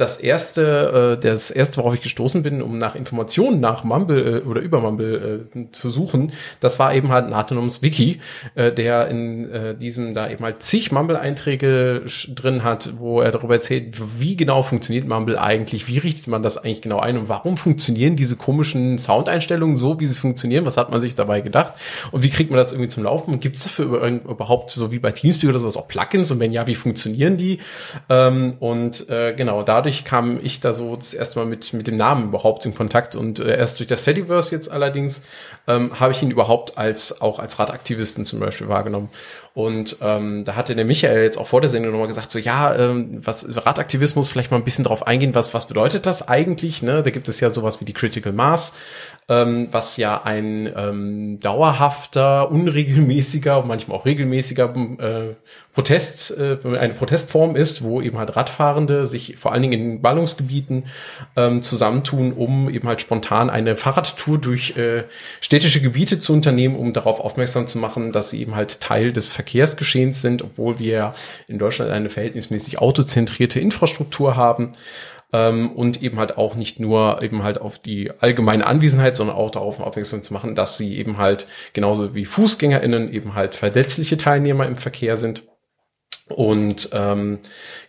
das erste, äh, das erste, worauf ich gestoßen bin, um nach Informationen nach Mumble äh, oder über Mumble äh, zu suchen, das war eben halt Natanoms Wiki, äh, der in äh, diesem da eben halt zig Mumble-Einträge drin hat, wo er darüber erzählt, wie genau funktioniert Mumble eigentlich, wie richtet man das eigentlich genau ein und warum funktionieren diese komischen Soundeinstellungen so, wie sie funktionieren, was hat man sich dabei gedacht und wie kriegt man das irgendwie zum Laufen und gibt es dafür überhaupt so wie bei Teamspeak oder sowas auch Plugins und wenn ja, wie funktionieren die? Ähm, und äh, genau, dadurch dadurch kam ich da so das erste Mal mit, mit dem Namen überhaupt in Kontakt und äh, erst durch das Fediverse jetzt allerdings ähm, habe ich ihn überhaupt als auch als Radaktivisten zum Beispiel wahrgenommen. Und ähm, da hatte der Michael jetzt auch vor der Sendung nochmal gesagt, so ja, ähm, was Radaktivismus, vielleicht mal ein bisschen drauf eingehen, was, was bedeutet das eigentlich? Ne? Da gibt es ja sowas wie die Critical Mass, ähm, was ja ein ähm, dauerhafter, unregelmäßiger, manchmal auch regelmäßiger äh, Protest, äh, eine Protestform ist, wo eben halt Radfahrende sich vor allen Dingen in Ballungsgebieten ähm, zusammentun, um eben halt spontan eine Fahrradtour durch äh, städtische Gebiete zu unternehmen, um darauf aufmerksam zu machen, dass sie eben halt Teil des Verkehrsgeschehens sind, obwohl wir in Deutschland eine verhältnismäßig autozentrierte Infrastruktur haben ähm, und eben halt auch nicht nur eben halt auf die allgemeine Anwesenheit, sondern auch darauf aufmerksam zu machen, dass sie eben halt genauso wie FußgängerInnen eben halt verletzliche Teilnehmer im Verkehr sind und ähm,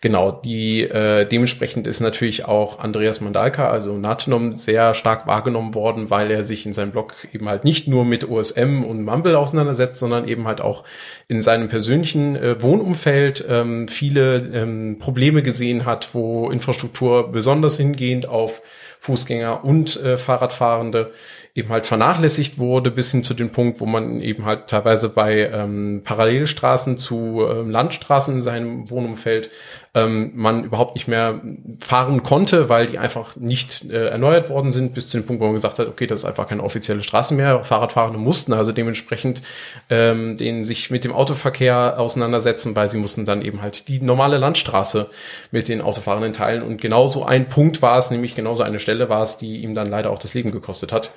genau, die äh, dementsprechend ist natürlich auch Andreas Mandalka, also Natenom, sehr stark wahrgenommen worden, weil er sich in seinem Blog eben halt nicht nur mit OSM und Mumble auseinandersetzt, sondern eben halt auch in seinem persönlichen äh, Wohnumfeld ähm, viele ähm, Probleme gesehen hat, wo Infrastruktur besonders hingehend auf Fußgänger und äh, Fahrradfahrende eben halt vernachlässigt wurde, bis hin zu dem Punkt, wo man eben halt teilweise bei ähm, Parallelstraßen zu ähm, Landstraßen in seinem Wohnumfeld ähm, man überhaupt nicht mehr fahren konnte, weil die einfach nicht äh, erneuert worden sind, bis zu dem Punkt, wo man gesagt hat, okay, das ist einfach keine offizielle Straße mehr. Fahrradfahrende mussten also dementsprechend ähm, den sich mit dem Autoverkehr auseinandersetzen, weil sie mussten dann eben halt die normale Landstraße mit den Autofahrenden teilen. Und genauso ein Punkt war es, nämlich genauso eine Stelle war es, die ihm dann leider auch das Leben gekostet hat.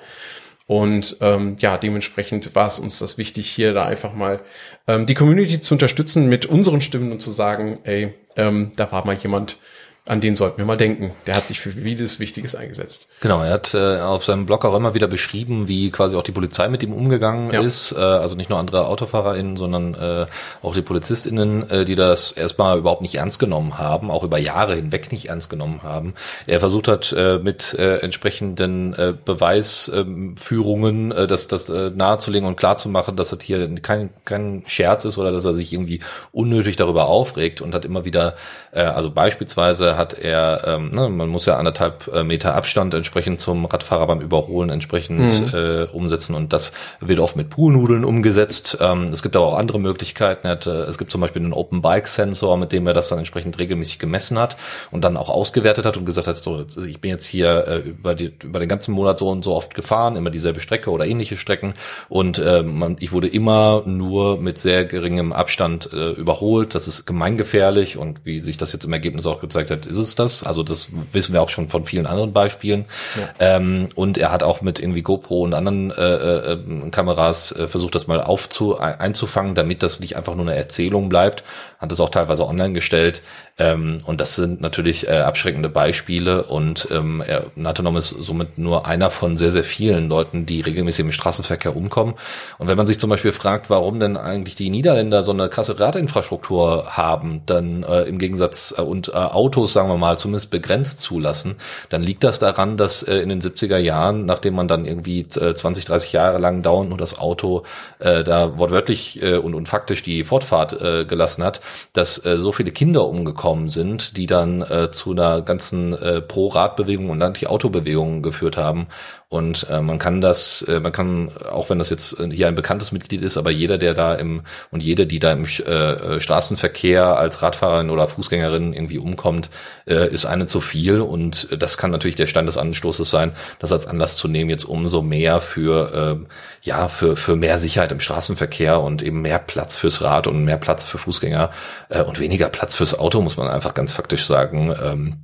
Und ähm, ja, dementsprechend war es uns das wichtig, hier da einfach mal ähm, die Community zu unterstützen mit unseren Stimmen und zu sagen, ey, ähm, da war mal jemand, an den sollten wir mal denken. Der hat sich für vieles Wichtiges eingesetzt. Genau, er hat äh, auf seinem Blog auch immer wieder beschrieben, wie quasi auch die Polizei mit ihm umgegangen ja. ist. Äh, also nicht nur andere AutofahrerInnen, sondern äh, auch die PolizistInnen, äh, die das erstmal überhaupt nicht ernst genommen haben, auch über Jahre hinweg nicht ernst genommen haben. Er versucht hat, äh, mit äh, entsprechenden äh, Beweisführungen äh, das, das äh, nahezulegen und klarzumachen, dass das hier kein, kein Scherz ist oder dass er sich irgendwie unnötig darüber aufregt und hat immer wieder, äh, also beispielsweise hat er, ähm, ne, man muss ja anderthalb äh, Meter Abstand entsprechend zum Radfahrer beim Überholen entsprechend mhm. äh, umsetzen und das wird oft mit Poolnudeln umgesetzt. Ähm, es gibt aber auch andere Möglichkeiten. Hat, äh, es gibt zum Beispiel einen Open Bike Sensor, mit dem er das dann entsprechend regelmäßig gemessen hat und dann auch ausgewertet hat und gesagt hat, so, ich bin jetzt hier äh, über, die, über den ganzen Monat so und so oft gefahren, immer dieselbe Strecke oder ähnliche Strecken und äh, man, ich wurde immer nur mit sehr geringem Abstand äh, überholt. Das ist gemeingefährlich und wie sich das jetzt im Ergebnis auch gezeigt hat, ist es das. Also das wissen wir auch schon von vielen anderen Beispielen. Ja. Ähm, und er hat auch mit irgendwie GoPro und anderen äh, äh, Kameras äh, versucht, das mal aufzu einzufangen, damit das nicht einfach nur eine Erzählung bleibt. Hat das auch teilweise online gestellt. Ähm, und das sind natürlich äh, abschreckende Beispiele und ähm, er, Natanom ist somit nur einer von sehr, sehr vielen Leuten, die regelmäßig im Straßenverkehr umkommen. Und wenn man sich zum Beispiel fragt, warum denn eigentlich die Niederländer so eine krasse Radinfrastruktur haben, dann äh, im Gegensatz äh, und äh, Autos, sagen wir mal, zumindest begrenzt zulassen, dann liegt das daran, dass äh, in den 70er Jahren, nachdem man dann irgendwie äh, 20, 30 Jahre lang dauernd nur das Auto äh, da wortwörtlich äh, und, und faktisch die Fortfahrt äh, gelassen hat, dass äh, so viele Kinder umgekommen gekommen sind, die dann äh, zu einer ganzen äh, Pro-Rad-Bewegung und Anti-Auto-Bewegung geführt haben. Und äh, man kann das, äh, man kann, auch wenn das jetzt hier ein bekanntes Mitglied ist, aber jeder, der da im und jede, die da im äh, äh, Straßenverkehr als Radfahrerin oder Fußgängerin irgendwie umkommt, äh, ist eine zu viel. Und das kann natürlich der Stand des Anstoßes sein, das als Anlass zu nehmen, jetzt umso mehr für äh, ja für für mehr Sicherheit im Straßenverkehr und eben mehr Platz fürs Rad und mehr Platz für Fußgänger äh, und weniger Platz fürs Auto, muss man einfach ganz faktisch sagen. Ähm,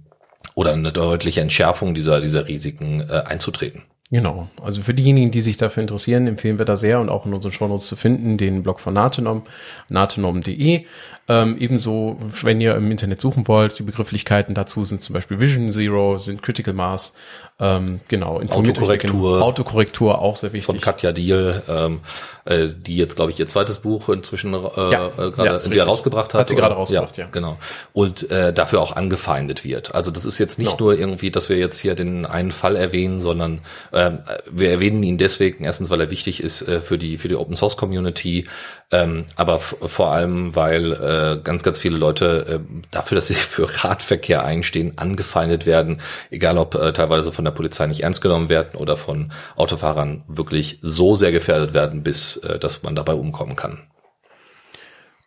oder eine deutliche Entschärfung dieser, dieser Risiken äh, einzutreten. Genau. Also für diejenigen, die sich dafür interessieren, empfehlen wir da sehr und auch in unseren Shownotes zu finden, den Blog von Natenom, natenom.de. Ähm, ebenso, wenn ihr im Internet suchen wollt, die Begrifflichkeiten dazu sind zum Beispiel Vision Zero, sind Critical Mass, ähm, genau, informiert Autokorrektur. Autokorrektur auch sehr wichtig. Von Katja Diel, ähm, äh, die jetzt, glaube ich, ihr zweites Buch inzwischen äh, Ja, äh, ja, gerade ist wieder rausgebracht hat. Hat sie oder? gerade rausgebracht, ja. Genau. Und äh, dafür auch angefeindet wird. Also das ist jetzt nicht Genau. nur irgendwie, dass wir jetzt hier den einen Fall erwähnen, sondern ähm, wir erwähnen ihn deswegen erstens, weil er wichtig ist äh, für die für die Open Source Community, ähm, aber vor allem, weil äh, ganz ganz viele Leute äh, dafür, dass sie für Radverkehr einstehen, angefeindet werden, egal ob äh, teilweise von der Polizei nicht ernst genommen werden oder von Autofahrern wirklich so sehr gefährdet werden, bis äh, dass man dabei umkommen kann.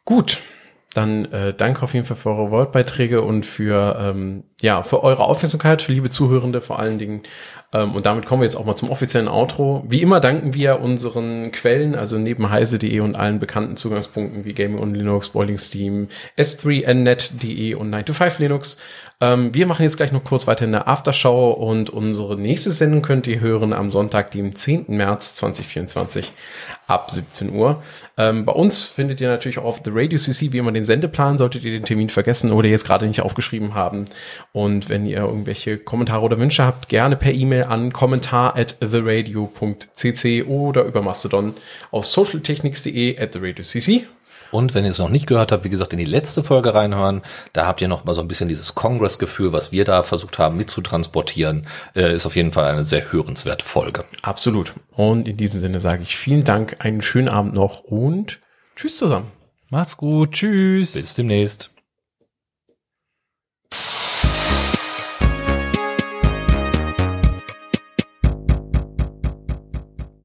Gut, dann äh, danke auf jeden Fall für eure Wortbeiträge und für ähm, ja für eure Aufmerksamkeit, für liebe Zuhörende vor allen Dingen. Ähm, und damit kommen wir jetzt auch mal zum offiziellen Outro. Wie immer danken wir unseren Quellen, also neben heise.de und allen bekannten Zugangspunkten wie Gaming on Linux, Boiling Steam, S3nnet.de und 9to5 Linux. Ähm, wir machen jetzt gleich noch kurz weiter in der Aftershow und unsere nächste Sendung könnt ihr hören am Sonntag, dem 10. März 2024 ab 17 Uhr. Ähm, bei uns findet ihr natürlich auf The Radio CC wie immer den Sendeplan, solltet ihr den Termin vergessen oder jetzt gerade nicht aufgeschrieben haben. Und wenn ihr irgendwelche Kommentare oder Wünsche habt, gerne per E-Mail an kommentar at theradio.cc oder über Mastodon auf socialtechnics.de at the radio cc. Und wenn ihr es noch nicht gehört habt, wie gesagt, in die letzte Folge reinhören, da habt ihr noch mal so ein bisschen dieses Congress-Gefühl, was wir da versucht haben mitzutransportieren, äh, ist auf jeden Fall eine sehr hörenswerte Folge. Absolut. Und in diesem Sinne sage ich vielen Dank, einen schönen Abend noch und tschüss zusammen. Macht's gut. Tschüss. Bis demnächst.